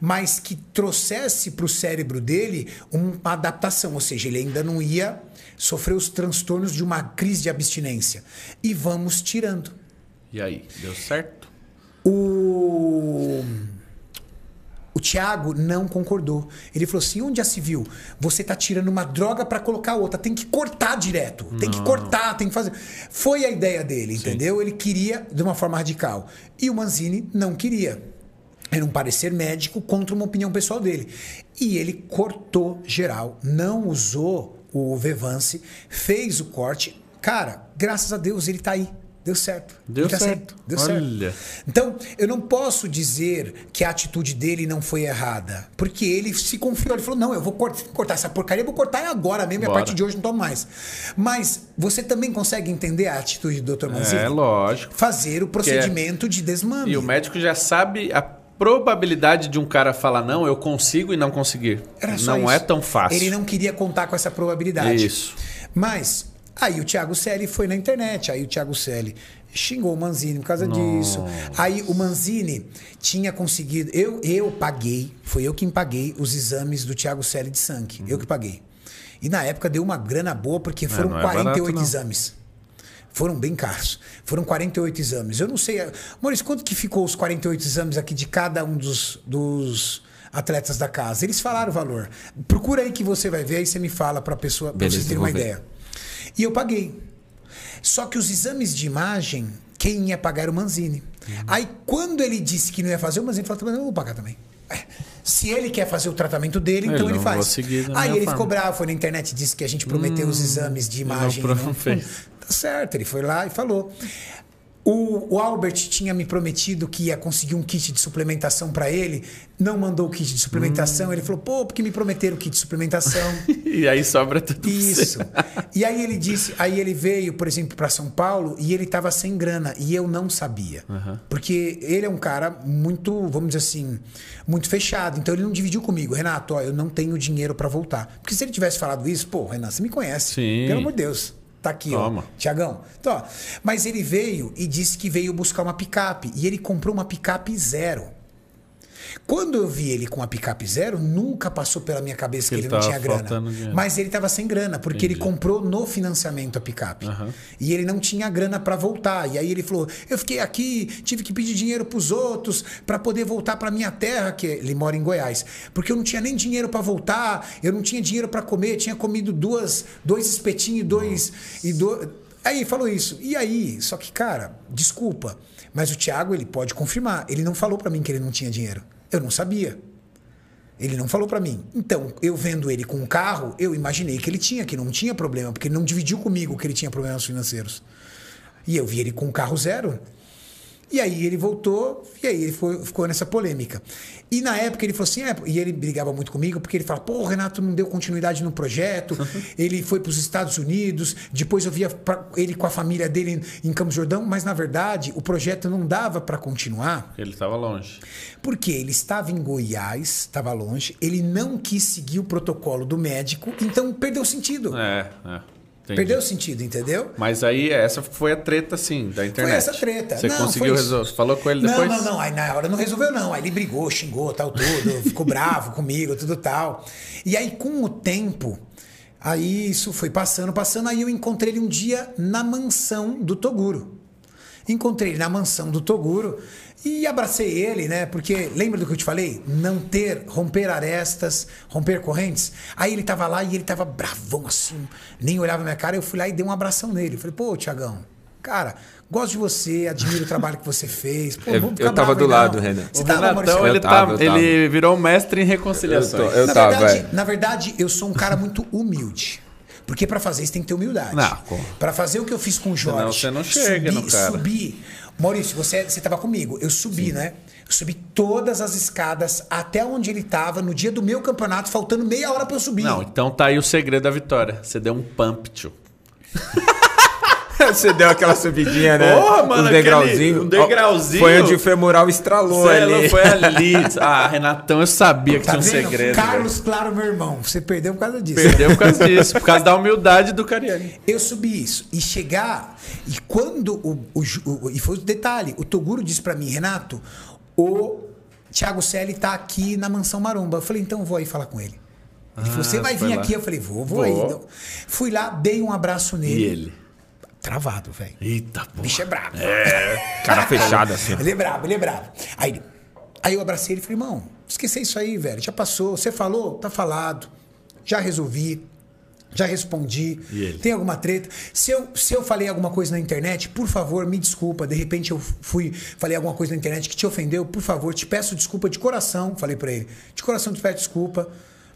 mas que trouxesse para o cérebro dele uma adaptação, ou seja, ele ainda não ia sofrer os transtornos de uma crise de abstinência. E vamos tirando. E aí, deu certo? O. O Thiago não concordou. Ele falou assim: onde já se viu? Você tá tirando uma droga para colocar outra. Tem que cortar direto. Tem que cortar, tem que fazer. Foi a ideia dele, entendeu? Ele queria de uma forma radical. E o Manzini não queria. Era um parecer médico contra uma opinião pessoal dele. E ele cortou geral, não usou o Vevance, fez o corte. Cara, graças a Deus ele tá aí. Deu certo. Deu tá certo. Deu Olha. certo. Então, eu não posso dizer que a atitude dele não foi errada. Porque ele se confiou. Ele falou: não, eu vou cort- cortar essa porcaria, vou cortar agora mesmo, e a Bora. partir de hoje não tomo mais. Mas você também consegue entender a atitude do Dr. Manzini? É, lógico. Fazer o procedimento de desmame. E o médico já sabe a probabilidade de um cara falar não, eu consigo e não conseguir. Não isso. é tão fácil. Ele não queria contar com essa probabilidade. Isso. Mas aí o Thiago Celli foi na internet, aí o Thiago Celli xingou o Manzini por causa disso. Aí o Manzini tinha conseguido, eu eu paguei, foi eu quem paguei os exames do Thiago Celli de sangue, eu que paguei. E na época deu uma grana boa porque foram não é barato, 48 não. exames. Foram bem caros. Foram 48 exames. Eu não sei. Maurício, quanto que ficou os 48 exames aqui de cada um dos, dos atletas da casa? Eles falaram o valor. Procura aí que você vai ver, aí você me fala para pessoa, para terem vou uma ver. ideia. E eu paguei. Só que os exames de imagem, quem ia pagar era o Manzini. Aí quando ele disse que não ia fazer, o Manzini falou: "Mas eu não vou pagar também. É, Se ele quer fazer o tratamento dele, então Ele ele não faz. Aí ele forma. ficou bravo, foi na internet e disse que a gente prometeu os exames de não imagem. e não fez. Tá certo, ele foi lá e falou. O, o Albert tinha me prometido que ia conseguir um kit de suplementação para ele, não mandou o kit de suplementação. Ele falou, pô, porque me prometeram o kit de suplementação. E aí sobra tudo. Isso. E aí ele disse, aí ele veio, por exemplo, para São Paulo e ele tava sem grana e eu não sabia. Porque ele é um cara muito, vamos dizer assim, muito fechado. Então ele não dividiu comigo, Renato, ó, eu não tenho dinheiro para voltar. Porque se ele tivesse falado isso, pô, Renato, você me conhece. Sim. Pelo amor de Deus. Tá aqui, Toma. ó. Tiagão. Então, ó, mas ele veio e disse que veio buscar uma picape. E ele comprou uma picape zero. Quando eu vi ele com a picape zero, nunca passou pela minha cabeça que Que ele ele não tinha grana. dinheiro. Mas ele estava sem grana, porque ele Entendi. comprou no financiamento a picape. Aham. E ele não tinha grana para voltar. E aí ele falou: Eu fiquei aqui, tive que pedir dinheiro pros outros para poder voltar para minha terra, que ele mora em Goiás. Porque eu não tinha nem dinheiro para voltar, eu não tinha dinheiro para comer, tinha comido duas, dois espetinhos e dois. E do... Aí ele falou isso. E aí, só que, cara, desculpa, mas o Thiago ele pode confirmar. Ele não falou para mim que ele não tinha dinheiro. Eu não sabia. Ele não falou pra mim. Então, eu vendo ele com um carro, eu imaginei que ele tinha, que não tinha problema, porque ele não dividiu comigo que ele tinha problemas financeiros. E eu vi ele com um carro zero. E aí ele voltou, e aí ele foi- ficou nessa polêmica. E na época ele falou assim, é, e ele brigava muito comigo, porque ele falava, pô, o Renato não deu continuidade no projeto, ele foi para os Estados Unidos, depois eu via ele com a família dele em Campos Jordão, mas na verdade o projeto não dava para continuar. Ele tava longe. Porque ele estava em Goiás, estava longe, ele não quis seguir o protocolo do médico, então perdeu o sentido. É, é. Entendi. Perdeu o sentido, entendeu? Mas aí, essa foi a treta, assim, da internet. Foi essa treta. Você Não, conseguiu resolver? Falou com ele não, depois? Não, não, Aí na hora não resolveu, não. Aí ele brigou, xingou, tal, tudo, ficou bravo comigo, tudo tal. E aí, com o tempo, aí isso foi passando, passando. Aí eu encontrei ele um dia na mansão do Toguro. Encontrei ele na mansão do Toguro e abracei ele, né? Porque lembra do que eu te falei? Não ter, romper arestas, romper correntes. Aí ele tava lá e ele tava bravão assim, nem olhava minha cara. Eu fui lá e dei um abração nele. Falei, pô, Tiagão, cara, gosto de você, admiro o trabalho que você fez. Pô, Eu- vamos ficar eu tava bravo do não. lado, Renan. Você O tava, Renatão, ele, Eu tava, tá, eu tava. ele virou mestre em reconciliações. Eu eu na, tava, verdade, é. na verdade, eu sou um cara muito humilde. Porque pra fazer isso tem que ter humildade. Não. Pra fazer o que eu fiz com o Jorge. Senão você não chega subir, no cara. Subir. Maurício, você, você tava comigo. Eu subi, né? Eu subi todas as escadas até onde ele tava no dia do meu campeonato, faltando meia hora pra eu subir. Não, então tá aí o segredo da vitória. Você deu um pump, tio. Você deu aquela subidinha, né? Porra, mano, Um aquele- degrauzinho. um degrauzinho. Foi onde o femoral estralou Você ali. não foi ali. Ah, Renatão, eu sabia que Tá tinha um vendo? segredo. Carlos, claro, meu irmão. Você perdeu por causa disso. Perdeu por causa disso, por causa da humildade do Cariani. Eu subi isso. E chegar. E quando o. o, o- e foi o detalhe: o Toguro disse pra mim, Renato, o Thiago Celli tá aqui na mansão Maromba. Eu falei, então eu vou aí falar com ele. Ele falou, você Ah, vai vir lá. aqui? Eu falei, vou, vou, Vou. aí. Então, Fui lá, dei um abraço nele. E ele? Travado, velho. Eita, O porra. bicho é brabo. Cara fechado assim. Ele é brabo, ele é brabo. Aí, ele- aí eu abracei ele e falei, irmão, esqueci isso aí, velho. Já passou. Você falou, tá falado. Já resolvi. Já respondi. Tem alguma treta? Se eu, se eu falei alguma coisa na internet, por favor, me desculpa. De repente eu fui, falei alguma coisa na internet que te ofendeu, por favor, te peço desculpa de coração. Falei pra ele. De coração te peço desculpa.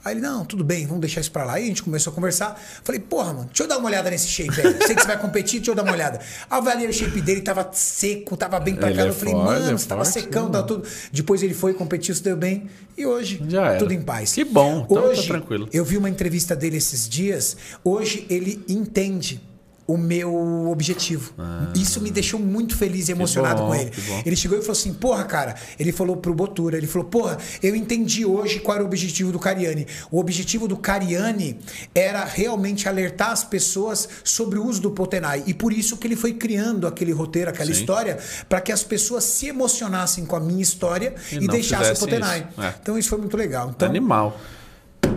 Aí ele, não, tudo bem, vamos deixar isso pra lá. Aí a gente começou a conversar. Falei, porra, mano, deixa eu dar uma olhada nesse shape aí. Sei que você vai competir, deixa eu dar uma olhada. Avaliei o shape dele, tava seco, tava bem pra cá. é eu falei, forte, mano, é você tava secão, tava tudo. Depois ele foi, competiu, se deu bem. E hoje, tudo em paz. Que bom, então tá hoje, tranquilo. eu vi uma entrevista dele esses dias. Hoje ele entende o meu objetivo. Isso me deixou muito feliz e emocionado Ah. bom, com ele. Ele chegou e falou assim: Porra, cara, ele falou pro Botura, ele falou: Porra, eu entendi hoje qual era o objetivo do Cariani. O objetivo do Cariani era realmente alertar as pessoas sobre o uso do Potenai. E por isso que ele foi criando aquele roteiro, aquela Sim. história, para que as pessoas se emocionassem com a minha história E e, deixassem o Potenai. isso. É. Então isso foi muito legal. Então, Animal.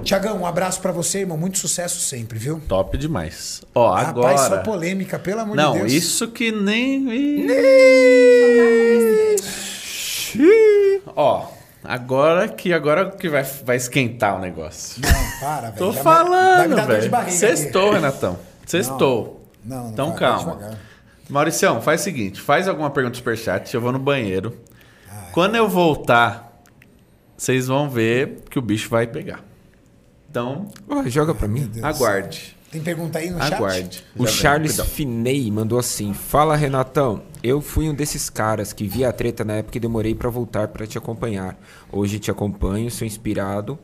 Tiagão, um abraço pra você, irmão. Muito sucesso sempre, viu? Top demais. Ó, Rapaz, só agora. polêmica, pelo amor Não, de Deus. isso que nem. Ó, agora que agora que vai, vai esquentar o negócio. Não, para, velho. Tô vai- vai falando, de velho. Sextou. Renatão. Sextou. Não, não Então vai, calma. vai. Mauricião, faz o seguinte: faz alguma pergunta no superchat, eu vou no banheiro. Ah, Quando eu voltar, vocês vão ver que o bicho vai pegar. Então, joga pra mim. Aguarde. Tem pergunta aí no chat? Aguarde. O Já vem, Charles. Finei mandou assim: Fala Renatão, eu fui um desses caras que via a treta na época e demorei pra voltar pra te acompanhar. Hoje te acompanho, sou inspirado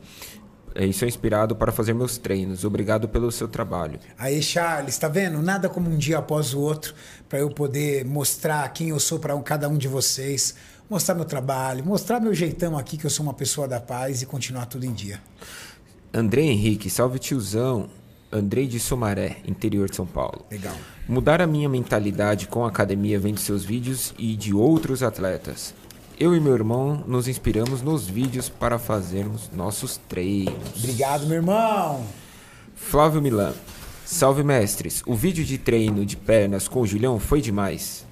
eh, e sou inspirado para fazer meus treinos. Obrigado pelo seu trabalho. Aí, Charles, tá vendo? Nada como um dia após o outro para eu poder mostrar quem eu sou para cada um de vocês, mostrar meu trabalho, mostrar meu jeitão aqui que eu sou uma pessoa da paz e continuar tudo em dia. André Henrique, salve tiozão. Andrei de Somaré, interior de São Paulo. Legal. Mudar a minha mentalidade com a academia vendo seus vídeos e de outros atletas. Eu e meu irmão nos inspiramos nos vídeos para fazermos nossos treinos. Obrigado, meu irmão. Flávio Milan. Salve mestres. O vídeo de treino de pernas com o Julião foi demais.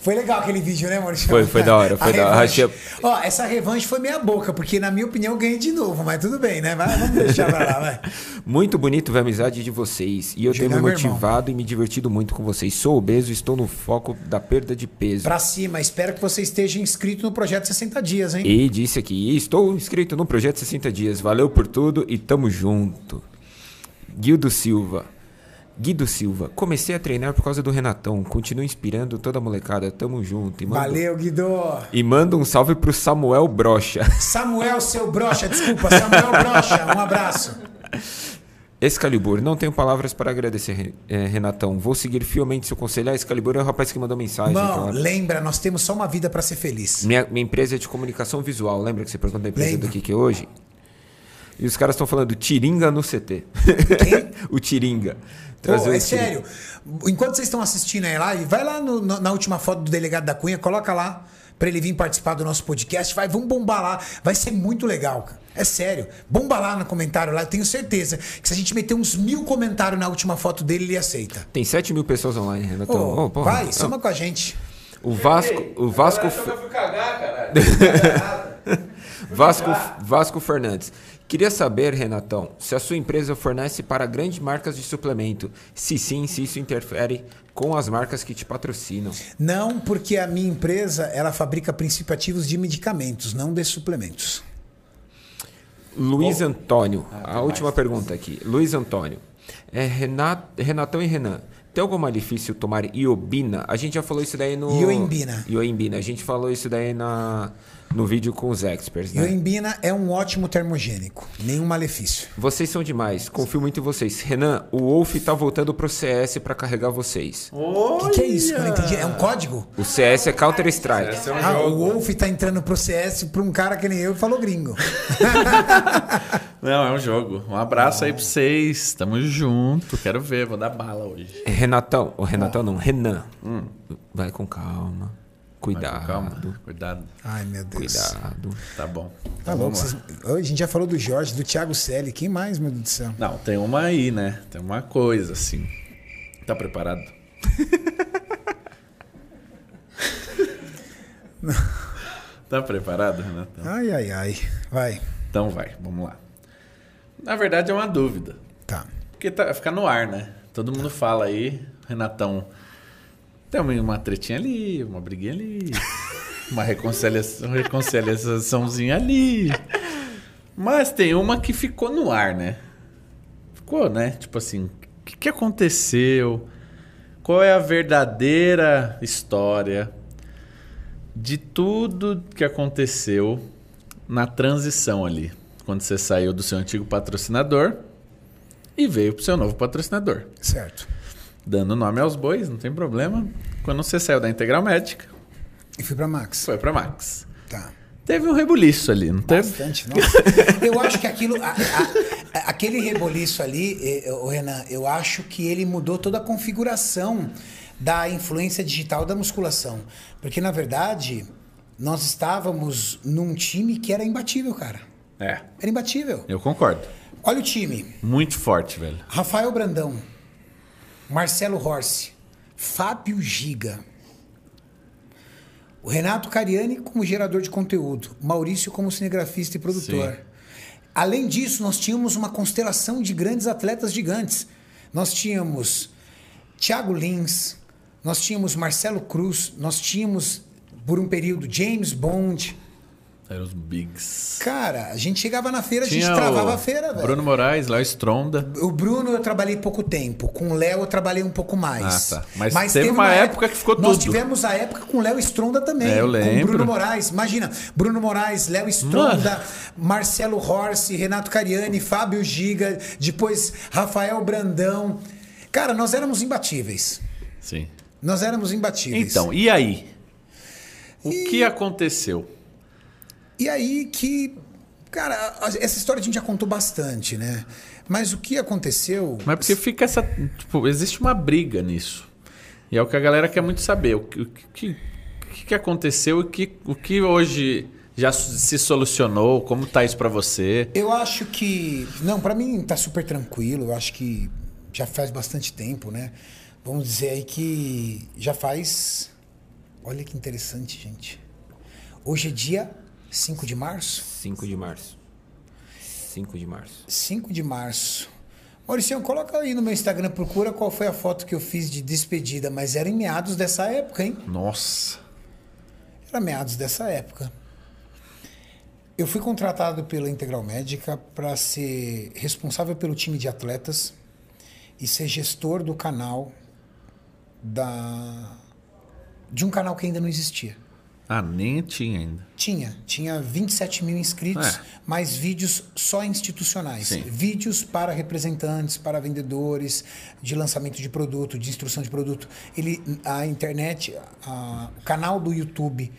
Foi legal aquele vídeo, né, Maurício? Foi, foi da hora, foi A da hora. revanche. Ó, essa revanche foi meia boca, porque na minha opinião eu ganhei de novo, mas tudo bem, né? Vai, vamos deixar pra lá, vai. Muito bonito ver a amizade de vocês. E eu tenho me motivado e me divertido muito com vocês. Sou obeso e estou no foco da perda de peso. Pra cima, espero que você esteja inscrito no projeto 60 dias, hein? E disse aqui, estou inscrito no Projeto 60 Dias. Valeu por tudo e tamo junto. Guildo Silva. Guido Silva. Comecei a treinar por causa do Renatão. Continua inspirando toda a molecada. Tamo junto. E manda, Valeu, Guido. E manda um salve pro Samuel Brocha. Samuel, seu brocha, desculpa, Samuel Brocha, um abraço. Excalibur, não tenho palavras para agradecer, eh, Renatão. Vou seguir fielmente seu conselho. Ah, Excalibur é o rapaz que mandou mensagem. Irmão, aquela- lembra, nós temos só uma vida pra ser feliz. Minha, minha empresa é de comunicação visual. Lembra que você perguntou da empresa Lembro. do que que é hoje? E os caras estão falando Tiringa no CT. Quem? o Tiringa. Pô, Trazer é o Tiringa. sério. Enquanto vocês estão assistindo aí lá, vai lá no- na última foto do delegado da Cunha, coloca lá pra ele vir participar do nosso podcast. Vai, vamos bombar lá. Vai ser muito legal, cara. É sério. Bomba lá no comentário lá. Eu tenho certeza que se a gente meter uns mil comentários na última foto dele, ele aceita. Tem 7 mil pessoas online, Renatão. Ô, Ô, porra. vai, soma com a gente. O Vasco. O Vasco. Eu fui cagar, caralho. Vasco, Vasco Fernandes. Queria saber, Renatão, se a sua empresa fornece para grandes marcas de suplemento. Se sim, se isso interfere com as marcas que te patrocinam. Não, porque a minha empresa, ela fabrica princípios ativos de medicamentos, não de suplementos. Luiz Antônio, a última pergunta aqui. Luiz Antônio, é Renat, Renatão e Renan, tem algum malefício tomar iobina? A gente já falou isso daí no... Ioimbina. Ioimbina. A gente falou isso daí na, no vídeo com os experts, né? Ioimbina é um ótimo termogênico, nenhum malefício. Vocês são demais, confio muito em vocês. Renan, o Wolf tá voltando pro CS para carregar vocês. O que, que é isso? Eu não entendi. É um código? O CS é Counter-Strike. Esse é um Ah, jogo. o Wolf tá entrando pro CS pra um cara que nem eu e falou gringo. Não, é um jogo. Um abraço aí pra vocês. Tamo junto. Quero ver, vou dar bala hoje. Renatão, o Renatão não, Renan. Vai com calma. Cuidado. calma. Cuidado. Ai, meu Deus. Cuidado. Tá bom. Tá lá. Vocês... A gente já falou do Jorge, do Thiago Selle. Quem mais, meu Deus do céu? Não, tem uma aí, né? Tem uma coisa assim. Tá preparado? tá preparado, Renatão? Ai, ai, ai. Vai. Então vai, vamos lá. Na verdade é uma dúvida. Tá. Porque tá, fica no ar, né? Todo mundo fala aí, Renatão. Tem uma, uma tretinha ali, uma briguinha ali, uma reconciliação, reconciliaçãozinha ali. Mas tem uma que ficou no ar, né? Ficou, né? Tipo assim, o que, que aconteceu? Qual é a verdadeira história de tudo que aconteceu na transição ali? Quando você saiu do seu antigo patrocinador e veio pro seu novo patrocinador. Certo. Dando nome aos bois, não tem problema. Quando você saiu da Integral Médica, E fui pra Max. foi pra Max. Tá. Teve um rebuliço ali, não teve? Bastante, nossa. Eu acho que aquilo. a- a- aquele reboliço ali, ô, Renan, eu acho que ele mudou toda a configuração da influência digital da musculação. Porque, na verdade, nós estávamos num time que era imbatível, cara. É, Era imbatível. eu concordo. Olha o time. Muito forte, velho. Rafael Brandão, Marcelo Horse, Fábio Giga, o Renato Cariani como gerador de conteúdo, Maurício como cinegrafista e produtor. Sim. Além disso, nós tínhamos uma constelação de grandes atletas gigantes. Nós tínhamos Thiago Lins, nós tínhamos Marcelo Cruz, nós tínhamos, por um período, James Bond. Eram os bigs. Cara, a gente chegava na feira, a Tinha gente travava a feira, velho. Bruno Moraes, Léo Stronda. O Bruno eu trabalhei pouco tempo. Com o Léo eu trabalhei um pouco mais. Ah, tá. Mas teve uma época que ficou Nós tudo. tivemos a época com o Léo Stronda também. É, eu Com lembro. Bruno Moraes. Imagina, Bruno Moraes, Léo Stronda, Marcelo Horse, Renato Cariani, Fábio Giga, depois Rafael Brandão. Cara, nós éramos imbatíveis. Sim. Nós éramos imbatíveis. Então, e aí? O que aconteceu? E aí que. Cara, essa história a gente já contou bastante, né? Mas o que aconteceu. Mas porque fica essa. Tipo, existe uma briga nisso. E é o que a galera quer muito saber. O que, o que, o que aconteceu e o que, o que hoje já se solucionou? Como tá isso pra você? Eu acho que. Não, pra mim tá super tranquilo. Eu acho que já faz bastante tempo, né? Vamos dizer aí que já faz. Olha que interessante, gente. Hoje é dia 5 de março? 5 de março. 5 de março. 5 de março. Mauricião, coloca aí no meu Instagram, procura qual foi a foto que eu fiz de despedida, mas era em meados dessa época, hein? Nossa. Era meados dessa época. Eu fui contratado pela Integral Médica para ser responsável pelo time de atletas e ser gestor do canal da de um canal que ainda não existia. Ah, nem tinha ainda. Tinha, tinha 27 mil inscritos, É. mas vídeos só institucionais. Sim. Vídeos para representantes, para vendedores, de lançamento de produto, de instrução de produto. Ele, a internet, a- o canal do YouTube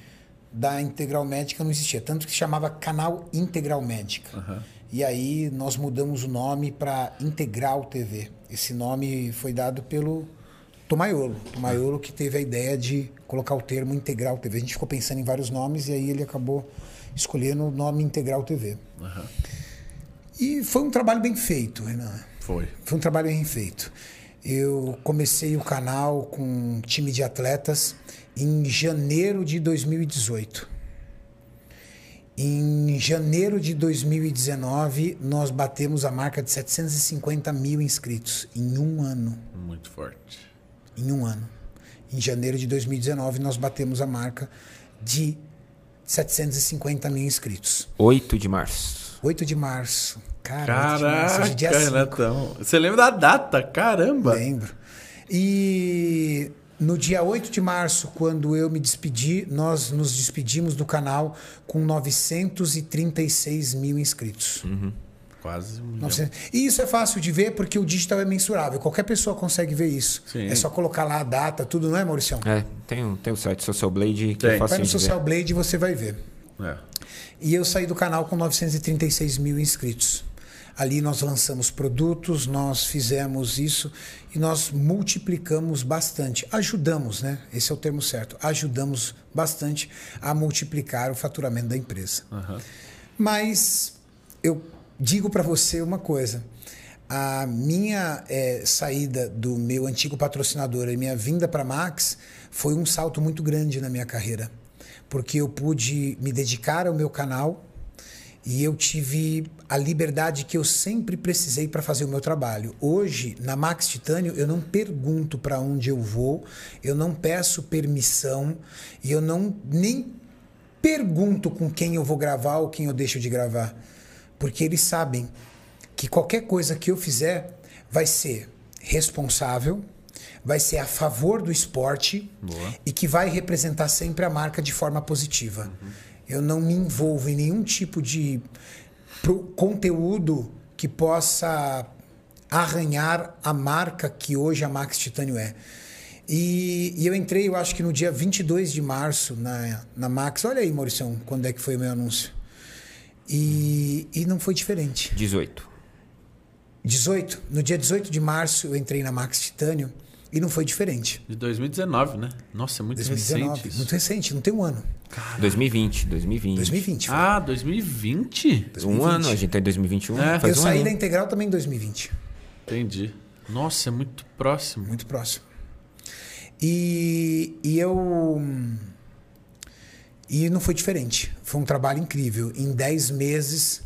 da Integral Médica não existia, tanto que se chamava Canal Integral Médica. E aí nós mudamos o nome para Integral TV. Esse nome foi dado pelo Tomaiolo. Tomaiolo que teve a ideia de colocar o termo Integral TV. A gente ficou pensando em vários nomes e aí ele acabou escolhendo o nome Integral TV. E foi um trabalho bem feito, Renan. Foi. Foi um trabalho bem feito. Eu comecei o canal com um time de atletas em janeiro de 2018. Em janeiro de 2019, nós batemos a marca de 750 mil inscritos em um ano. Muito forte. Em um ano. Em janeiro de 2019, nós batemos a marca de 750 mil inscritos. 8 de março. 8 de março. Cara, 8 de março, Caraca, é dia 5. Renatão. Você lembra da data? Caramba. Lembro. E no dia 8 de março, quando eu me despedi, nós nos despedimos do canal com 936 mil inscritos. Quase um milhão. 900. E isso é fácil de ver porque o digital é mensurável. Qualquer pessoa consegue ver isso. Sim. É só colocar lá a data, tudo, não é, Mauricião? É, tem, um- tem o site Social Blade que Tem. é Vai fácil no de ver. Social Blade e você vai ver. É. E eu saí do canal com 936 mil inscritos. Ali nós lançamos produtos, nós fizemos isso e nós multiplicamos bastante. Ajudamos, né? Esse é o termo certo. Ajudamos bastante a multiplicar o faturamento da empresa. Mas eu digo para você uma coisa. A minha eh, saída do meu antigo patrocinador e minha vinda para Max foi um salto muito grande na minha carreira. Porque eu pude me dedicar ao meu canal e eu tive a liberdade que eu sempre precisei para fazer o meu trabalho. Hoje, na Max Titânio, eu não pergunto para onde eu vou, eu não peço permissão e eu não nem pergunto com quem eu vou gravar ou quem eu deixo de gravar, porque eles sabem que qualquer coisa que eu fizer vai ser responsável, vai ser a favor do esporte e que vai representar sempre a marca de forma positiva. Eu não me envolvo em nenhum tipo de conteúdo que possa arranhar a marca que hoje a Max Titânio é. E, e eu entrei, eu acho que no dia 22 de março na, na Max. Olha aí, Mauricião, quando é que foi o meu anúncio. E, e não foi diferente. 18. 18, no dia 18 de março eu entrei na Max Titânio e não foi diferente. De 2019, né? Nossa, é muito 2019, recente isso. muito recente, não tem um ano. 2020, 2020. 2020. foi. Ah, 2020? Um ano, a gente tá em 2021. É. faz eu um saí aninho. da Integral também em 2020, Entendi. Nossa, é muito próximo. muito próximo. E, e eu. E não foi diferente. Foi um trabalho incrível. Em 10 meses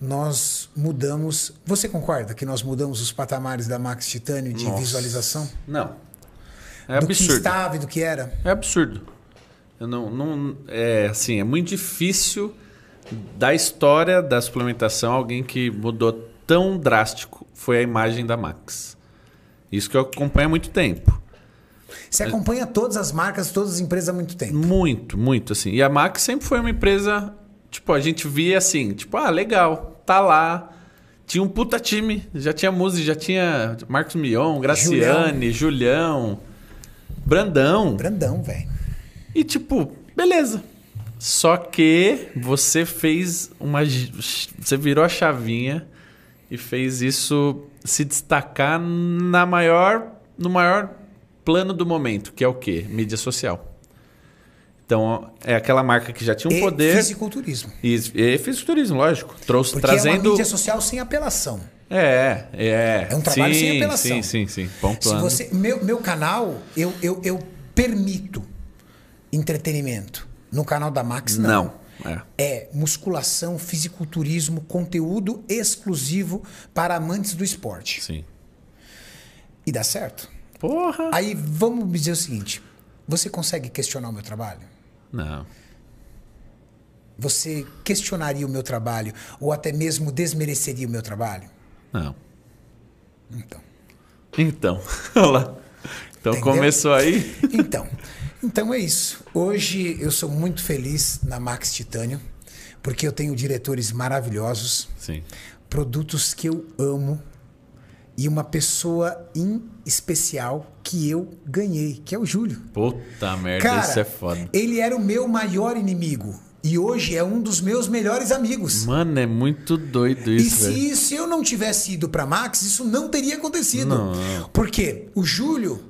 nós mudamos. Você concorda que nós mudamos os patamares da Max Titânio de Nossa. visualização? Não. É do que absurdo. estava e do que era? É absurdo. Eu não, não, é assim, é muito difícil da história da suplementação, alguém que mudou tão drástico foi a imagem da Max. Isso que eu acompanho há muito tempo. Você acompanha todas as marcas, todas as empresas há muito tempo. Muito, muito, assim. E a Max sempre foi uma empresa, tipo, a gente via assim, tipo, ah, legal, tá lá. Tinha um puta time, já tinha música, já tinha Marcos Mion, Graciane, Julião, Brandão. Brandão, velho. E tipo, beleza. Só que você fez uma. Você virou a chavinha e fez isso se destacar na maior, no maior plano do momento, que é o quê? Mídia social. Então, é aquela marca que já tinha um e poder. Fisiculturismo. E, e fisiculturismo, lógico. Trouxe, Porque trazendo. é uma mídia social sem apelação. É, é. É um trabalho sim, sem apelação. Sim, sim, sim. Se Pontuando. você, meu, meu canal, eu, eu, eu permito entretenimento. No canal da Max, não. Não. É. É musculação, fisiculturismo, conteúdo exclusivo para amantes do esporte. Sim. E dá certo. Porra! Aí vamos dizer o seguinte: você consegue questionar o meu trabalho? Não. Você questionaria o meu trabalho ou até mesmo desmereceria o meu trabalho? Não. Então. Então, olha lá. Então Entendeu? começou aí. Então, então é isso. Hoje eu sou muito feliz na Max Titânio, porque eu tenho diretores maravilhosos, Sim. produtos que eu amo e uma pessoa em especial que eu ganhei, que é o Júlio. Puta merda, Cara, isso é foda. ele era o meu maior inimigo e hoje é um dos meus melhores amigos. Mano, é muito doido E isso, velho. se, se eu não tivesse ido para Max, isso não teria acontecido. Não. Porque o Júlio,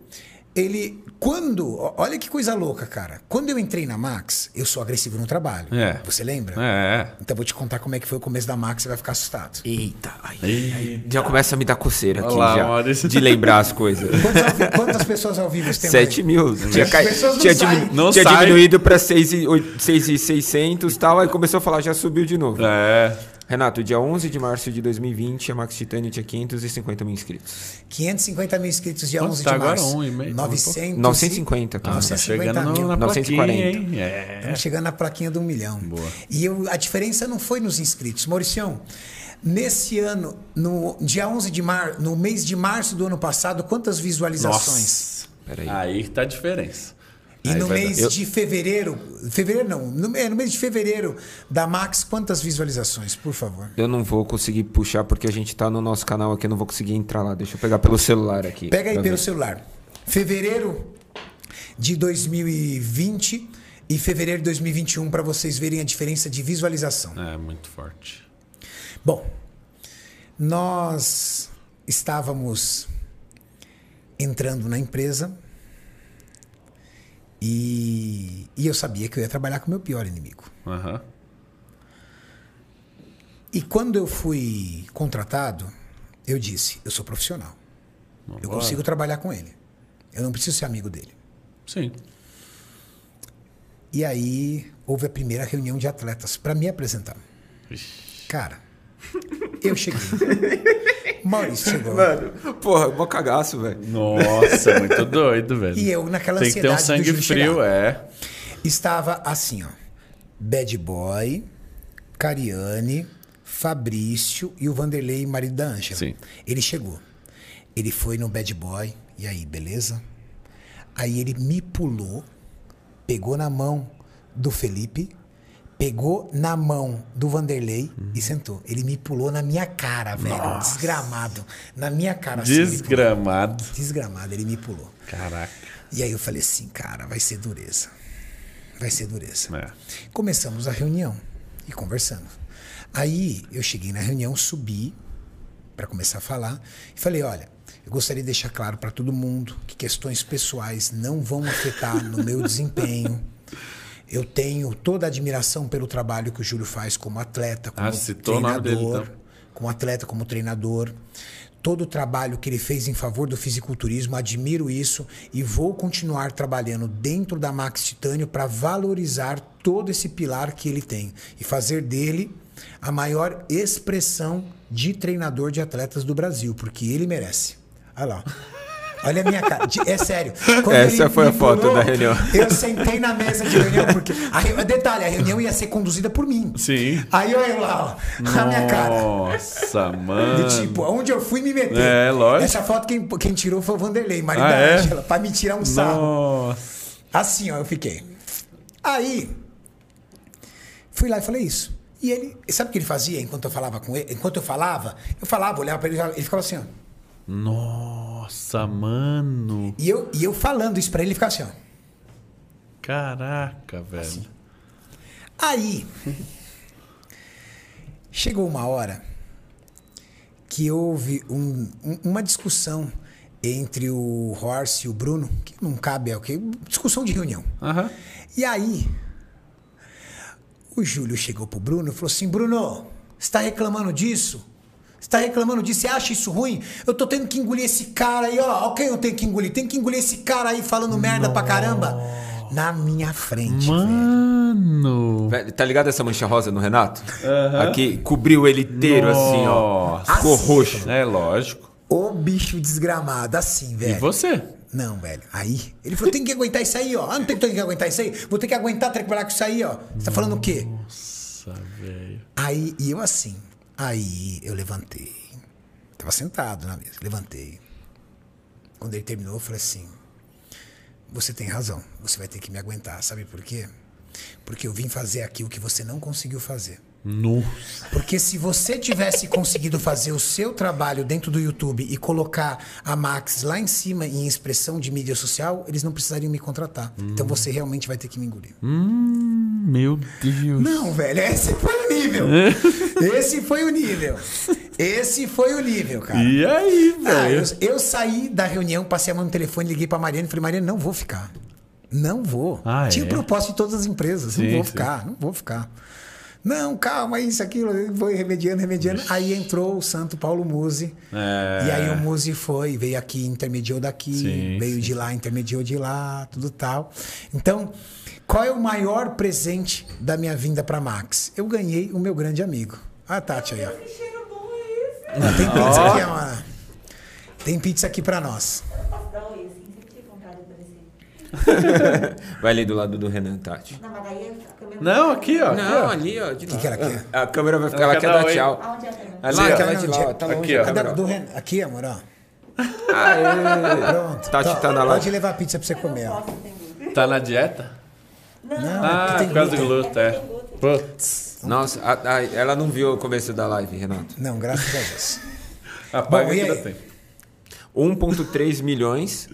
ele. Quando. Olha que coisa louca, cara. Quando eu entrei na Max, eu sou agressivo no trabalho. É. Você lembra? É. Então eu vou te contar como é que foi o começo da Max, você vai ficar assustado. Eita, ai, ai, já começa a me dar coceira aqui, Olha lá, já, Maurício. de lembrar as coisas. Quantas, quantas pessoas ao vivo você tem? 7 mil. Tinha, pessoas não tinha, diminu- Não tinha diminuído para 6,600 e tal. Aí começou a falar, já subiu de novo. É. Renato, dia 11 de março de 2020, a Max Titânio tinha 550 mil inscritos. 550 mil inscritos dia Quanto 11 tá de agora? março. Um e meio? 900 950, cara. Tá 950 chegando mil. na 940. plaquinha, hein? É. Estamos chegando na plaquinha do um milhão. Boa. E eu, a diferença não foi nos inscritos. Mauricião, nesse ano, no dia 11 de março, no mês de março do ano passado, quantas visualizações? Nossa. Peraí. Aí tá a diferença. E Aí no mês dar- de fevereiro, fevereiro não, no, é, no mês de fevereiro da Max, quantas visualizações, por favor? Eu não vou conseguir puxar porque a gente tá no nosso canal aqui, eu não vou conseguir entrar lá. Deixa eu pegar pelo celular aqui. Pega aí pra pelo ver. celular. Fevereiro de 2020 e fevereiro de 2021 para vocês verem a diferença de visualização. É, muito forte. Bom, nós estávamos entrando na empresa e, e eu sabia que eu ia trabalhar com o meu pior inimigo. Aham. E quando eu fui contratado, eu disse: eu sou profissional. Eu consigo trabalhar com ele. Eu não preciso ser amigo dele. Sim. E aí houve a primeira reunião de atletas para me apresentar. Cara, eu cheguei. Maurício chegou. Mano, porra, mó cagaço, velho. Nossa, muito doido, velho. E eu naquela Tem que ter um ansiedade sangue frio, chegar. é. Estava assim, ó. Bad Boy, Cariane, Fabrício e o Vanderlei, marido da Ângela. Sim. Ele chegou. Ele foi no Bad Boy. E aí, beleza? Aí ele me pulou, pegou na mão do Felipe, pegou na mão do Vanderlei e sentou. Ele me pulou na minha cara, velho. Desgramado. Na minha cara. assim, ele. Desgramado. Desgramado, ele me pulou. Caraca. E aí eu falei assim, cara, vai ser dureza. Vai ser dureza. É. Começamos a reunião e conversando. Aí eu cheguei na reunião, subi para começar a falar e falei: olha, eu gostaria de deixar claro para todo mundo que questões pessoais não vão afetar no meu desempenho. Eu tenho toda a admiração pelo trabalho que o Júlio faz como atleta, como Ah, nome dele, treinador, então. como atleta, como treinador. Todo o trabalho que ele fez em favor do fisiculturismo, admiro isso e vou continuar trabalhando dentro da Max Titânio para valorizar todo esse pilar que ele tem e fazer dele a maior expressão de treinador de atletas do Brasil, porque ele merece. Olha lá. Olha a minha cara. É sério. Essa ele foi a foto pulou, da reunião. Eu sentei na mesa de reunião, porque. A, detalhe, a reunião ia ser conduzida por mim. Sim. Aí olha eu lá, ó, a minha cara. Nossa, mano. tipo, onde eu fui me meter. É, lógico. Essa foto quem, quem tirou foi o Vanderlei, marido Ah, da é? Ângela, pra me tirar um sarro. Nossa. Assim, ó, eu fiquei. Aí, fui lá e falei isso. E ele, sabe o que ele fazia enquanto eu falava com ele? Enquanto eu falava, eu falava, olhava pra ele, ele ficava assim, ó. Nossa, mano. E eu, e eu falando isso pra ele, ele ficava assim, ó. Caraca, velho. Assim. Aí, chegou uma hora que houve um- um- uma discussão entre o Horst e o Bruno, que não cabe, é o que? Discussão de reunião. Aham. E aí, o Júlio chegou pro Bruno e falou assim: Bruno, você tá reclamando disso? Você tá reclamando disso? Você acha isso ruim? Eu tô tendo que engolir esse cara aí, ó. Ó, quem eu tenho que engolir? Tem que engolir esse cara aí falando merda pra caramba. Na minha frente, velho. Mano. Velho, Tá ligado essa mancha rosa no Renato? Aqui cobriu ele inteiro, assim, ó. Nossa. Ficou Assim, roxo. É lógico. Ô bicho desgramado, assim, E velho. você? Não, velho. Aí, ele falou: tem que aguentar isso aí, ó. Ah, não tem que aguentar isso aí? Vou ter que aguentar trabalhar com isso aí, ó. Você tá falando o quê? Nossa, velho. Aí, e eu assim. Aí eu levantei. Tava sentado na mesa. Levantei. Quando ele terminou, eu falei assim: Você tem razão. Você vai ter que me aguentar. Sabe por quê? Porque eu vim fazer aqui o que você não conseguiu fazer. Nossa. Porque se você tivesse conseguido fazer o seu trabalho dentro do YouTube e colocar a Max lá em cima em expressão de mídia social, eles não precisariam me contratar. Então você realmente vai ter que me engolir. Hum, meu Deus. Não, velho, esse foi o nível. Esse foi o nível. Esse foi o nível, cara. E aí, Ah, eu, velho? eu saí da reunião, passei a mão no telefone, liguei pra Mariana e falei, Mariana, não vou ficar. Não vou. Ah, Tinha é? o propósito de todas as empresas. Sim, não vou sim. ficar, não vou ficar. Não, calma, isso, aquilo. Foi remediando, remediando. Aí entrou o santo Paulo Musi. É. E aí o Musi foi, veio aqui, intermediou daqui, Sim, veio sim, de lá, intermediou de lá, tudo tal. Então, qual é o maior presente da minha vinda pra Max? Eu ganhei o meu grande amigo. Ah, Tati aí, ó. Que cheiro bom é esse? Ó, Tem pizza aqui. Tem pizza aqui pra nós. Posso dar um oi assim? Sempre tive vontade de aparecer. Vai ali do lado do Renan, Tati. Não, mas daí a câmera. Não, aqui, ó. aqui, Não, ó. ali, ó. De O que, que ela quer? A câmera vai ficar Ela lá, quer dar tchau. Aonde é a câmera? Ali, aquela de lá, ó, de- tá aqui, longe ó. a Cadê câmera. do Ren... Aqui, amor, ó. Aê. Pronto. Tati Tó, tá na Pode live. levar a pizza pra você comer, ó. Tá na dieta? Não, Ah, tem por causa do glúten. é. Putz. Nossa, a- a- ela não viu o começo da live, Renato. Não, graças a Deus. Apaga Bom, que aí? ainda tem. 1,3 milhões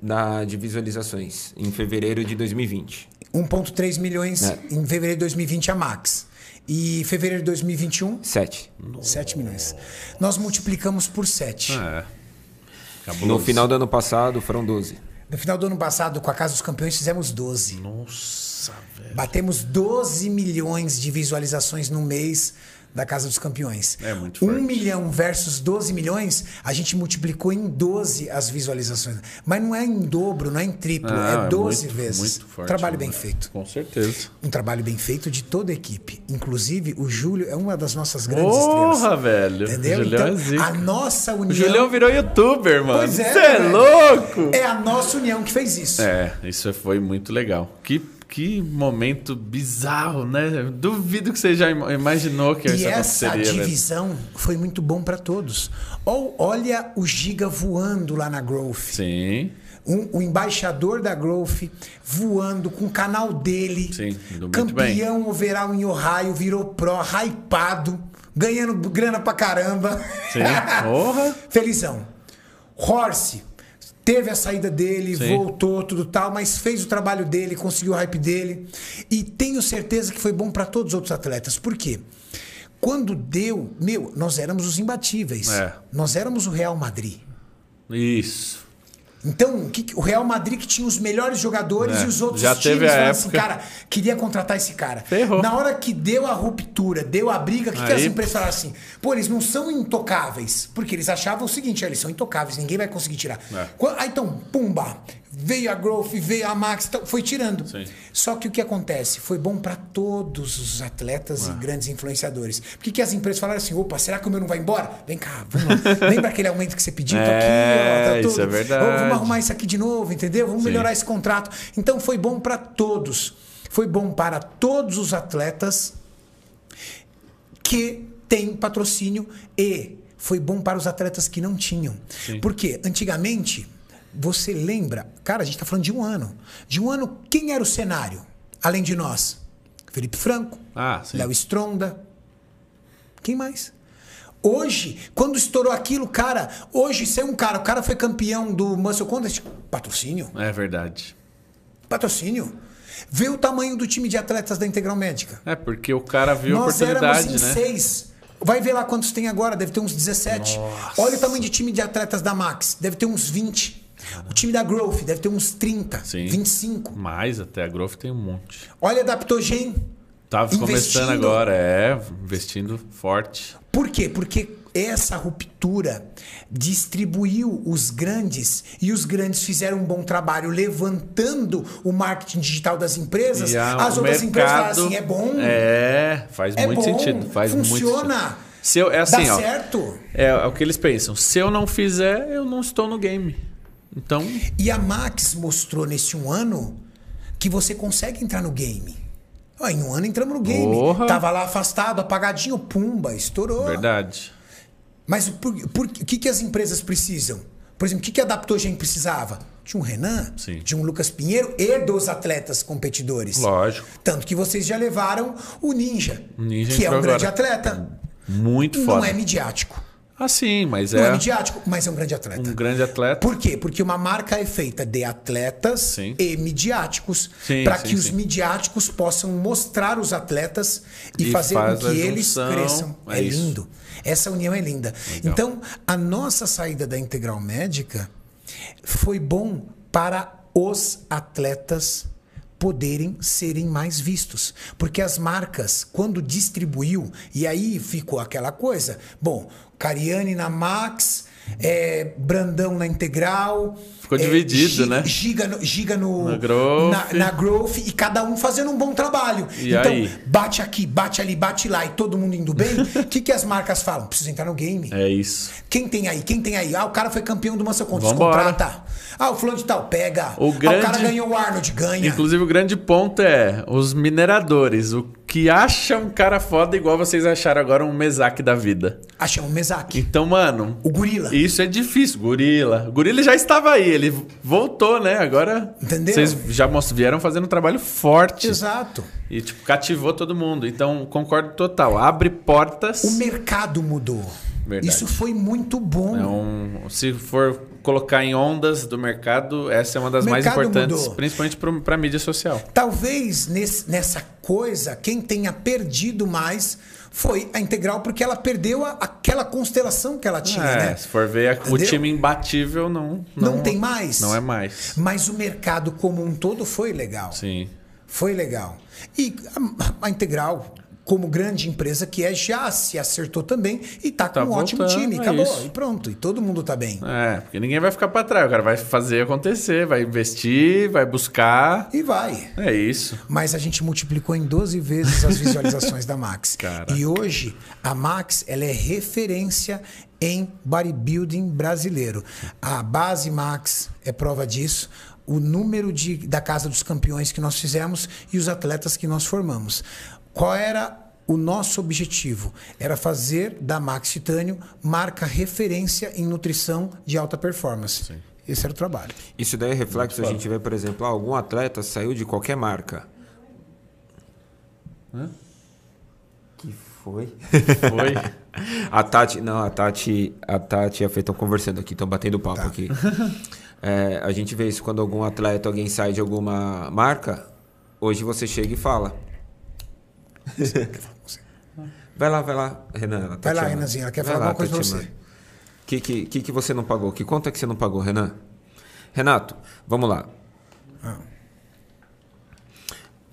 da, de visualizações em fevereiro de 2020. 1,3 milhões É. em fevereiro de 2020 a Max. E fevereiro de 2021, 7. 7 milhões. Nós multiplicamos por 7. É. No final do ano passado foram 12. No final do ano passado, com a Casa dos Campeões, fizemos 12. Nossa, velho. Batemos 12 milhões de visualizações no mês da Casa dos Campeões. É muito 1 forte. milhão versus 12 milhões, a gente multiplicou em 12 as visualizações. Mas não é em dobro, não é em triplo, Não, é 12 muito, vezes. Muito forte. Trabalho bem feito. Com certeza. Um trabalho bem feito de toda a equipe. Inclusive, o Júlio é uma das nossas grandes estrelas. Porra, velho. Entendeu? Julião então, é zica. a nossa união. O Julião virou youtuber, mano. Pois é, Você é velho. louco? É a nossa união que fez isso. É, isso foi muito legal. Que, que momento bizarro, né? Duvido que você já im- imaginou que E isso essa aconteceria, velho. divisão foi muito bom para todos. Ol- Olha o Giga voando lá na Growth. Sim, Um- o embaixador da Growth voando com o canal dele. Sim, muito bem. campeão overall em Ohio, virou pro, hypado, ganhando grana pra caramba. sim. Porra. Felizão. Horse teve a saída dele, Sim. voltou, tudo tal, mas fez o trabalho dele, conseguiu o hype dele. E tenho certeza que foi bom para todos os outros atletas. Por quê? Quando deu, meu, nós éramos os imbatíveis. É. Nós éramos o Real Madrid. Isso. Então, o, Real Madrid que tinha os melhores jogadores É, e os outros já times teve a assim, época- cara, queria contratar esse cara. Ferrou. Na hora que deu a ruptura, deu a briga, o que, que as Aí- empresas falaram assim? Pô, eles não são intocáveis. Porque eles achavam o seguinte, eles são intocáveis, ninguém vai conseguir tirar. É. Ah, então, pumba, veio a Growth, veio a Max, então foi tirando. Sim. Só que o que acontece? Foi bom para todos os atletas Ah. e grandes influenciadores. Por que, as empresas falaram assim: opa, será que o meu não vai embora? Vem cá, vamos lá. Lembra aquele aumento que você pediu? Tá aqui, É, ó, tá isso é verdade. Vamos arrumar isso aqui de novo, entendeu? Vamos Sim. melhorar esse contrato. Então foi bom para todos. Foi bom para todos os atletas que têm patrocínio e foi bom para os atletas que não tinham. Sim. Porque antigamente, você lembra, cara, a gente está falando de um ano. De um ano, quem era o cenário? Além de nós? Felipe Franco, Ah. Léo Stronda. Quem mais? Hoje, quando estourou aquilo, cara, hoje ser um cara, o cara foi campeão do Muscle Contest, patrocínio, É verdade. patrocínio. Vê o tamanho do time de atletas da Integral Médica. É, porque o cara viu a Nós éramos oportunidade, em né? seis. Vai ver lá quantos tem agora, deve ter uns 17. Nossa. Olha o tamanho de time de atletas da Max, deve ter uns 20. O time da Growth deve ter uns 30, Sim. 25. Mais até a Growth tem um monte. Olha a Adaptogen. Tava Investindo. começando agora, é, investindo forte. Por quê? Porque essa ruptura distribuiu os grandes e os grandes fizeram um bom trabalho levantando o marketing digital das empresas. A- As outras empresas falaram mercado- assim: é bom, É, faz é muito bom, sentido. Faz muito funciona, sentido. Se eu, é assim, dá ó. certo. É, é o que eles pensam. Se eu não fizer, eu não estou no game. Então, E a Max mostrou nesse um ano que você consegue entrar no game. Ó, em um ano entramos no game. Porra. Tava lá afastado, apagadinho, pumba, estourou. verdade. Mas por, por- o que, que as empresas precisam? Por exemplo, o que, que a Adaptogen precisava? De um Renan, Sim. de um Lucas Pinheiro e dos atletas competidores. Lógico. Tanto que vocês já levaram o Ninja, Ninja que é um grande agora. atleta. Muito Não foda. é midiático. Ah, sim, mas Não é é midiático, mas é um grande atleta. um grande atleta. Por quê? Porque uma marca é feita de atletas Sim. e midiáticos para sim, que os sim. midiáticos possam mostrar os atletas e, E fazer faz com que eles cresçam. é É, lindo. Essa união é linda. Então, a nossa saída da Integral Médica foi bom para os atletas poderem serem mais vistos. Porque as marcas, quando distribuiu, e aí ficou aquela coisa, bom, Cariani na Max, é, Brandão na Integral. Ficou é, dividido, né? Giga no, Giga no Na Growth. na, na Growth e cada um fazendo um bom trabalho. E então, aí? bate aqui, bate ali, bate lá e todo mundo indo bem. O que, que as marcas falam? Precisa entrar no game. É isso. Quem tem aí? Quem tem aí? Ah, o cara foi campeão do Mansell Contas, contrata. Ah, o fulano de tal, pega. O Ah, o grande- cara ganhou o Arnold, ganha. Inclusive, o grande ponto é os mineradores. O que acha um cara foda igual vocês acharam agora um Mesaque da vida. Achamos o Mesaque. Então, mano. O Gorila. Isso é difícil. Gorila. O Gorila já estava aí. Ele voltou, né? Agora. Entendeu? Vocês já vieram fazendo um trabalho forte. Exato. E, tipo, cativou todo mundo. Então, concordo total. Abre portas. O mercado mudou. Verdade. Isso foi muito bom. É um- se for colocar em ondas do mercado, essa é uma das mais importantes, mudou. principalmente para a mídia social. Talvez nesse- nessa coisa, quem tenha perdido mais foi a Integral, porque ela perdeu a- aquela constelação que ela tinha, É, né? se for ver, o time imbatível não, Não tem mais? Não é mais. Mas o mercado como um todo foi legal. Sim. Foi legal. E a, a Integral, como grande empresa que é, já se acertou também e tá com um ótimo voltando, time. é Acabou. E pronto. E todo mundo tá bem. É, porque ninguém vai ficar para trás. O cara vai fazer acontecer, vai investir, vai buscar. E vai. É isso. Mas a gente multiplicou em 12 vezes as visualizações da Max. Cara. E hoje a Max ela é referência em bodybuilding brasileiro. A base Max é prova disso. O número de, da Casa dos Campeões que nós fizemos e os atletas que nós formamos. Qual era o nosso objetivo? Era fazer da Max Titânio marca referência em nutrição de alta performance. Esse era o trabalho. Isso daí é reflexo, a gente vê, por exemplo, ah, algum atleta saiu de qualquer marca. Que foi? Foi. A Tati, não, a Tati, a Tati e a Fê estão conversando aqui, estão batendo papo Tá. aqui. É, a gente vê isso quando algum atleta, alguém sai de alguma marca, hoje você chega e fala. vai lá, vai lá, Renan. Ela tá Vai lá, te amando. Renanzinho, ela quer Vai falar lá, alguma coisa tá pra você. O que, que, que, que você não pagou? Que conta que você não pagou, Renan? Renato, vamos lá. Ah.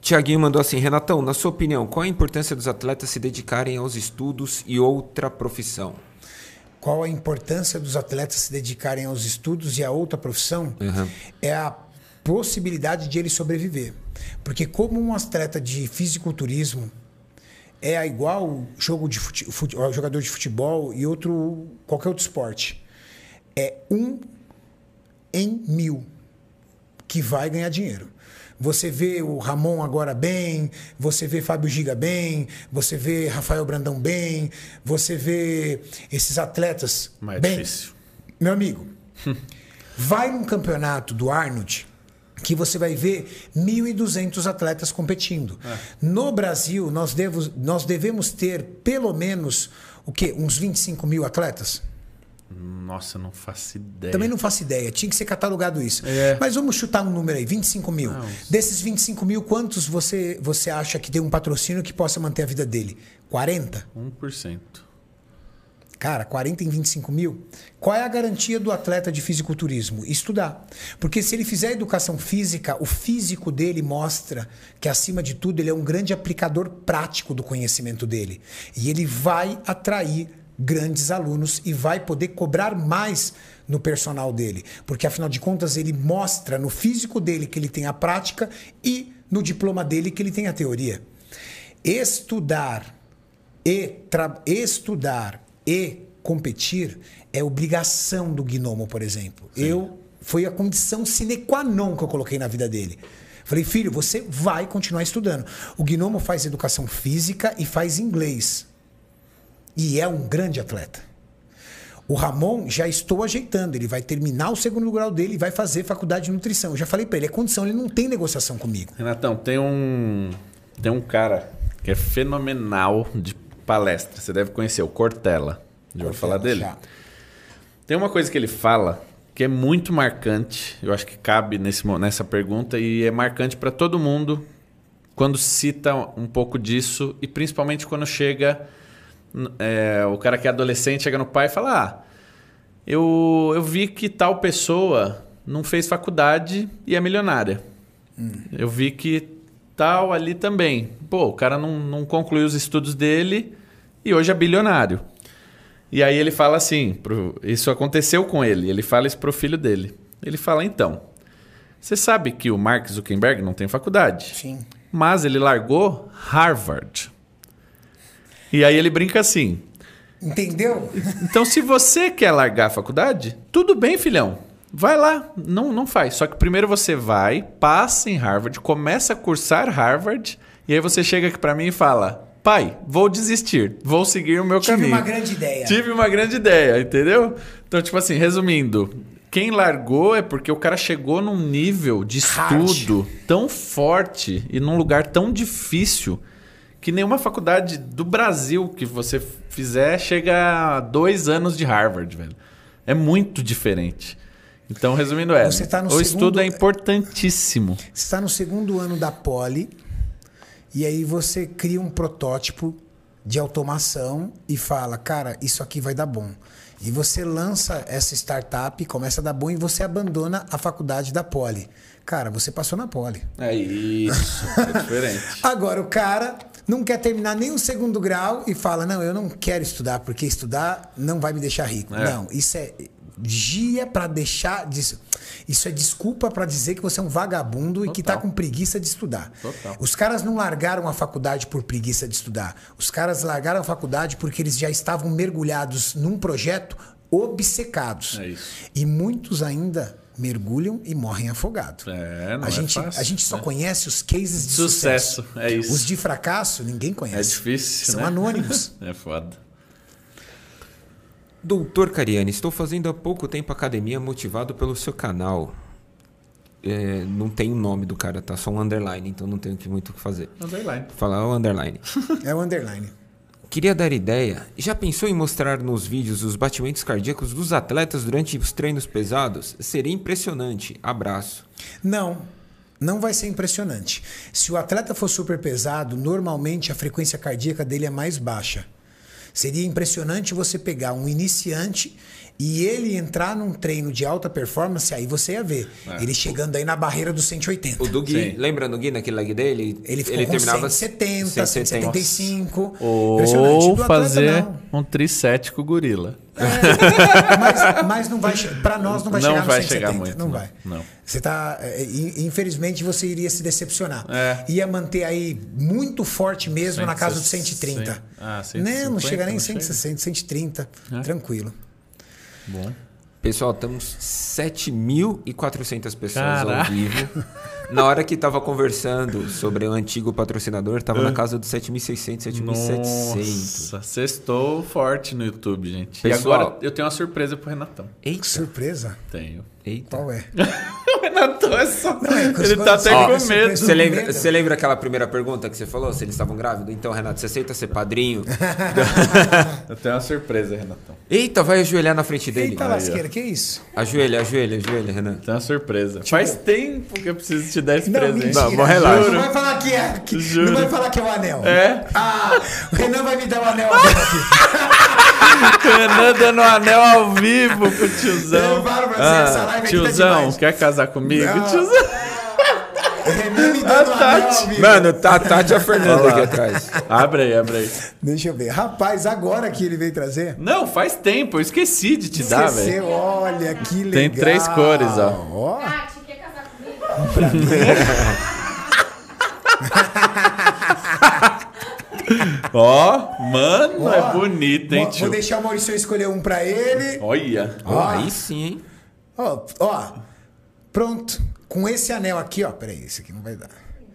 Tiaguinho mandou assim, Renatão, na sua opinião, qual a importância dos atletas se dedicarem aos estudos e outra profissão? Qual a importância dos atletas se dedicarem aos estudos e a outra profissão? Uhum. É a possibilidade de ele sobreviver. Porque como um atleta de fisiculturismo é igual jogo de fute, fute, jogador de futebol e outro qualquer outro esporte. É um em mil que vai ganhar dinheiro. Você vê o Ramon agora bem, você vê Fábio Giga bem, você vê Rafael Brandão bem, você vê esses atletas Mais bem. difícil. Meu amigo, vai num campeonato do Arnold que você vai ver 1.200 atletas competindo. No Brasil, nós, devos, nós devemos ter pelo menos o quê? Uns 25 mil atletas? Nossa, eu não faço ideia. Também não faço ideia, tinha que ser catalogado isso. É. Mas vamos chutar um número aí, 25 mil. Não. Desses 25 mil, quantos você, você acha que tem um patrocínio que possa manter a vida dele? 40? 1%. Cara, 40 em 25 mil. Qual é a garantia do atleta de fisiculturismo? Estudar. Porque se ele fizer educação física, o físico dele mostra que, acima de tudo, ele é um grande aplicador prático do conhecimento dele. E ele vai atrair grandes alunos e vai poder cobrar mais no personal dele. Porque, afinal de contas, ele mostra no físico dele que ele tem a prática e no diploma dele que ele tem a teoria. Estudar e estudar e competir é obrigação do gnomo, por exemplo. Eu foi a condição sine qua non que eu coloquei na vida dele. Falei, filho, você vai continuar estudando. O gnomo faz educação física e faz inglês. E é um grande atleta. O Ramon já estou ajeitando, ele vai terminar o segundo grau dele e vai fazer faculdade de nutrição. Eu já falei para ele, é condição, ele não tem negociação comigo. Renatão, tem um tem um cara que é fenomenal de palestra. Você deve conhecer, o Cortella. Já ouviu falar dele? Já. Tem uma coisa que ele fala que é muito marcante. Eu acho que cabe nesse, nessa pergunta e é marcante para todo mundo quando cita um pouco disso e principalmente quando chega é, o cara que é adolescente chega no pai e fala: Ah, eu, eu vi que tal pessoa não fez faculdade e é milionária. Eu vi que tal ali também. Pô, o cara não, não concluiu os estudos dele e hoje é bilionário. E aí ele fala assim, pro- isso aconteceu com ele, ele fala isso pro filho dele. Ele fala, então, você sabe que o Mark Zuckerberg não tem faculdade, Sim. mas ele largou Harvard. E aí ele brinca assim, Entendeu? então se você quer largar a faculdade, tudo bem, filhão. Vai lá, não, não faz. Só que primeiro você vai, passa em Harvard, começa a cursar Harvard, e aí você chega aqui pra mim e fala: pai, vou desistir, vou seguir o meu Tive caminho. uma grande ideia. Tive uma grande ideia, entendeu? Então, tipo assim, resumindo, quem largou é porque o cara chegou num nível de Hard. estudo tão forte e num lugar tão difícil que nenhuma faculdade do Brasil que você fizer chega a dois anos de Harvard, velho. É muito diferente. Então, resumindo, é. Você tá no o segundo- estudo é importantíssimo. Você está no segundo ano da Poli e aí você cria um protótipo de automação e fala, cara, isso aqui vai dar bom. E você lança essa startup, começa a dar bom e você abandona a faculdade da Poli. Cara, você passou na Poli. É isso. É diferente. Agora o cara não quer terminar nem o segundo grau e fala: Não, eu não quero estudar, porque estudar não vai me deixar rico. É. Não, isso é dia para deixar. Disso. Isso é desculpa para dizer que você é um vagabundo e que tá Total. com preguiça de estudar. Total. Os caras não largaram a faculdade por preguiça de estudar. Os caras largaram a faculdade porque eles já estavam mergulhados num projeto obcecados. É isso. E muitos ainda mergulham e morrem afogados. É, não a é gente, fácil, a gente só né? conhece os cases de Sucesso, sucesso. é isso. Os de fracasso, ninguém conhece. É difícil. São né? anônimos. É foda. Doutor Cariani, estou fazendo há pouco tempo academia motivado pelo seu canal. É, não tem o nome do cara, tá? Só um underline, então não tenho que- muito o que fazer. Underline. Falar o underline. É o underline. Queria dar ideia. Já pensou em mostrar nos vídeos os batimentos cardíacos dos atletas durante os treinos pesados? Seria impressionante. Abraço. Não, não vai ser impressionante. Se o atleta for super pesado, normalmente a frequência cardíaca dele é mais baixa. Seria impressionante você pegar um iniciante e ele entrar num treino de alta performance, aí você ia ver. Ele chegando aí na barreira dos 180. O do Gui, Sim. lembra no Gui naquele leg dele? Ele ficou com 170, 175. Ou. Do fazer não. um tricético gorila. É, mas, mas não vai para nós não vai Não chegar vai no 170, chegar muito, não não. vai. Não. Você tá, é, in- infelizmente você iria se decepcionar. É. Ia manter aí muito forte mesmo na casa dos 160. 130. Ah, Né, não 150, chega nem não chega? 160, 130, É. tranquilo. Bom. Pessoal, estamos 7.400 pessoas ao Caraca. vivo. Na hora que tava conversando sobre o antigo patrocinador, tava É. na casa dos 7.600, 7.700. Nossa, sextou forte no YouTube, gente. Pessoal- E agora eu tenho uma surpresa pro Renatão. Eita, Surpresa? Tenho. Eita. Qual é? O Renatão é só. Não, é, Ele tá até fala com medo. Você lembra, você lembra aquela primeira pergunta que você falou? Se eles estavam grávidos? Então, Renato, você aceita ser padrinho? Eu tenho uma surpresa, Renatão. Eita, vai ajoelhar na frente dele. Eita lasqueira, que isso? Ajoelha, ajoelha, ajoelha, Renan. Tem uma surpresa. Faz tempo que eu preciso te dar esse Não, presente. mentira. Não, mas relaxa. Não vai falar que é. que- Juro. Não vai falar que é o anel. É? Ah, o Renan vai me dar o anel agora aqui. Renan dando um anel ao vivo pro tiozão. pra essa Ah, live tá tiozão, quer casar comigo? Não. Tiozão. O Renan me A dando o anel Tati. ao vivo. Mano, tá a Tati e a Fernanda aqui atrás. Abre aí, abre aí. Deixa eu ver. Rapaz, agora que ele veio trazer. Não, faz tempo, eu esqueci de te dar, velho. Olha que legal. Tem três cores, ó. Ó, Tati, quer casar comigo? Ó, mano, ó. é bonito, hein, Vou- tio? Vou deixar o Maurício escolher um pra ele. Olha. Ó, aí sim, hein? Ó, ó, pronto. Com esse anel aqui, ó. Peraí, esse aqui não vai dar.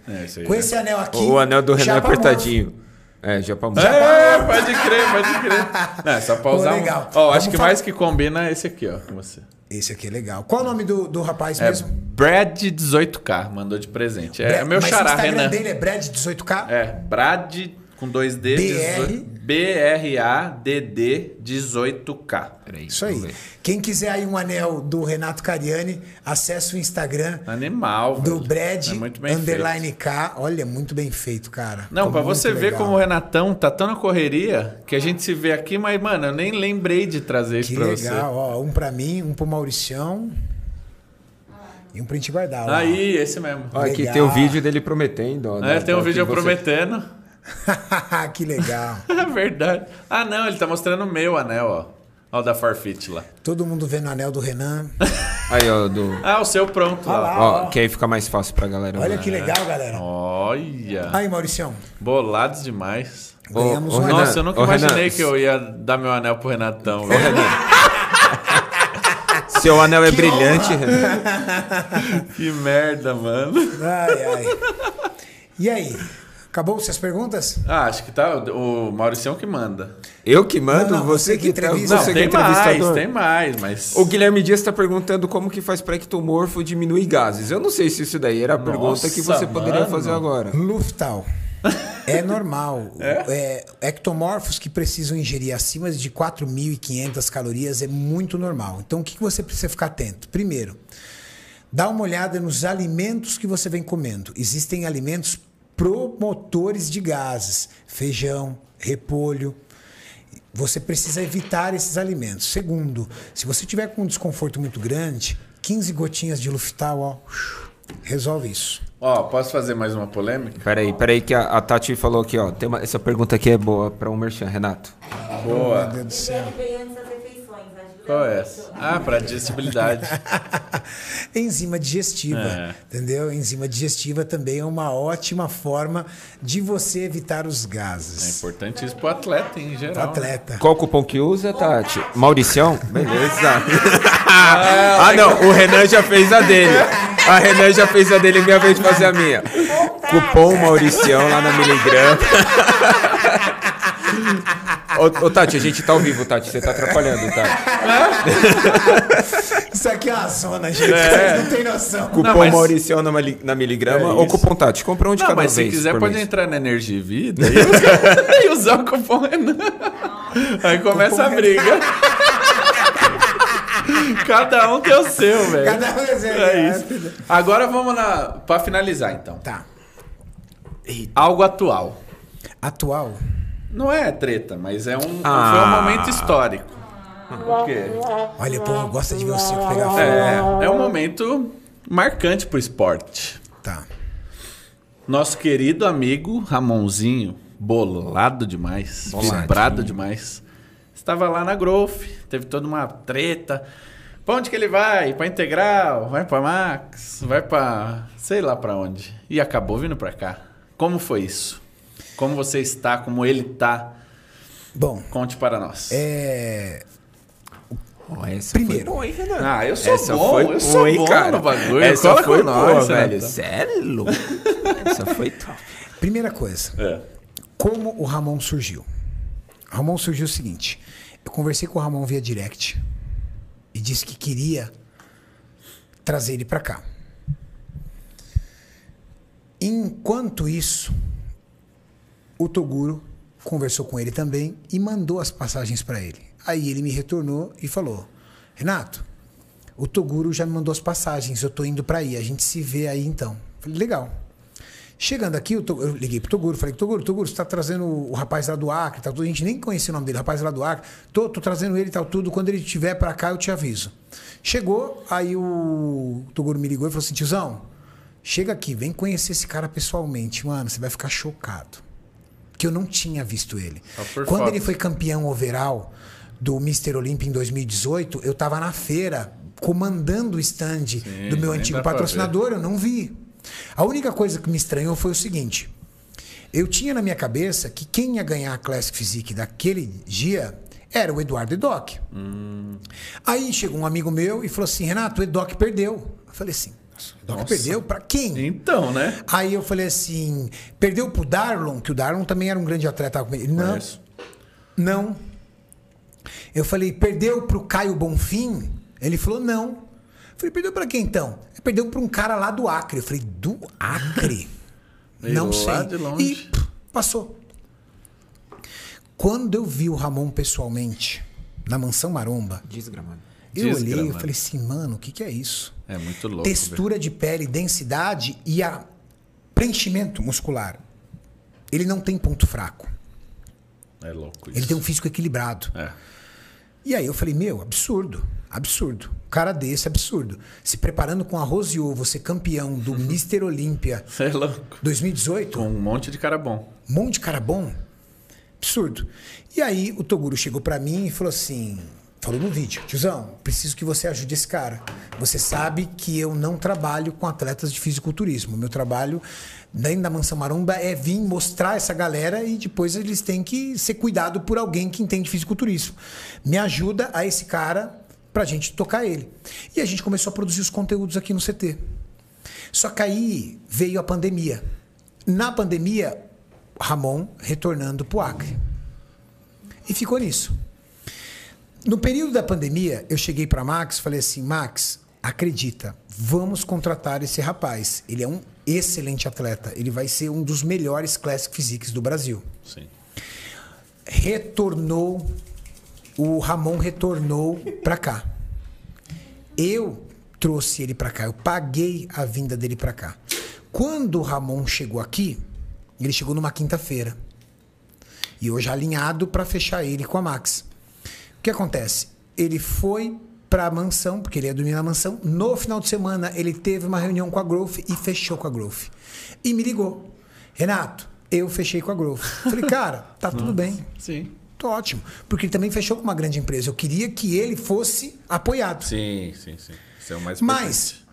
É, isso aí. Com esse anel aqui. O anel do Renan é morfo. apertadinho. É, já pra É, pode crer, pode crer. Não, é só pra Pô, usar legal. um... Ó, acho que falar- mais que combina é esse aqui, ó, com você. Esse aqui é legal. Qual o nome do, do rapaz É mesmo? Brad 18K, mandou de presente. É, Bra- meu Mas xará, o Instagram Renan. dele é Brad 18K? É, Brad com dois D, BR. 18 B-R-A-D-D 18K. Peraí, Isso aí. ver. Quem quiser aí um anel do Renato Cariani, acesse o Instagram Animal, do velho. Brad É muito bem underline feito. K. Olha, muito bem feito, cara. Não, pra muito você ver legal. como o Renatão tá tão na correria que a gente se vê aqui, mas, mano, eu nem lembrei de trazer isso Que pra legal, ó. Um pra mim, um pro Mauricião. E um pra gente guardar. você. ó. Aí, esse mesmo. Ó, aqui Legal. tem o vídeo dele prometendo. Ó, É, da- tem um da- vídeo que você- prometendo. que legal. É verdade. Ah, não, ele tá mostrando o meu anel, ó. Ó, o da Farfit lá. Todo mundo vendo o anel do Renan. Aí, ó, do... Ah, o seu pronto Olha lá. lá. Ó, que aí fica mais fácil pra galera. Olha que legal, galera. Olha. Aí, Mauricião. Bolados demais. Ganhamos ô, um Renan, anel. Nossa, eu nunca imaginei Renan, que eu ia dar meu anel pro Renatão. Ô. Renan. Seu anel é Que brilhante, honra. Renan. Que merda, mano. Ai, ai. E aí? Acabou-se as perguntas? Ah, acho que tá o Mauricião que manda. Eu que mando, Não, não, você, você que que, tá- entrevista. Não, você que é tem mais, tem mais, mas... O Guilherme Dias está perguntando como que faz para ectomorfo diminuir gases. Eu não sei se isso daí era a pergunta que Nossa, você poderia mano. fazer agora. Luftal. É normal. É, ectomorfos que precisam ingerir acima de 4.500 calorias é muito normal. Então, o que você precisa ficar atento? Primeiro, dá uma olhada nos alimentos que você vem comendo. Existem alimentos promotores de gases: feijão, repolho. Você precisa evitar esses alimentos. Segundo, se você tiver com um desconforto muito grande, 15 gotinhas de Luftal, ó, resolve isso. Ó, posso fazer mais uma polêmica? Peraí, peraí que a, a Tati falou aqui, ó. Tem uma- essa pergunta aqui é boa para um merchan, Renato. Boa. Meu Deus do céu. Qual é essa? Ah, pra digestibilidade. Enzima digestiva, É. entendeu? Enzima digestiva também é uma ótima forma de você evitar os É gases. importante isso pro atleta em geral. né? Atleta. Qual o cupom que usa, Tati? Mauricião? Beleza. ah, não. O Renan já fez a dele. A Renan já fez a dele, minha vez de fazer a minha. Cupom Mauricião lá na Miligrama. ô, ô, Tati, a gente tá ao vivo, Tati. Você tá atrapalhando, Tati. Isso aqui é uma zona, gente. É. Vocês não tem noção. Cupom Não, mas- Mauricião na, na Miligrama É ou cupom Tati. Compra um de Não, cada mas se vez. quiser por pode mês. entrar na Energia e Vida e usar, o cupom Renan. Aí começa a briga. Cada um tem o seu, velho. Cada um é seu, É é. isso. Agora vamos na pra finalizar então. Tá. Algo atual. Atual. Não é treta, mas é um, Ah. foi um momento histórico. O quê? Olha, pô, gosta de ver o circo pegar fogo. É, é um momento marcante pro esporte. Tá. Nosso querido amigo Ramonzinho, bolado demais, Boladinho. vibrado demais, estava lá na Growth, teve toda uma treta. Pra onde que ele vai? Pra Integral? Vai pra Max? Vai pra sei lá pra onde. E acabou vindo pra cá. Como foi isso? Como você está? Como ele tá? Bom, Conte para nós. é. Essa Primeiro. foi boa, hein? Ah, eu sou Essa bom, foi eu sou hein, bom cara? no bagulho. Essa Cola foi com nós, boa, velho. Sério? essa foi top. Primeira coisa, É. como o Ramon surgiu? O Ramon surgiu o seguinte: eu conversei com o Ramon via direct e disse que queria trazer ele para cá. Enquanto isso, o Toguro conversou com ele também e mandou as passagens para ele. Aí ele me retornou e falou: Renato, o Toguro já me mandou as passagens, eu tô indo para aí, a gente se vê aí então. Falei: legal. Chegando aqui, eu, to- eu liguei pro Toguro, falei, Toguro, Toguro, você tá trazendo o rapaz lá do Acre, tal, tudo. a gente nem conhecia o nome dele, o rapaz lá do Acre. Tô, tô trazendo ele e tal, tudo. Quando ele estiver pra cá, eu te aviso. Chegou, aí o Toguro me ligou e falou assim, tiozão, chega aqui, vem conhecer esse cara pessoalmente. Mano, você vai ficar chocado. Que eu não tinha visto ele. Por Quando foto. ele foi campeão overall do Mr. Olympia em 2018, eu tava na feira comandando o stand do meu antigo patrocinador, eu não vi. A única coisa que me estranhou foi o seguinte: eu tinha na minha cabeça que quem ia ganhar a Classic Physique daquele dia era o Eduardo Edoc. Aí chegou um amigo meu e falou assim: Renato, o Edoc perdeu. Eu falei assim: "Nossa, o Edoc Nossa. perdeu? Pra quem? Então, né? Aí eu falei assim: perdeu pro Darlon, que o Darlon também era um grande atleta. Ele, Não, Conheço. não. Eu falei, perdeu pro Caio Bonfim? Ele falou, não. Eu falei, perdeu pra quem então? Ele perdeu pra um cara lá do Acre. Eu falei, do Acre? Não lá sei. de longe. E pff, passou. Quando eu vi o Ramon pessoalmente, na Mansão Maromba, Desgramado. Eu olhei e falei assim, mano, o que, que é isso? É muito louco. textura de pele, densidade e a preenchimento muscular. Ele não tem ponto fraco. É louco isso. Ele tem um físico equilibrado. É. E aí eu falei, meu, absurdo, absurdo. Um cara desse, absurdo. Se preparando com arroz e ovo, ser campeão do Mr. Olímpia é louco. 2018, Com um monte de cara bom. um monte de cara bom. Absurdo. E aí o Toguro chegou pra mim e falou assim, falou no vídeo, tiozão, preciso que você ajude esse cara. Você sabe que eu não trabalho com atletas de fisiculturismo. Meu trabalho dentro da Mansão Maromba é vir mostrar essa galera e depois eles têm que ser cuidado por alguém que entende fisiculturismo. Me ajuda a esse cara pra gente tocar ele. E a gente começou a produzir os conteúdos aqui no CT. Só que aí veio a pandemia. Na pandemia, Ramon retornando pro Acre. E ficou nisso. No período da pandemia, eu cheguei para Max e falei assim: Max, acredita, vamos contratar esse rapaz. Ele é um excelente atleta. Ele vai ser um dos melhores Classic Physiques do Brasil. Sim. Retornou, o Ramon retornou para cá. Eu trouxe ele para cá, eu paguei a vinda dele para cá. Quando o Ramon chegou aqui, ele chegou numa quinta-feira. E hoje alinhado para fechar ele com a Max. O que acontece? Ele foi para a mansão, porque ele ia dormir na mansão. No final de semana, ele teve uma reunião com a Growth e fechou com a Growth. E me ligou. Renato, eu fechei com a Growth. Falei, cara, tá tudo bem. Sim. Tô ótimo. Porque ele também fechou com uma grande empresa. Eu queria que ele fosse apoiado. Sim, sim, sim. Isso é o mais Mas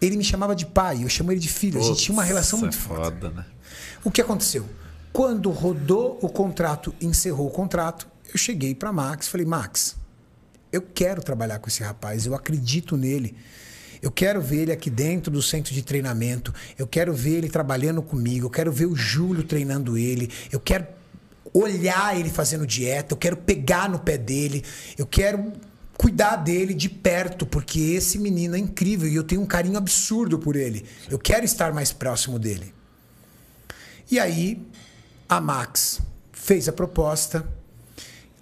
ele me chamava de pai, eu chamo ele de filho. a gente tinha uma relação muito é forte. foda, né? O que aconteceu? Quando rodou o contrato, encerrou o contrato, eu cheguei para Max, falei: "Max, eu quero trabalhar com esse rapaz, eu acredito nele. Eu quero ver ele aqui dentro do centro de treinamento, eu quero ver ele trabalhando comigo, eu quero ver o Júlio treinando ele, eu quero olhar ele fazendo dieta, eu quero pegar no pé dele, eu quero cuidar dele de perto, porque esse menino é incrível e eu tenho um carinho absurdo por ele. Eu quero estar mais próximo dele. E aí, a Max fez a proposta.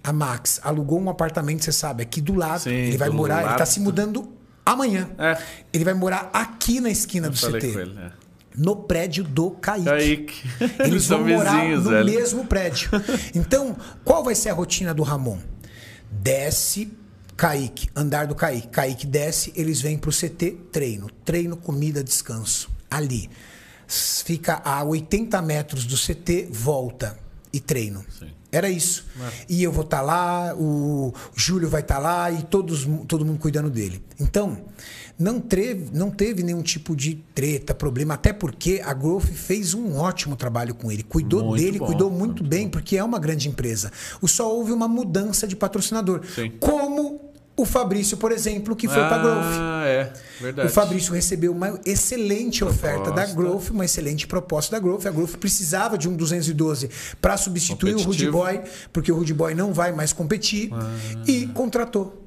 A Max alugou um apartamento, você sabe, aqui do lado. Sim, ele vai do morar, ele lado. tá se mudando amanhã. É. Ele vai morar aqui na esquina do Falei CT. com ele. É. No prédio do Kaique. Kaique. Eles são vão morar vizinhos, no velho. mesmo prédio. Então, qual vai ser a rotina do Ramon? Desce, Kaique, andar do Kaique. Kaique desce, eles vêm pro CT, treino. Treino, comida, descanso. Ali. Fica a 80 metros do CT, volta e treino. Sim. Era isso. E eu vou estar lá, o Júlio vai estar lá e todos, todo mundo cuidando dele. Então, não teve, não teve nenhum tipo de treta, problema, até porque a Growth fez um ótimo trabalho com ele. Cuidou Muito dele, bom, cuidou muito, muito bem, porque é uma grande empresa. Só houve uma mudança de patrocinador. Sim. Como o Fabrício, por exemplo, que foi para a Growth. Ah, é. Verdade. O Fabrício recebeu uma excelente oferta da Proposta. Growth, uma excelente proposta da Growth. A Growth precisava de um 212 para substituir o Rude. Boy, porque o Rude Boy não vai mais competir, e contratou.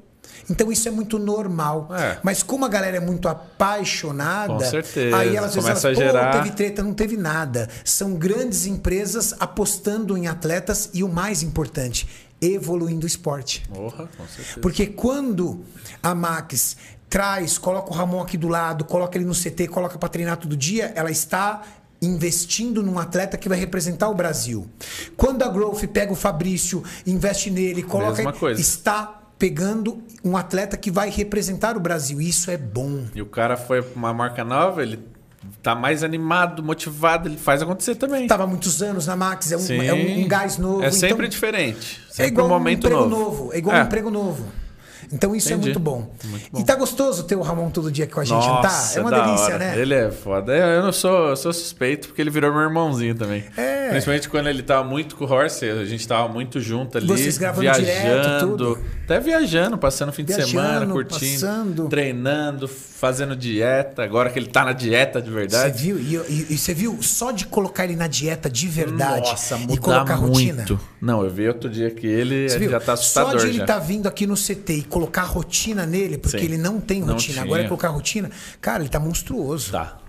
Então isso é muito normal. É. Mas como a galera é muito apaixonada, Com certeza. aí elas vezes Começa elas, a gerar- Pô, teve treta, não teve nada. São grandes empresas apostando em atletas e o mais importante, evoluindo o esporte. Com certeza. Porque quando a Max traz, coloca o Ramon aqui do lado, coloca ele no CT, coloca para treinar todo dia, ela está investindo num atleta que vai representar o Brasil. Quando a Growth pega o Fabrício, investe nele, coloca está pegando um atleta que vai representar o Brasil. Isso é bom. E o cara foi pra uma marca nova, ele tá mais animado, motivado, ele faz acontecer também. Tava há muitos anos na Max, é um, Sim. é um, gás novo. É sempre então- diferente. É Sempre igual um momento emprego novo. É igual É. um emprego novo. Então isso é Entendi. muito bom. Muito bom. E tá gostoso ter o Ramon todo dia aqui com a gente, não tá? Nossa, É uma delícia, hora. né? Ele é foda. Eu não sou, eu sou suspeito porque ele virou meu irmãozinho também. É. Principalmente quando ele tava muito com o Horse, a gente tava muito junto ali, Vocês gravando viajando, direto, tudo? até viajando, passando fim de Viajando, semana, curtindo, passando. treinando, fazendo dieta. Agora que ele tá na dieta de Você verdade. viu? E, e- você viu só de colocar ele na dieta de verdade Nossa, e colocar a rotina? muito. Não, eu vi outro dia que ele Você viu? já tá assustador Só de ele já. estar vindo aqui no CT e colocar rotina nele, porque Sim. ele não tem Não rotina. tinha. Agora é colocar rotina. Cara, ele tá monstruoso. Tá.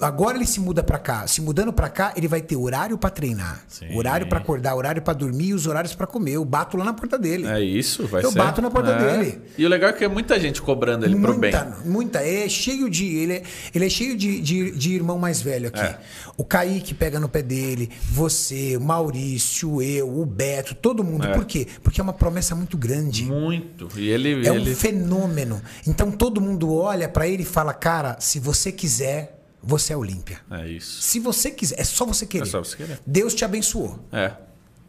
Agora ele se muda pra cá. Se mudando pra cá, ele vai ter horário pra treinar, Sim. horário pra acordar, horário pra dormir e os horários pra comer. Eu bato lá na porta dele. É isso, vai Eu ser. bato na porta É. dele. E o legal é que é muita gente cobrando ele pro bem. Muita, muita. É cheio de. Ele é, ele é cheio de, de, de irmão mais velho aqui. É. O Kaique pega no pé dele, você, o Maurício, eu, o Beto, todo mundo. É. Por quê? Porque é uma promessa muito grande. Muito. E ele. É um ele... fenômeno. Então todo mundo olha pra ele e fala: Cara, se você quiser, você é Olímpia. É isso. Se você quiser, é só você querer. É só você querer. Deus te abençoou. É.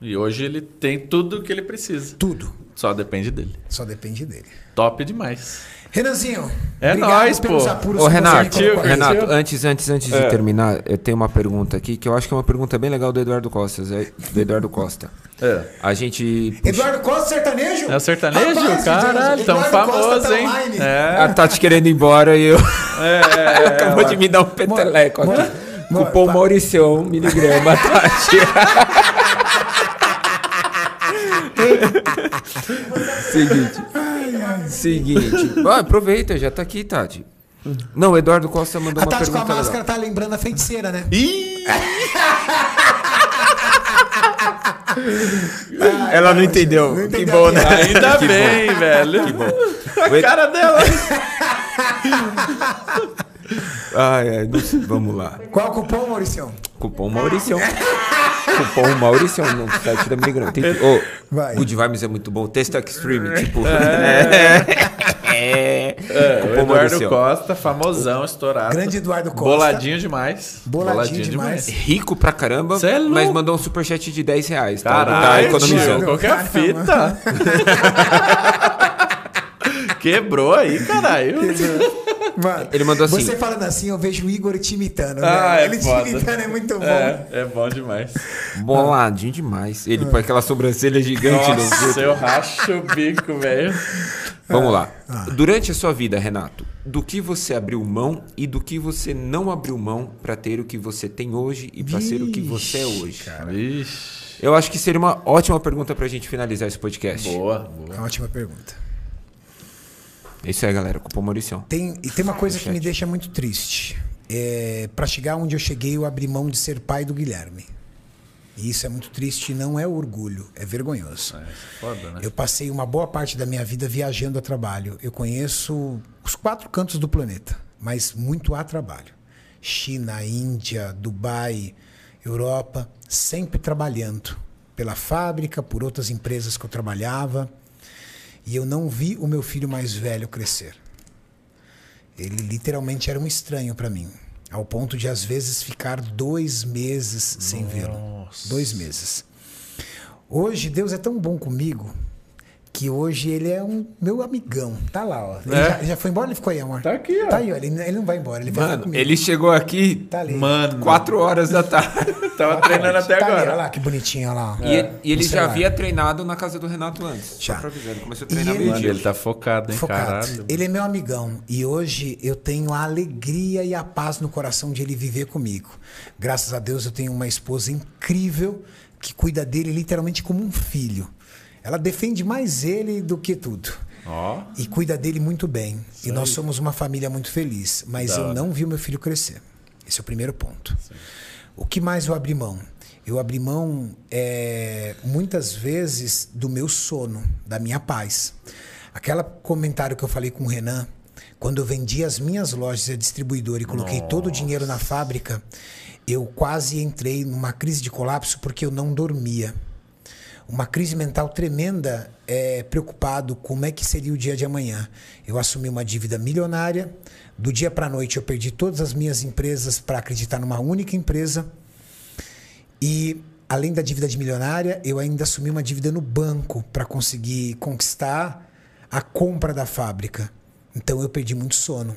E hoje ele tem tudo o que ele precisa. Tudo. Só depende dele. Só depende dele. Top demais. Renanzinho. É pelos pô. Ô, Renato, aqui. Renato, antes, antes, antes É. de terminar, eu tenho uma pergunta aqui que eu acho que é uma pergunta bem legal do Eduardo Costa. é- Do Eduardo Costa. É. A gente. puxa- Eduardo Costa, sertanejo? É o sertanejo? Rapaz, Caralho, tão Eduardo famoso, tá hein? É. A Tati querendo ir embora e eu. É, Acabou de me dar um peteleco aqui. mora- Cupom Mauricião, um miligrama, Tati. Seguinte. Seguinte. Ah, aproveita, já tá aqui, Tati. Não, o Eduardo Costa mandou A uma Tati com a pergunta. máscara legal. tá lembrando a feiticeira, né? Ih! Ela não entendeu. Não Que entendeu bom, a né? piada. Ainda Que bem, velho. Que bom. A cara dela. Ai, ai, não sei. Vamos lá. Qual o cupom, Mauricião? Cupom Mauricião. Cupom Mauricião no site da Miligrama. Tem, oh, Vai. Good Vibes é muito bom. Texto Extreme, tipo. É. É, o Cupom Eduardo Mauricião. Costa, famosão, estourado. Grande Eduardo Costa. Boladinho demais. Boladinho demais. Rico pra caramba, Cê é louco. mas mandou um superchat de 10 reais. Tá, tá Caralho, economizando. tio, qualquer fita. Quebrou aí, caralho. Mano, Ele mandou assim. Você falando assim, eu vejo o Igor te imitando. Ah, né? é Ele foda. te imitando é muito bom. É, é bom demais. Boladinho demais. Ele põe aquela sobrancelha gigante no Nossa, eu racho o bico, velho. Vamos lá. Ah. Durante a sua vida, Renato, do que você abriu mão e do que você não abriu mão pra ter o que você tem hoje e pra ser o que você é hoje? Vixe. Eu acho que seria uma ótima pergunta pra gente finalizar esse podcast. Boa, boa. Ótima pergunta. É isso aí, galera. Cupom Mauricião. Tem, e tem uma coisa que Chat. me deixa muito triste. É, para chegar onde eu cheguei, eu abri mão de ser pai do Guilherme. E isso é muito triste não é orgulho, é vergonhoso. É, foda, né? Eu passei uma boa parte da minha vida viajando a trabalho. Eu conheço os quatro cantos do planeta, mas muito a trabalho. China, Índia, Dubai, Europa, sempre trabalhando pela fábrica, por outras empresas que eu trabalhava. E eu não vi o meu filho mais velho crescer. Ele literalmente era um estranho para mim, ao ponto de às vezes ficar dois meses sem vê-lo. Dois meses. Hoje, Deus é tão bom comigo que hoje ele é um meu amigão. Tá lá, ó. Ele, É? já, já foi embora ou ele ficou aí, amor? Tá aqui, ó. Tá aí, ó. Ele, ele não vai embora, ele vai Mano, ele chegou aqui Tá ali. Mano. 4 horas da tarde. Tava treinando até Tá ali, agora. olha lá que bonitinho, olha lá. ó. E, e ele já havia treinado na casa do Renato antes. Já. Ele começou a E treinar ele- Mano, ele tá focado, hein, Focado. caralho. Ele é meu amigão e hoje eu tenho a alegria e a paz no coração de ele viver comigo. Graças a Deus eu tenho uma esposa incrível que cuida dele literalmente como um filho. Ela defende mais ele do que tudo. Ó. E cuida dele muito bem. E nós somos uma família muito feliz. Mas Da eu hora. não vi o meu filho crescer. Esse é o primeiro ponto. O que mais eu abri mão? Eu abri mão é, muitas vezes do meu sono, da minha paz. Aquele comentário que eu falei com o Renan, quando eu vendi as minhas lojas e distribuidora e coloquei todo o dinheiro na fábrica, eu quase entrei numa crise de colapso porque eu não dormia uma crise mental tremenda, é, preocupado como é que seria o dia de amanhã. Eu assumi uma dívida milionária. Do dia para a noite eu perdi todas as minhas empresas para acreditar numa única empresa. E além da dívida de milionária, eu ainda assumi uma dívida no banco para conseguir conquistar a compra da fábrica. Então eu perdi muito sono.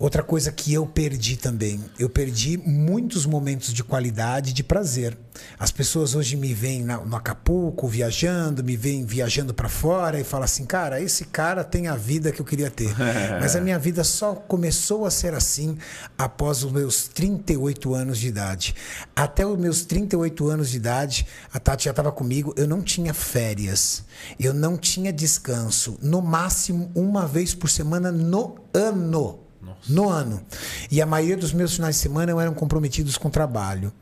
Outra coisa que eu perdi também, eu perdi muitos momentos de qualidade, de prazer. As pessoas hoje me veem na- no Acapulco viajando, me veem viajando para fora e falam assim, cara, esse cara tem a vida que eu queria ter. Mas a minha vida só começou a ser assim após os meus 38 anos de idade. Até os meus 38 anos de idade, a Tati já estava comigo, eu não tinha férias, eu não tinha descanso, no máximo uma vez por semana no ano no ano. E a maioria dos meus finais de semana eram comprometidos com trabalho.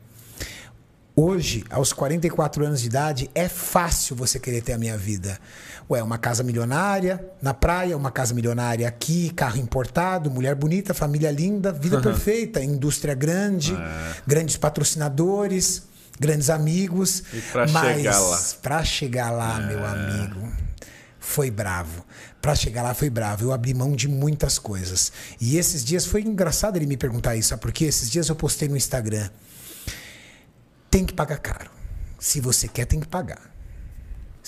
Hoje, aos 44 anos de idade, é fácil você querer ter a minha vida. Ué, uma casa milionária na praia, uma casa milionária aqui, carro importado, mulher bonita, família linda, vida perfeita, indústria grande, grandes patrocinadores, grandes amigos. E pra mas chegar lá? Pra chegar lá, meu amigo, foi bravo. Pra chegar lá foi bravo. Eu abri mão de muitas coisas. E esses dias foi engraçado ele me perguntar isso, sabe por quê? Esses dias eu postei no Instagram. Tem que pagar caro. Se você quer, tem que pagar.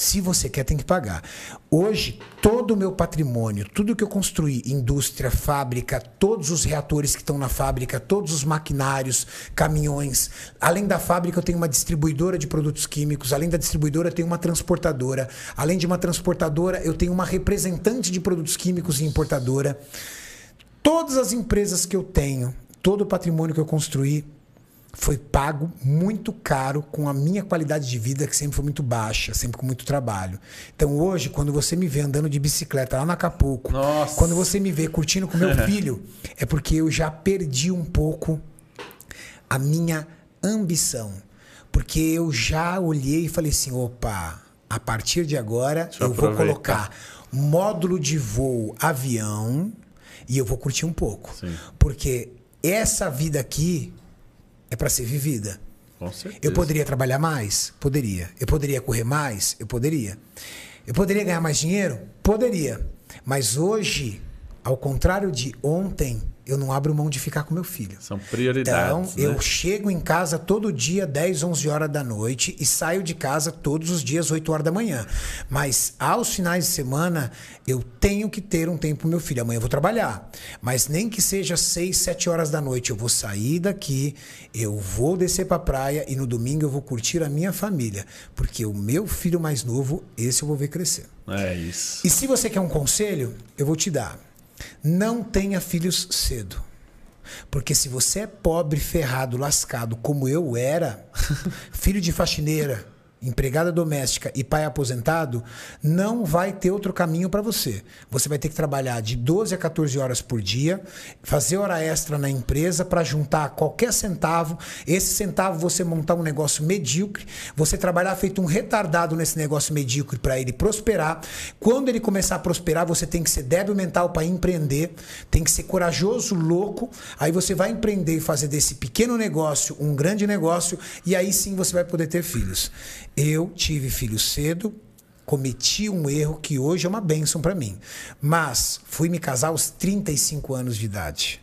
Se você quer, tem que pagar. Hoje, todo o meu patrimônio, tudo que eu construí, indústria, fábrica, todos os reatores que estão na fábrica, todos os maquinários, caminhões. Além da fábrica, eu tenho uma distribuidora de produtos químicos. Além da distribuidora, eu tenho uma transportadora. Além de uma transportadora, eu tenho uma representante de produtos químicos e importadora. Todas as empresas que eu tenho, todo o patrimônio que eu construí, foi pago muito caro com a minha qualidade de vida, que sempre foi muito baixa, sempre com muito trabalho. Então hoje, quando você me vê andando de bicicleta lá no Acapulco, Nossa. quando você me vê curtindo com meu filho, é porque eu já perdi um pouco a minha ambição. Porque eu já olhei e falei assim: opa, a partir de agora eu eu vou aproveitar. colocar módulo de voo avião e eu vou curtir um pouco. Sim. Porque essa vida aqui é para ser vivida. Com certeza. Eu poderia trabalhar mais? Poderia. Eu poderia correr mais? Eu poderia. Eu poderia ganhar mais dinheiro? Poderia. Mas hoje, ao contrário de ontem, eu não abro mão de ficar com meu filho. São prioridades. Então, eu né? chego em casa todo dia, 10, 11 horas da noite, e saio de casa todos os dias, 8 horas da manhã. Mas aos finais de semana, eu tenho que ter um tempo pro meu filho. Amanhã eu vou trabalhar. Mas nem que seja 6, 7 horas da noite, eu vou sair daqui, eu vou descer pra praia e no domingo eu vou curtir a minha família. Porque o meu filho mais novo, esse eu vou ver crescer. É isso. E se você quer um conselho, eu vou te dar. Não tenha filhos cedo. Porque se você é pobre, ferrado, lascado, como eu era, filho de faxineira, empregada doméstica e pai aposentado, não vai ter outro caminho para você. Você vai ter que trabalhar de 12 a 14 horas por dia, fazer hora extra na empresa para juntar qualquer centavo. Esse centavo você montar um negócio medíocre, você trabalhar feito um retardado nesse negócio medíocre para ele prosperar. Quando ele começar a prosperar, você tem que ser débil mental para empreender, tem que ser corajoso, louco. Aí você vai empreender e fazer desse pequeno negócio um grande negócio e aí sim você vai poder ter filhos. Eu tive filhos cedo, cometi um erro que hoje é uma bênção para mim. Mas fui me casar aos 35 anos de idade.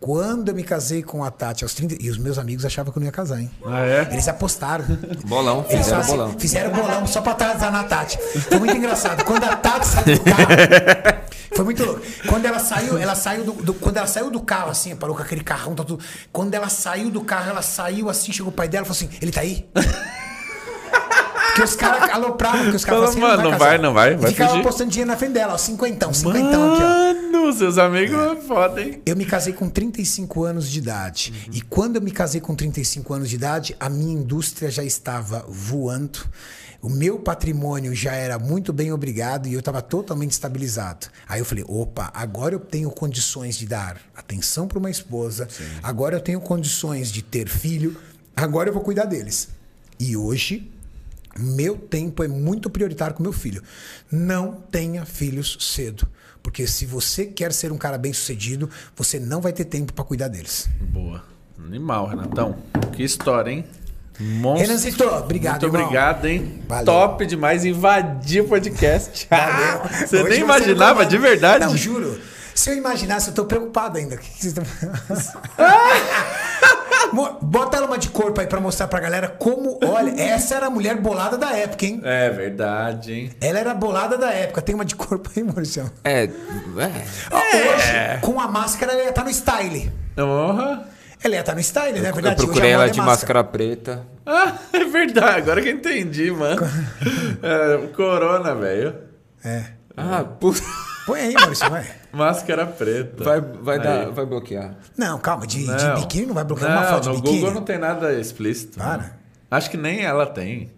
Quando eu me casei com a Tati aos 30. E os meus amigos achavam que eu não ia casar, hein? Ah, é? Eles apostaram. Bolão, Eles fizeram fazem- bolão. Fizeram bolão só pra atrasar na Tati. Foi muito engraçado. Quando a Tati saiu do carro. Foi muito louco. Quando ela saiu, ela saiu do, do- quando ela saiu do carro, assim, parou com aquele carrão, tá tudo. Quando ela saiu do carro, ela saiu assim, chegou o pai dela e falou assim: ele tá aí? Porque os caras alopravam, porque os caras assim, mano, não vai, não vai, E vai ficava fugir. postando dinheiro na frente dela, ó, cinquentão, cinquentão aqui, ó. Mano, seus amigos é foda, hein? Eu me casei com 35 anos de idade. E quando eu me casei com 35 anos de idade, a minha indústria já estava voando. O meu patrimônio já era muito bem obrigado e eu estava totalmente estabilizado. Aí eu falei: opa, agora eu tenho condições de dar atenção para uma esposa, agora eu tenho condições de ter filho, agora eu vou cuidar deles. E hoje, meu tempo é muito prioritário com meu filho. Não tenha filhos cedo. Porque se você quer ser um cara bem sucedido, você não vai ter tempo para cuidar deles. Boa. Animal, Renatão. Que história, hein? Monstro. Renanzito, obrigado, Muito irmão. obrigado, hein? Valeu. Top demais, invadiu o podcast. Valeu. Você Hoje nem imaginava, de verdade? Não, juro. Se eu imaginasse, eu tô preocupado ainda. O que que vocês estão- Mo- Bota ela uma de corpo aí pra mostrar pra galera como. Olha, essa era a mulher bolada da época, hein? É verdade, hein? Ela era bolada da época. Tem uma de corpo aí, Maurício. É, é. Hoje, com a máscara, ela ia estar no style. Porra. Ela ia estar no style, né? É Eu verdade. procurei Hoje a ela é de máscara preta. Ah, é verdade. Agora que eu entendi, mano. É, corona, velho. É. Ah, puta. Põe aí, Maurício, vai. Máscara preta. Vai, vai, Aí. dar, vai bloquear. Não, calma, de, de Não. biquíni não vai bloquear uma Não, foto de no biquíni. Google não tem nada explícito. Para. Acho que nem ela tem.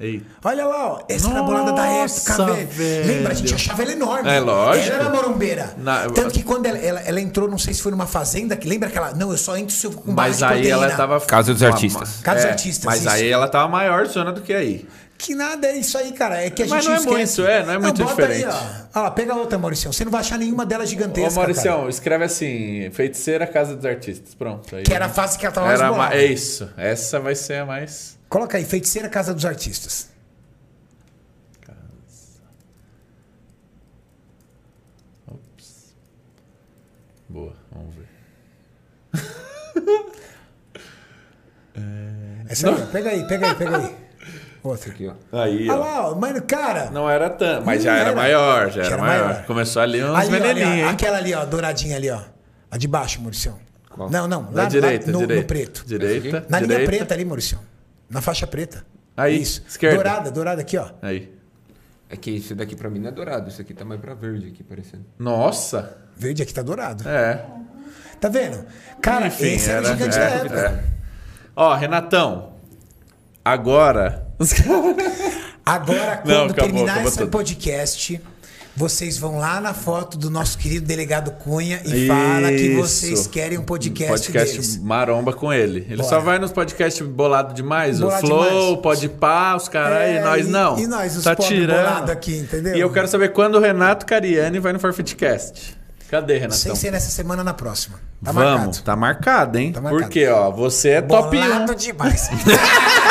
Eita. Olha lá, ó. Essa era a bolada da época, Nossa, velho. velho. Lembra? A gente achava ela enorme. É lógico. Ela era morumbeira. Na- Tanto que quando ela, ela, ela entrou, não sei se foi numa fazenda, que lembra aquela. Não, eu só entro se eu com Mas de aí proteína. ela tava. Casa dos uma- artistas. Casa dos É, artistas, Mas isso. aí ela tava maior zona do que aí. Que nada é isso aí, cara. É que a Mas gente não é esquece. muito, é, não é muito bota diferente. Aí, ó. Olha lá, pega outra, Mauricião. Você não vai achar nenhuma delas Ô, gigantesca. Mauricião, cara. escreve assim: Feiticeira Casa dos Artistas. Pronto. Aí, Que era a fase que ela tava mais Era bolada. ma- É isso. Essa vai ser a mais. Coloca aí, Feiticeira Casa dos Artistas. Ops. Boa, vamos ver. Essa aí. Pega aí, pega aí, pega aí. Outra. Aqui, ó. Aí, Olha ó. lá, ó. Mano, cara. Não era tanto, mas já era, era. maior, já, Já era era maior. maior. Começou ali uns Ali, ó, ali, ó, veneninhos, aquela ali, ó, douradinha ali, ó. A de baixo, Mauricião. Qual? Não, não. Na Lá, direita, lá no, direita. no preto. Direita, Na linha direita. preta ali, Mauricião. Na faixa preta. Aí, Isso. esquerda. Dourada, dourada aqui, ó. Aí. É que isso daqui pra mim não é dourado. Isso aqui tá mais pra verde aqui, parecendo. Nossa! Verde aqui tá dourado. É. Tá vendo? Cara, Enfim, esse era, o gigante é, da época. é. Ó, Renatão. Agora. Agora, quando Não, acabou, terminar acabou esse tudo. podcast, vocês vão lá na foto do nosso querido delegado Cunha e fala que Isso. vocês querem um podcast, podcast deles. maromba com ele. Ele Bora. só vai nos podcasts bolado demais. Bolado o Flow, demais. pode pá, os caras É, e nós não. e nós, os tá tirando. bolado aqui, entendeu? E eu quero saber quando o Renato Cariani vai no Forfeitcast. Cadê, Renatão? Sem ser nessa semana, na próxima. Tá Vamos, marcado. tá marcado, hein? Tá marcado. Porque, ó, você é top 1. Bolado demais.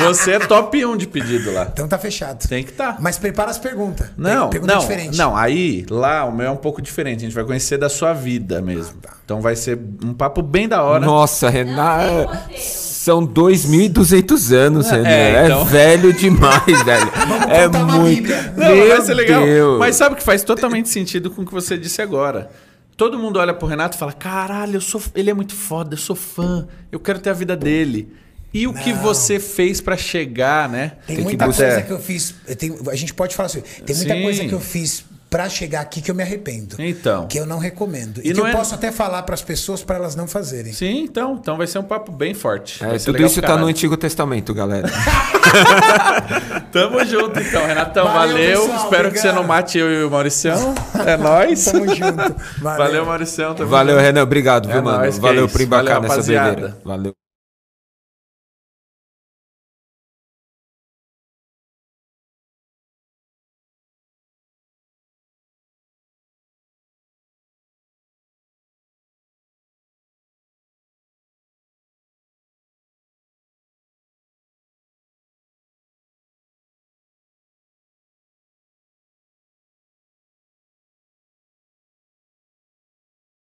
Você é top 1 de pedido lá. então tá fechado. Tem que tá. Mas prepara as perguntas. Não, Pergunta não, diferente. não. Aí, lá, o meu é um pouco diferente. A gente vai conhecer da sua vida mesmo. Ah, tá. Então vai ser um papo bem da hora. Nossa, Renato. São 2.200 anos, Renan. É, É, então. velho demais, velho. é muito. Não, Meu vai ser legal. Deus. Mas sabe que faz totalmente sentido com o que você disse agora. Todo mundo olha pro Renato e fala: caralho, eu sou, ele é muito foda, eu sou fã, eu quero ter a vida dele. E o que Não. você fez pra chegar, né? Tem, Tem que muita buscar. coisa que eu fiz. eu tenho- a gente pode falar assim. Tem muita Sim. coisa que eu fiz pra chegar aqui que eu me arrependo. Então. Que eu não recomendo. E, E que não eu é- posso até falar pras pessoas pra elas não fazerem. Sim, então, então vai ser um papo bem forte. É, tudo isso pra tá no. Antigo Testamento, galera. Tamo junto, então, Renatão. Valeu, Valeu. pessoal, Espero que você obrigado. não mate eu e o Mauricião. É nóis. Tamo junto. Valeu. Valeu, Mauricião. Tamo Valeu, junto. Renan. Obrigado, É viu, mano? nóis, que é Valeu por embarcar Valeu, nessa rapaziada. doideira. Valeu.